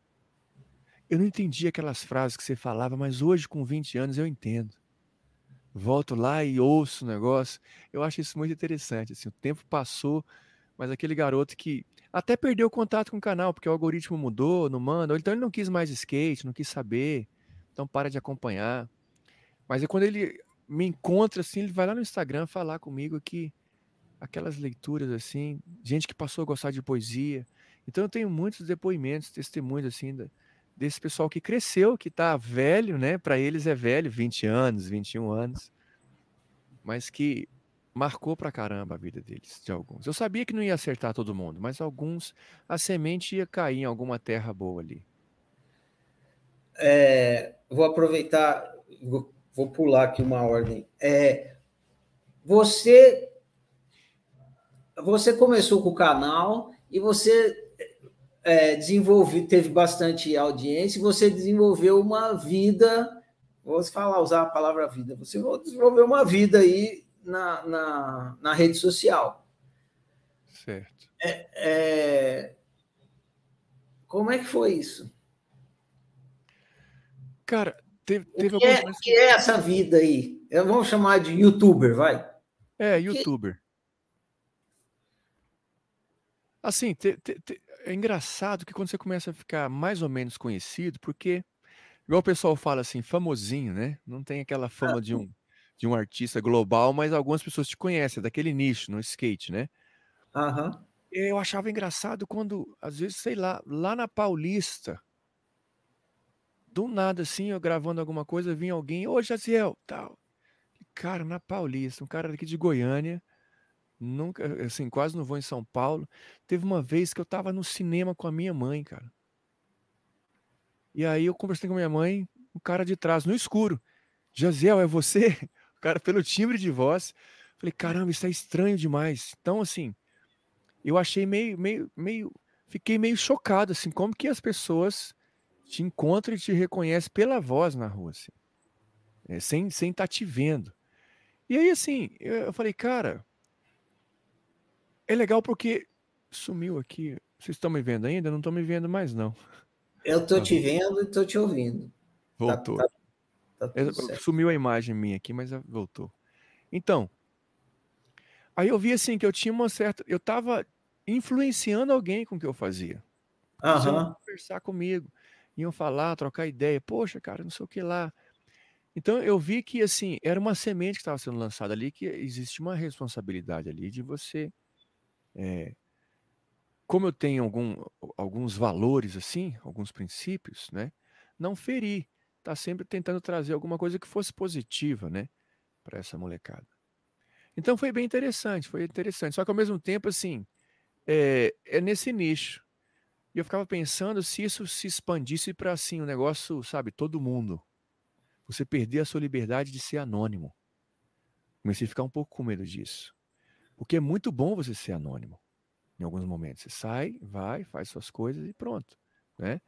Eu não entendi aquelas frases que você falava, mas hoje, com 20 anos, eu entendo. Volto lá e ouço o negócio. Eu acho isso muito interessante. Assim, o tempo passou, mas aquele garoto que até perdeu o contato com o canal, porque o algoritmo mudou, não manda, então ele não quis mais skate, não quis saber, então para de acompanhar. Mas é quando ele me encontra assim, ele vai lá no Instagram falar comigo que aquelas leituras assim, gente que passou a gostar de poesia. Então eu tenho muitos depoimentos, testemunhos assim da, desse pessoal que cresceu, que está velho, né? Para eles é velho, 20 anos, 21 anos, mas que marcou pra caramba a vida deles, de alguns. Eu sabia que não ia acertar todo mundo, mas alguns a semente ia cair em alguma terra boa ali. É, vou aproveitar, vou, vou, pular aqui uma ordem. É, você você começou com o canal e você é, desenvolveu, teve bastante audiência, e você desenvolveu uma vida, vou falar, usar a palavra vida, você desenvolveu uma vida aí na, na, na rede social. Certo. É, é... Como é que foi isso? Cara, teve, teve o que, é, que é essa vida aí? Vamos chamar de youtuber, vai. É, youtuber. Que... Assim, te, te, te, é engraçado que quando você começa a ficar mais ou menos conhecido, porque, igual o pessoal fala assim, famosinho, né? Não tem aquela fama ah, de um de um artista global, mas algumas pessoas te conhecem, daquele nicho, no skate, né? Uhum. Eu achava engraçado quando, às vezes, sei lá, lá na Paulista, do nada, assim, eu gravando alguma coisa, vinha alguém, ô Jaziel, tal. Cara, na Paulista, um cara daqui de Goiânia, nunca, assim, quase não vou em São Paulo. Teve uma vez que eu tava no cinema com a minha mãe, cara. E aí eu conversei com a minha mãe, o cara de trás, no escuro. Jaziel, é você? *laughs* cara, pelo timbre de voz. Falei, caramba, isso é estranho demais. Então, assim, eu achei meio, meio, meio, fiquei meio chocado, assim, como que as pessoas te encontram e te reconhecem pela voz na rua, assim, é, sem sem estar tá te vendo. E aí, assim, eu falei, cara, é legal porque sumiu aqui. Vocês estão me vendo ainda? Não estão me vendo mais, não. Eu estou te vendo e estou te ouvindo. Voltou. Tá, tá, Tá Sumiu a imagem minha aqui, mas voltou. Então, aí eu vi assim que eu tinha uma certa. Eu estava influenciando alguém com o que eu fazia. Uhum. conversar comigo, iam falar, trocar ideia. Poxa, cara, não sei o que lá. Então eu vi que assim era uma semente que estava sendo lançada ali, que existe uma responsabilidade ali de você, é, como eu tenho algum, alguns valores assim, alguns princípios, né, não ferir tá sempre tentando trazer alguma coisa que fosse positiva, né, para essa molecada. Então foi bem interessante, foi interessante. Só que ao mesmo tempo, assim, é, é nesse nicho. E eu ficava pensando se isso se expandisse para assim, o um negócio, sabe, todo mundo. Você perder a sua liberdade de ser anônimo. Comecei a ficar um pouco com medo disso. Porque é muito bom você ser anônimo. Em alguns momentos. Você sai, vai, faz suas coisas e pronto. Né?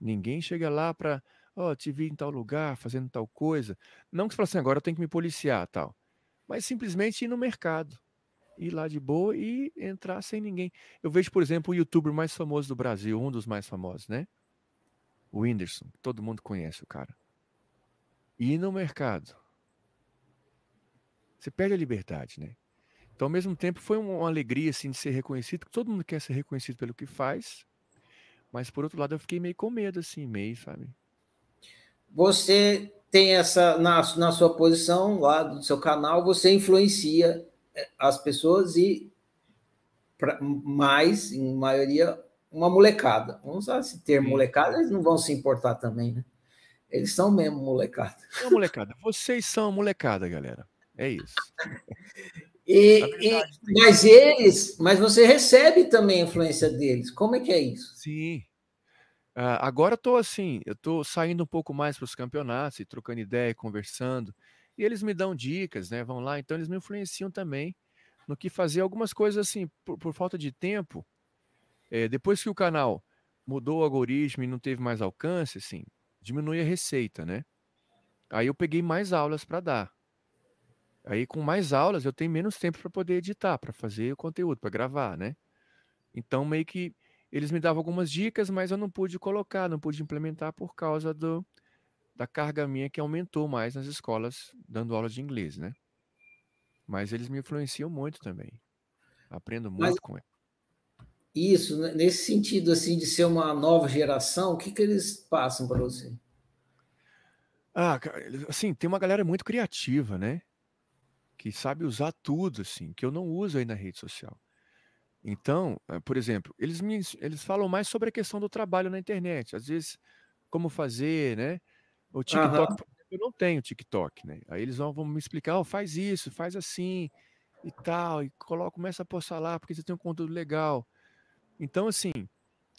Ninguém chega lá para ó, oh, te vi em tal lugar, fazendo tal coisa. Não que você fale assim, agora eu tenho que me policiar, tal. Mas simplesmente ir no mercado, ir lá de boa e entrar sem ninguém. Eu vejo, por exemplo, o youtuber mais famoso do Brasil, um dos mais famosos, né? O Whindersson, todo mundo conhece o cara. Ir no mercado. Você perde a liberdade, né? Então, ao mesmo tempo, foi uma alegria assim, de ser reconhecido, todo mundo quer ser reconhecido pelo que faz, mas por outro lado eu fiquei meio com medo, assim, meio, sabe? você tem essa, na, na sua posição lá do seu canal, você influencia é, as pessoas e pra, mais, em maioria, uma molecada. Vamos usar esse termo Sim. molecada, eles não vão se importar também, né? Eles são mesmo molecada. É molecada. Vocês são molecada, galera. É isso. *laughs* E, verdade, e, mas eles, mas você recebe também a influência deles. Como é que é isso? Sim. Uh, agora estou assim, eu estou saindo um pouco mais para os campeonatos e trocando ideia, conversando. E eles me dão dicas, né? Vão lá, então eles me influenciam também no que fazer. Algumas coisas assim, por, por falta de tempo. É, depois que o canal mudou o algoritmo e não teve mais alcance, assim, diminui a receita, né? Aí eu peguei mais aulas para dar. Aí com mais aulas eu tenho menos tempo para poder editar, para fazer o conteúdo, para gravar, né? Então meio que eles me davam algumas dicas, mas eu não pude colocar, não pude implementar por causa do, da carga minha que aumentou mais nas escolas dando aula de inglês, né? Mas eles me influenciam muito também. Aprendo muito mas, com eles. Isso, né, nesse sentido assim de ser uma nova geração, o que, que eles passam para você? Ah, assim, tem uma galera muito criativa, né? Que sabe usar tudo, assim, que eu não uso aí na rede social. Então, eh, por exemplo, eles me eles falam mais sobre a questão do trabalho na internet, às vezes como fazer, né. O TikTok, eu não tenho TikTok, né, aí eles vão vão me explicar: "Ó, faz isso, faz assim, e tal, e coloca começa a postar lá, porque você tem um conteúdo legal". Então, assim,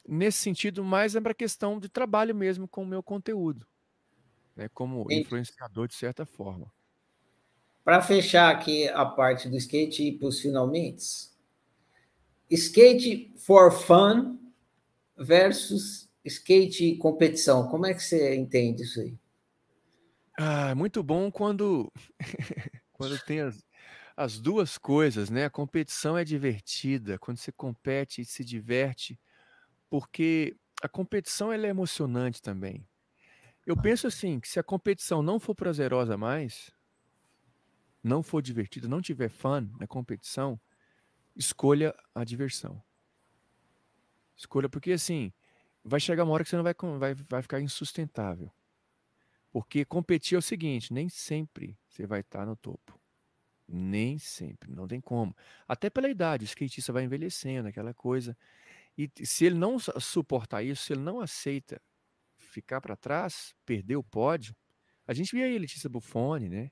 nesse sentido, mais é pra questão de trabalho mesmo com o meu conteúdo, né, como influenciador de certa forma. Para fechar aqui a parte do skate e para os finalmentes skate for fun versus skate competição. Como é que você entende isso aí? Ah, muito bom quando *laughs* quando tem as, as duas coisas, né? A competição é divertida, quando você compete e se diverte, porque a competição ela é emocionante também. Eu penso assim, que se a competição não for prazerosa mais, não for divertida, não tiver fun na competição, escolha a diversão. Escolha, porque assim, vai chegar uma hora que você não vai, vai, vai ficar insustentável. Porque competir é o seguinte, nem sempre você vai estar no topo. Nem sempre, não tem como. Até pela idade, o skatista vai envelhecendo, aquela coisa. E se ele não suportar isso, se ele não aceita ficar para trás, perder o pódio, a gente via aí a Letícia Buffoni, né?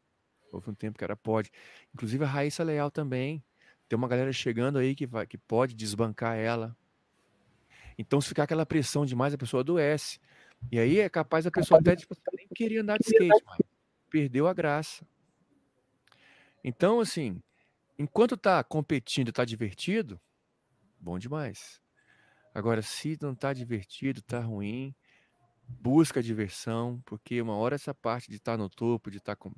Houve um tempo que era pódio. Inclusive a Raíssa Leal também. Tem uma galera chegando aí que, vai, que pode desbancar ela. Então, se ficar aquela pressão demais, a pessoa adoece. E aí é capaz a pessoa até tipo, nem querer andar de skate, mas perdeu a graça. Então, assim, enquanto tá competindo, tá divertido, bom demais. Agora, se não tá divertido, tá ruim, busca diversão, porque uma hora essa parte de estar tá no topo, de estar tá com.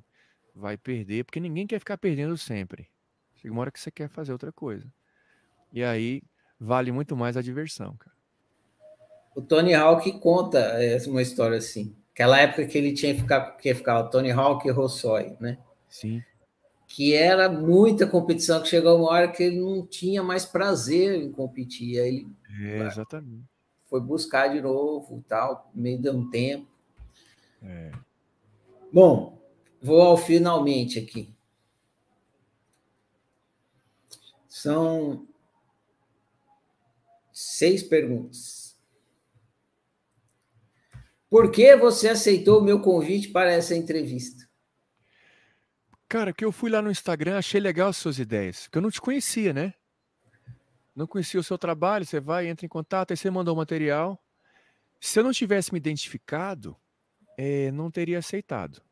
Vai perder, porque ninguém quer ficar perdendo sempre. Chega uma hora que você quer fazer outra coisa. E aí vale muito mais a diversão, cara. O Tony Hawk conta é, uma história assim. Aquela época que ele tinha que ficar, que ficar o Tony Hawk e Rossoi, né? Sim. Que era muita competição, que chegou uma hora que ele não tinha mais prazer em competir. Aí ele é, exatamente. foi buscar de novo, tal, meio de um tempo. É. Bom, vou ao finalmente aqui. São seis perguntas. Por que você aceitou o meu convite para essa entrevista? Cara, que eu fui lá no Instagram, achei legal as suas ideias, porque eu não te conhecia, né? Não conhecia o seu trabalho, você vai, entra em contato, aí você mandou o material. Se eu não tivesse me identificado, é, não teria aceitado.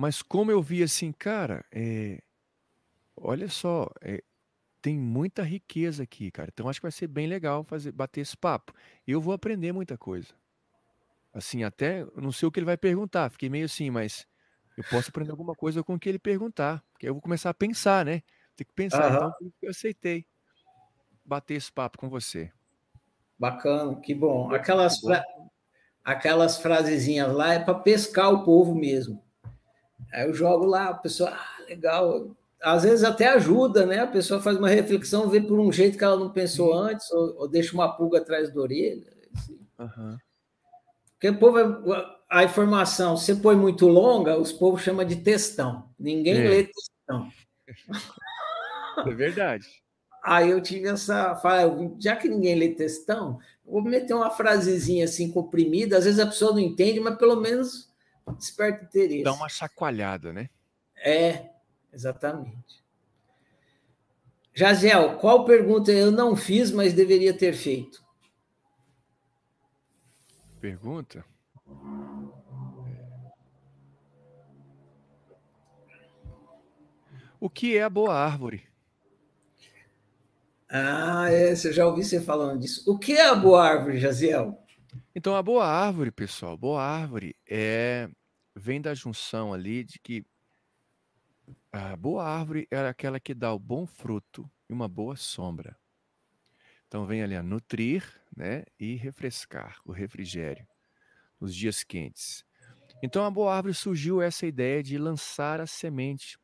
Mas como eu vi assim, cara, é, olha só, é, tem muita riqueza aqui, cara. Então acho que vai ser bem legal fazer bater esse papo. Eu vou aprender muita coisa. Assim, até não sei o que ele vai perguntar, fiquei meio assim, mas eu posso aprender alguma coisa com o que ele perguntar, porque eu vou começar a pensar, né? Tem que pensar, então eu aceitei bater esse papo com você. Bacana, que bom. Aquelas, fra... Aquelas frasezinhas lá é para pescar o povo mesmo. Aí eu jogo lá, a pessoa, ah, legal, às vezes até ajuda, né? A pessoa faz uma reflexão, vê por um jeito que ela não pensou uhum. antes, ou, ou, deixa uma pulga atrás da orelha. Assim. Uhum. Porque o povo, a informação, se põe muito longa, os povos chamam de textão. Ninguém é. lê textão. É verdade. Aí eu tive essa. Fala, já que ninguém lê textão, vou meter uma frasezinha assim comprimida. Às vezes a pessoa não entende, mas pelo menos desperta interesse. Dá uma chacoalhada, né? É, Exatamente. Jaziel, qual pergunta eu não fiz, mas deveria ter feito? pergunta. O que é a boa árvore? Ah, é, eu já ouvi você falando disso. O que é a boa árvore, Jaziel? Então, a boa árvore, pessoal, boa árvore é vem da junção ali de que a boa árvore é aquela que dá o bom fruto e uma boa sombra. Então vem ali a nutrir, né, e refrescar o refrigério nos dias quentes. Então a boa árvore surgiu essa ideia de lançar a semente.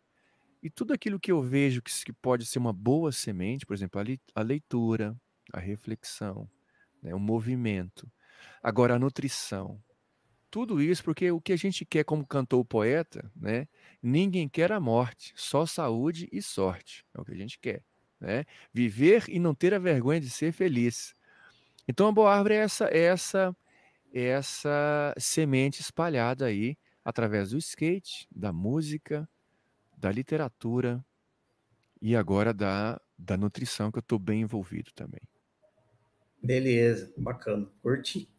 E tudo aquilo que eu vejo que pode ser uma boa semente, por exemplo, a leitura, a reflexão, né, o movimento, agora a nutrição, tudo isso porque o que a gente quer, como cantou o poeta, né? Ninguém quer a morte, só saúde e sorte. É o que a gente quer, né? Viver e não ter a vergonha de ser feliz. Então a boa árvore é essa, é essa, é essa semente espalhada aí através do skate, da música, da literatura e agora da, da nutrição, que eu estou bem envolvido também. Beleza, bacana, curti.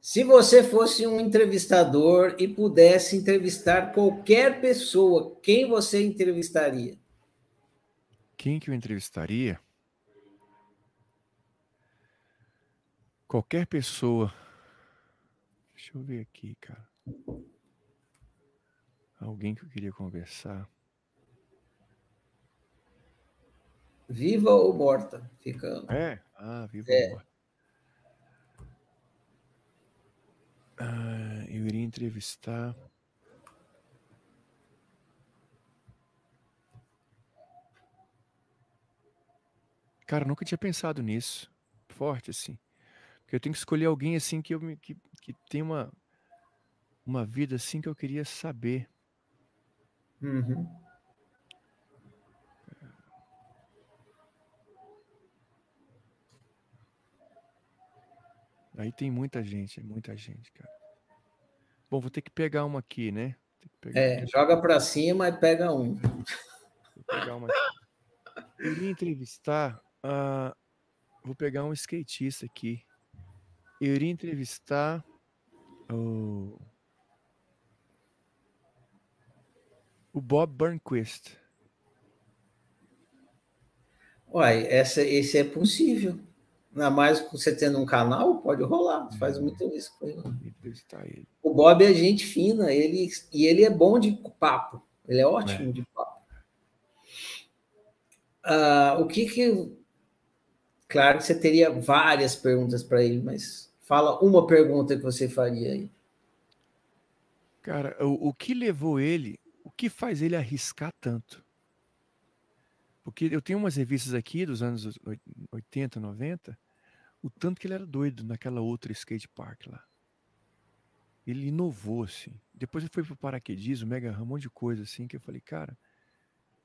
Se você fosse um entrevistador e pudesse entrevistar qualquer pessoa, quem você entrevistaria? Quem que eu entrevistaria? Qualquer pessoa. Deixa eu ver aqui, cara. Alguém que eu queria conversar. Viva ou morta? Fica. É? Ah, viva é. ou morta. Ah, eu iria entrevistar. Cara, nunca tinha pensado nisso. Forte, assim. Porque eu tenho que escolher alguém assim que, eu, que, que tem uma, uma vida assim que eu queria saber. Uhum. Aí tem muita gente, muita gente, cara. Bom, vou ter que pegar uma aqui, né? é, joga para cima e pega um. Vou pegar uma aqui. Eu iria entrevistar. Uh, vou pegar um skatista aqui. Eu iria entrevistar o. O Bob Burnquist. Uai, essa, esse é possível. Ainda mais você tendo um canal, pode rolar. Você faz uhum. muito isso com ele. O Bob é gente fina, ele, e ele é bom de papo. Ele é ótimo é. de papo. Uh, o que que. Claro que você teria várias perguntas para ele, mas fala uma pergunta que você faria aí. Cara, o, o que levou ele, o que faz ele arriscar tanto? Porque eu tenho umas revistas aqui dos anos 80, 90, o tanto que ele era doido naquela outra skate park lá. Ele inovou, assim. Depois ele foi pro paraquedismo, mega um monte de coisa, assim, que eu falei, cara,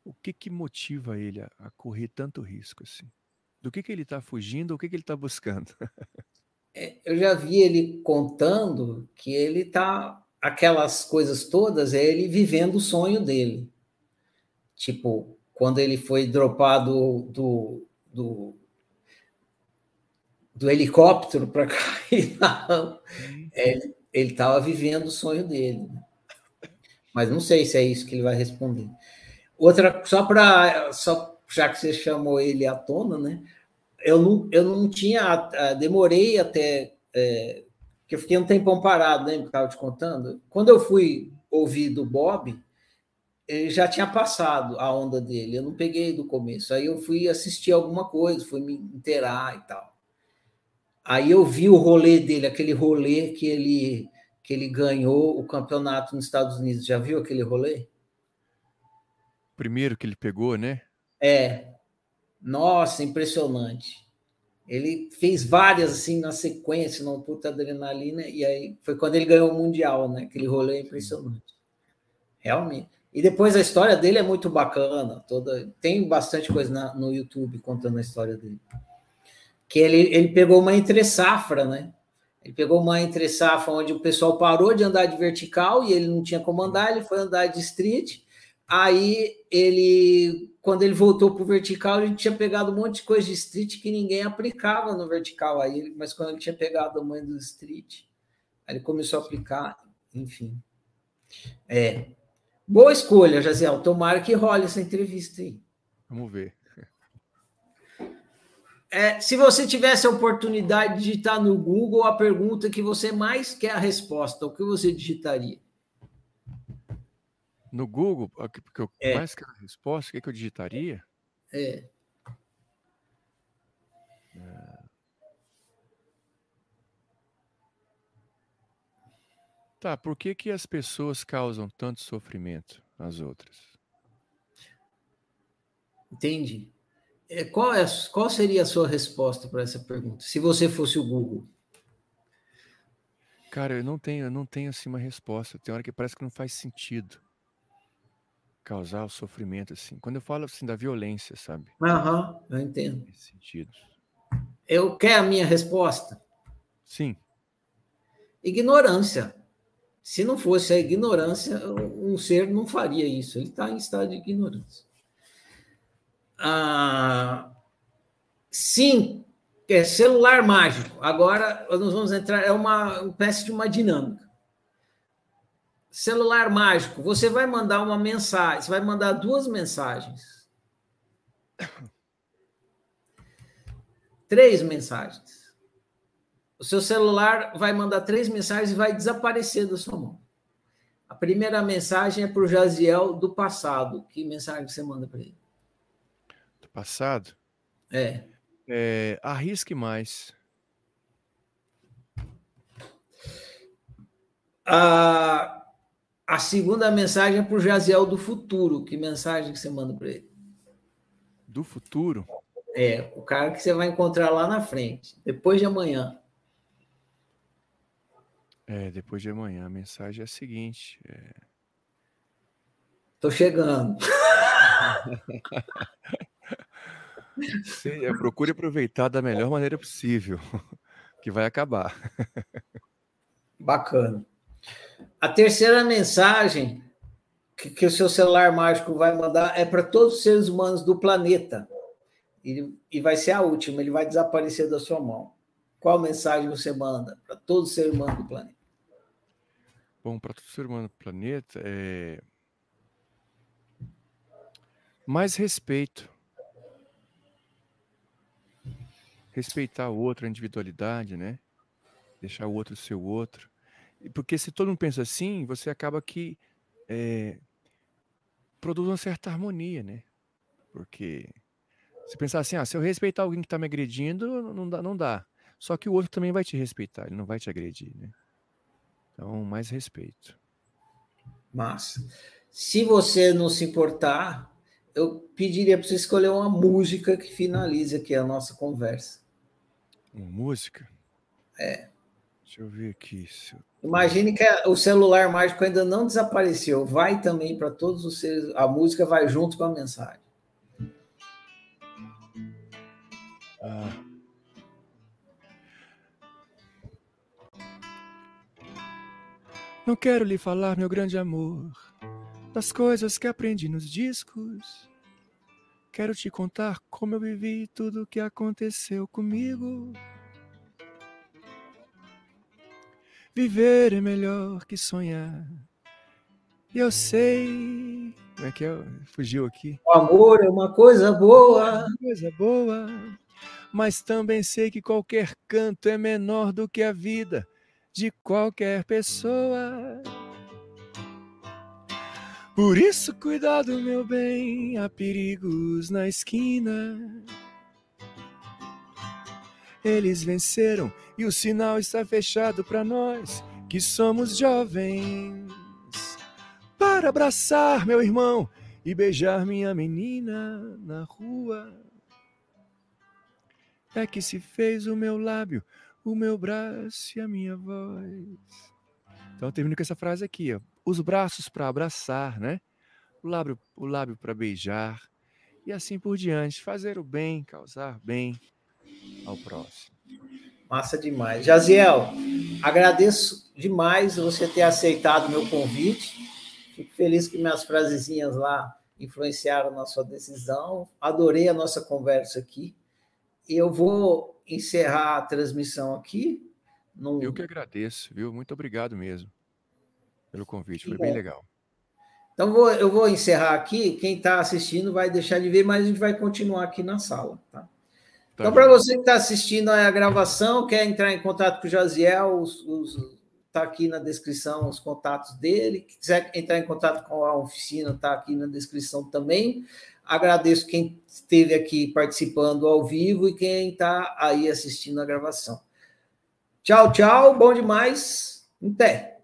o que que motiva ele a, a correr tanto risco, assim? Do que que ele está fugindo, o que que ele está buscando? *laughs* é, eu já vi ele contando que ele tá aquelas coisas todas, é ele vivendo o sonho dele. Tipo, quando ele foi dropado do, do, do helicóptero para *laughs* cair na uhum. ele estava vivendo o sonho dele. Mas não sei se é isso que ele vai responder. Outra, só para. Só, já que você chamou ele à tona, né? Eu não, eu não tinha. Demorei até. É, que eu fiquei um tempão parado, lembra que estava te contando? Quando eu fui ouvir do Bob, já tinha passado a onda dele, eu não peguei do começo. Aí eu fui assistir alguma coisa, fui me inteirar e tal. Aí eu vi o rolê dele, aquele rolê que ele que ele ganhou o campeonato nos Estados Unidos. Já viu aquele rolê? Primeiro que ele pegou, né? É. Nossa, impressionante. Ele fez várias assim na sequência, numa puta adrenalina, e aí foi quando ele ganhou o Mundial, né? Aquele rolê impressionante. Realmente. E depois a história dele é muito bacana, toda tem bastante coisa na, no YouTube contando a história dele. Que ele, ele pegou uma entre safra, né? Ele pegou uma entre safra onde o pessoal parou de andar de vertical e ele não tinha como andar, ele foi andar de street. Aí ele, quando ele voltou para o vertical, ele tinha pegado um monte de coisa de street que ninguém aplicava no vertical aí, mas quando ele tinha pegado a mãe do street, aí ele começou a aplicar, enfim. É. Boa escolha, Jaziel. Tomara que role essa entrevista aí. Vamos ver. É, se você tivesse a oportunidade de digitar no Google a pergunta que você mais quer a resposta, o que você digitaria? No Google, porque eu é. mais quero a resposta, o que, eu digitaria? É. Tá, por que, que as pessoas causam tanto sofrimento às outras? Entendi. É, qual, é, qual seria a sua resposta para essa pergunta, se você fosse o Google? Cara, eu não tenho, eu não tenho assim uma resposta. Tem hora que parece que não faz sentido causar o sofrimento assim. Quando eu falo assim da violência, sabe? Aham, eu entendo. Nesse sentido. Eu quero a minha resposta? Sim. Ignorância. Se não fosse a ignorância, um ser não faria isso. Ele está em estado de ignorância. Ah, sim, é celular mágico. Agora nós vamos entrar, é uma, uma espécie de uma dinâmica. Celular mágico, você vai mandar uma mensagem, você vai mandar duas mensagens. *coughs* Três mensagens. O seu celular vai mandar três mensagens e vai desaparecer da sua mão. A primeira mensagem é para o Jaziel do passado. Que mensagem você manda para ele? Passado? É. é. Arrisque mais. A, a segunda mensagem é para o Jaziel do futuro. Que mensagem que você manda para ele? Do futuro? É, o cara que você vai encontrar lá na frente, depois de amanhã. É, depois de amanhã. A mensagem é a seguinte. É... Tô chegando. Sim, procure aproveitar da melhor maneira possível, *laughs* que vai acabar. Bacana. A terceira mensagem que, que o seu celular mágico vai mandar é para todos os seres humanos do planeta. E, e vai ser a última, ele vai desaparecer da sua mão. Qual mensagem você manda para todos os seres humanos do planeta? Bom, para todos os seres humanos do planeta é mais respeito respeitar o outro, a individualidade, né? Deixar o outro ser o outro. Porque se todo mundo pensa assim, você acaba que é, produz uma certa harmonia, né? Porque se pensar assim, ah, se eu respeitar alguém que está me agredindo, não dá, não dá. Só que o outro também vai te respeitar, ele não vai te agredir, né? Então, mais respeito. Massa. Se você não se importar, eu pediria para você escolher uma música que finalize aqui a nossa conversa. Uma música? É. Deixa eu ver aqui. Eu... Imagine que o celular mágico ainda não desapareceu. Vai também para todos os seres. A música vai junto com a mensagem. Ah. Não quero lhe falar, meu grande amor, das coisas que aprendi nos discos. Quero te contar como eu vivi tudo o que aconteceu comigo. Viver é melhor que sonhar. E eu sei. Como é que é? Fugiu aqui. O amor é uma coisa boa. Uma coisa boa. Mas também sei que qualquer canto é menor do que a vida de qualquer pessoa. Por isso, cuidado, meu bem, há perigos na esquina. Eles venceram e o sinal está fechado para nós que somos jovens. Para abraçar meu irmão e beijar minha menina na rua. É que se fez o meu lábio, o meu braço e a minha voz. Então eu termino com essa frase aqui, ó os braços para abraçar, né? O lábio, o lábio para beijar e assim por diante, fazer o bem, causar bem ao próximo. Massa demais. Jaziel, agradeço demais você ter aceitado o meu convite. Fico feliz que minhas frasezinhas lá influenciaram na sua decisão. Adorei a nossa conversa aqui. Eu vou encerrar a transmissão aqui. Num... Eu que agradeço, viu? Muito obrigado mesmo pelo convite, foi bem legal. Então, vou, eu vou encerrar aqui. Quem está assistindo vai deixar de ver, mas a gente vai continuar aqui na sala. Tá? Tá então, para você que está assistindo a gravação, quer entrar em contato com o Jaziel, está aqui na descrição os contatos dele. Quiser entrar em contato com a oficina, está aqui na descrição também. Agradeço quem esteve aqui participando ao vivo e quem está aí assistindo a gravação. Tchau, tchau. Bom demais. Até.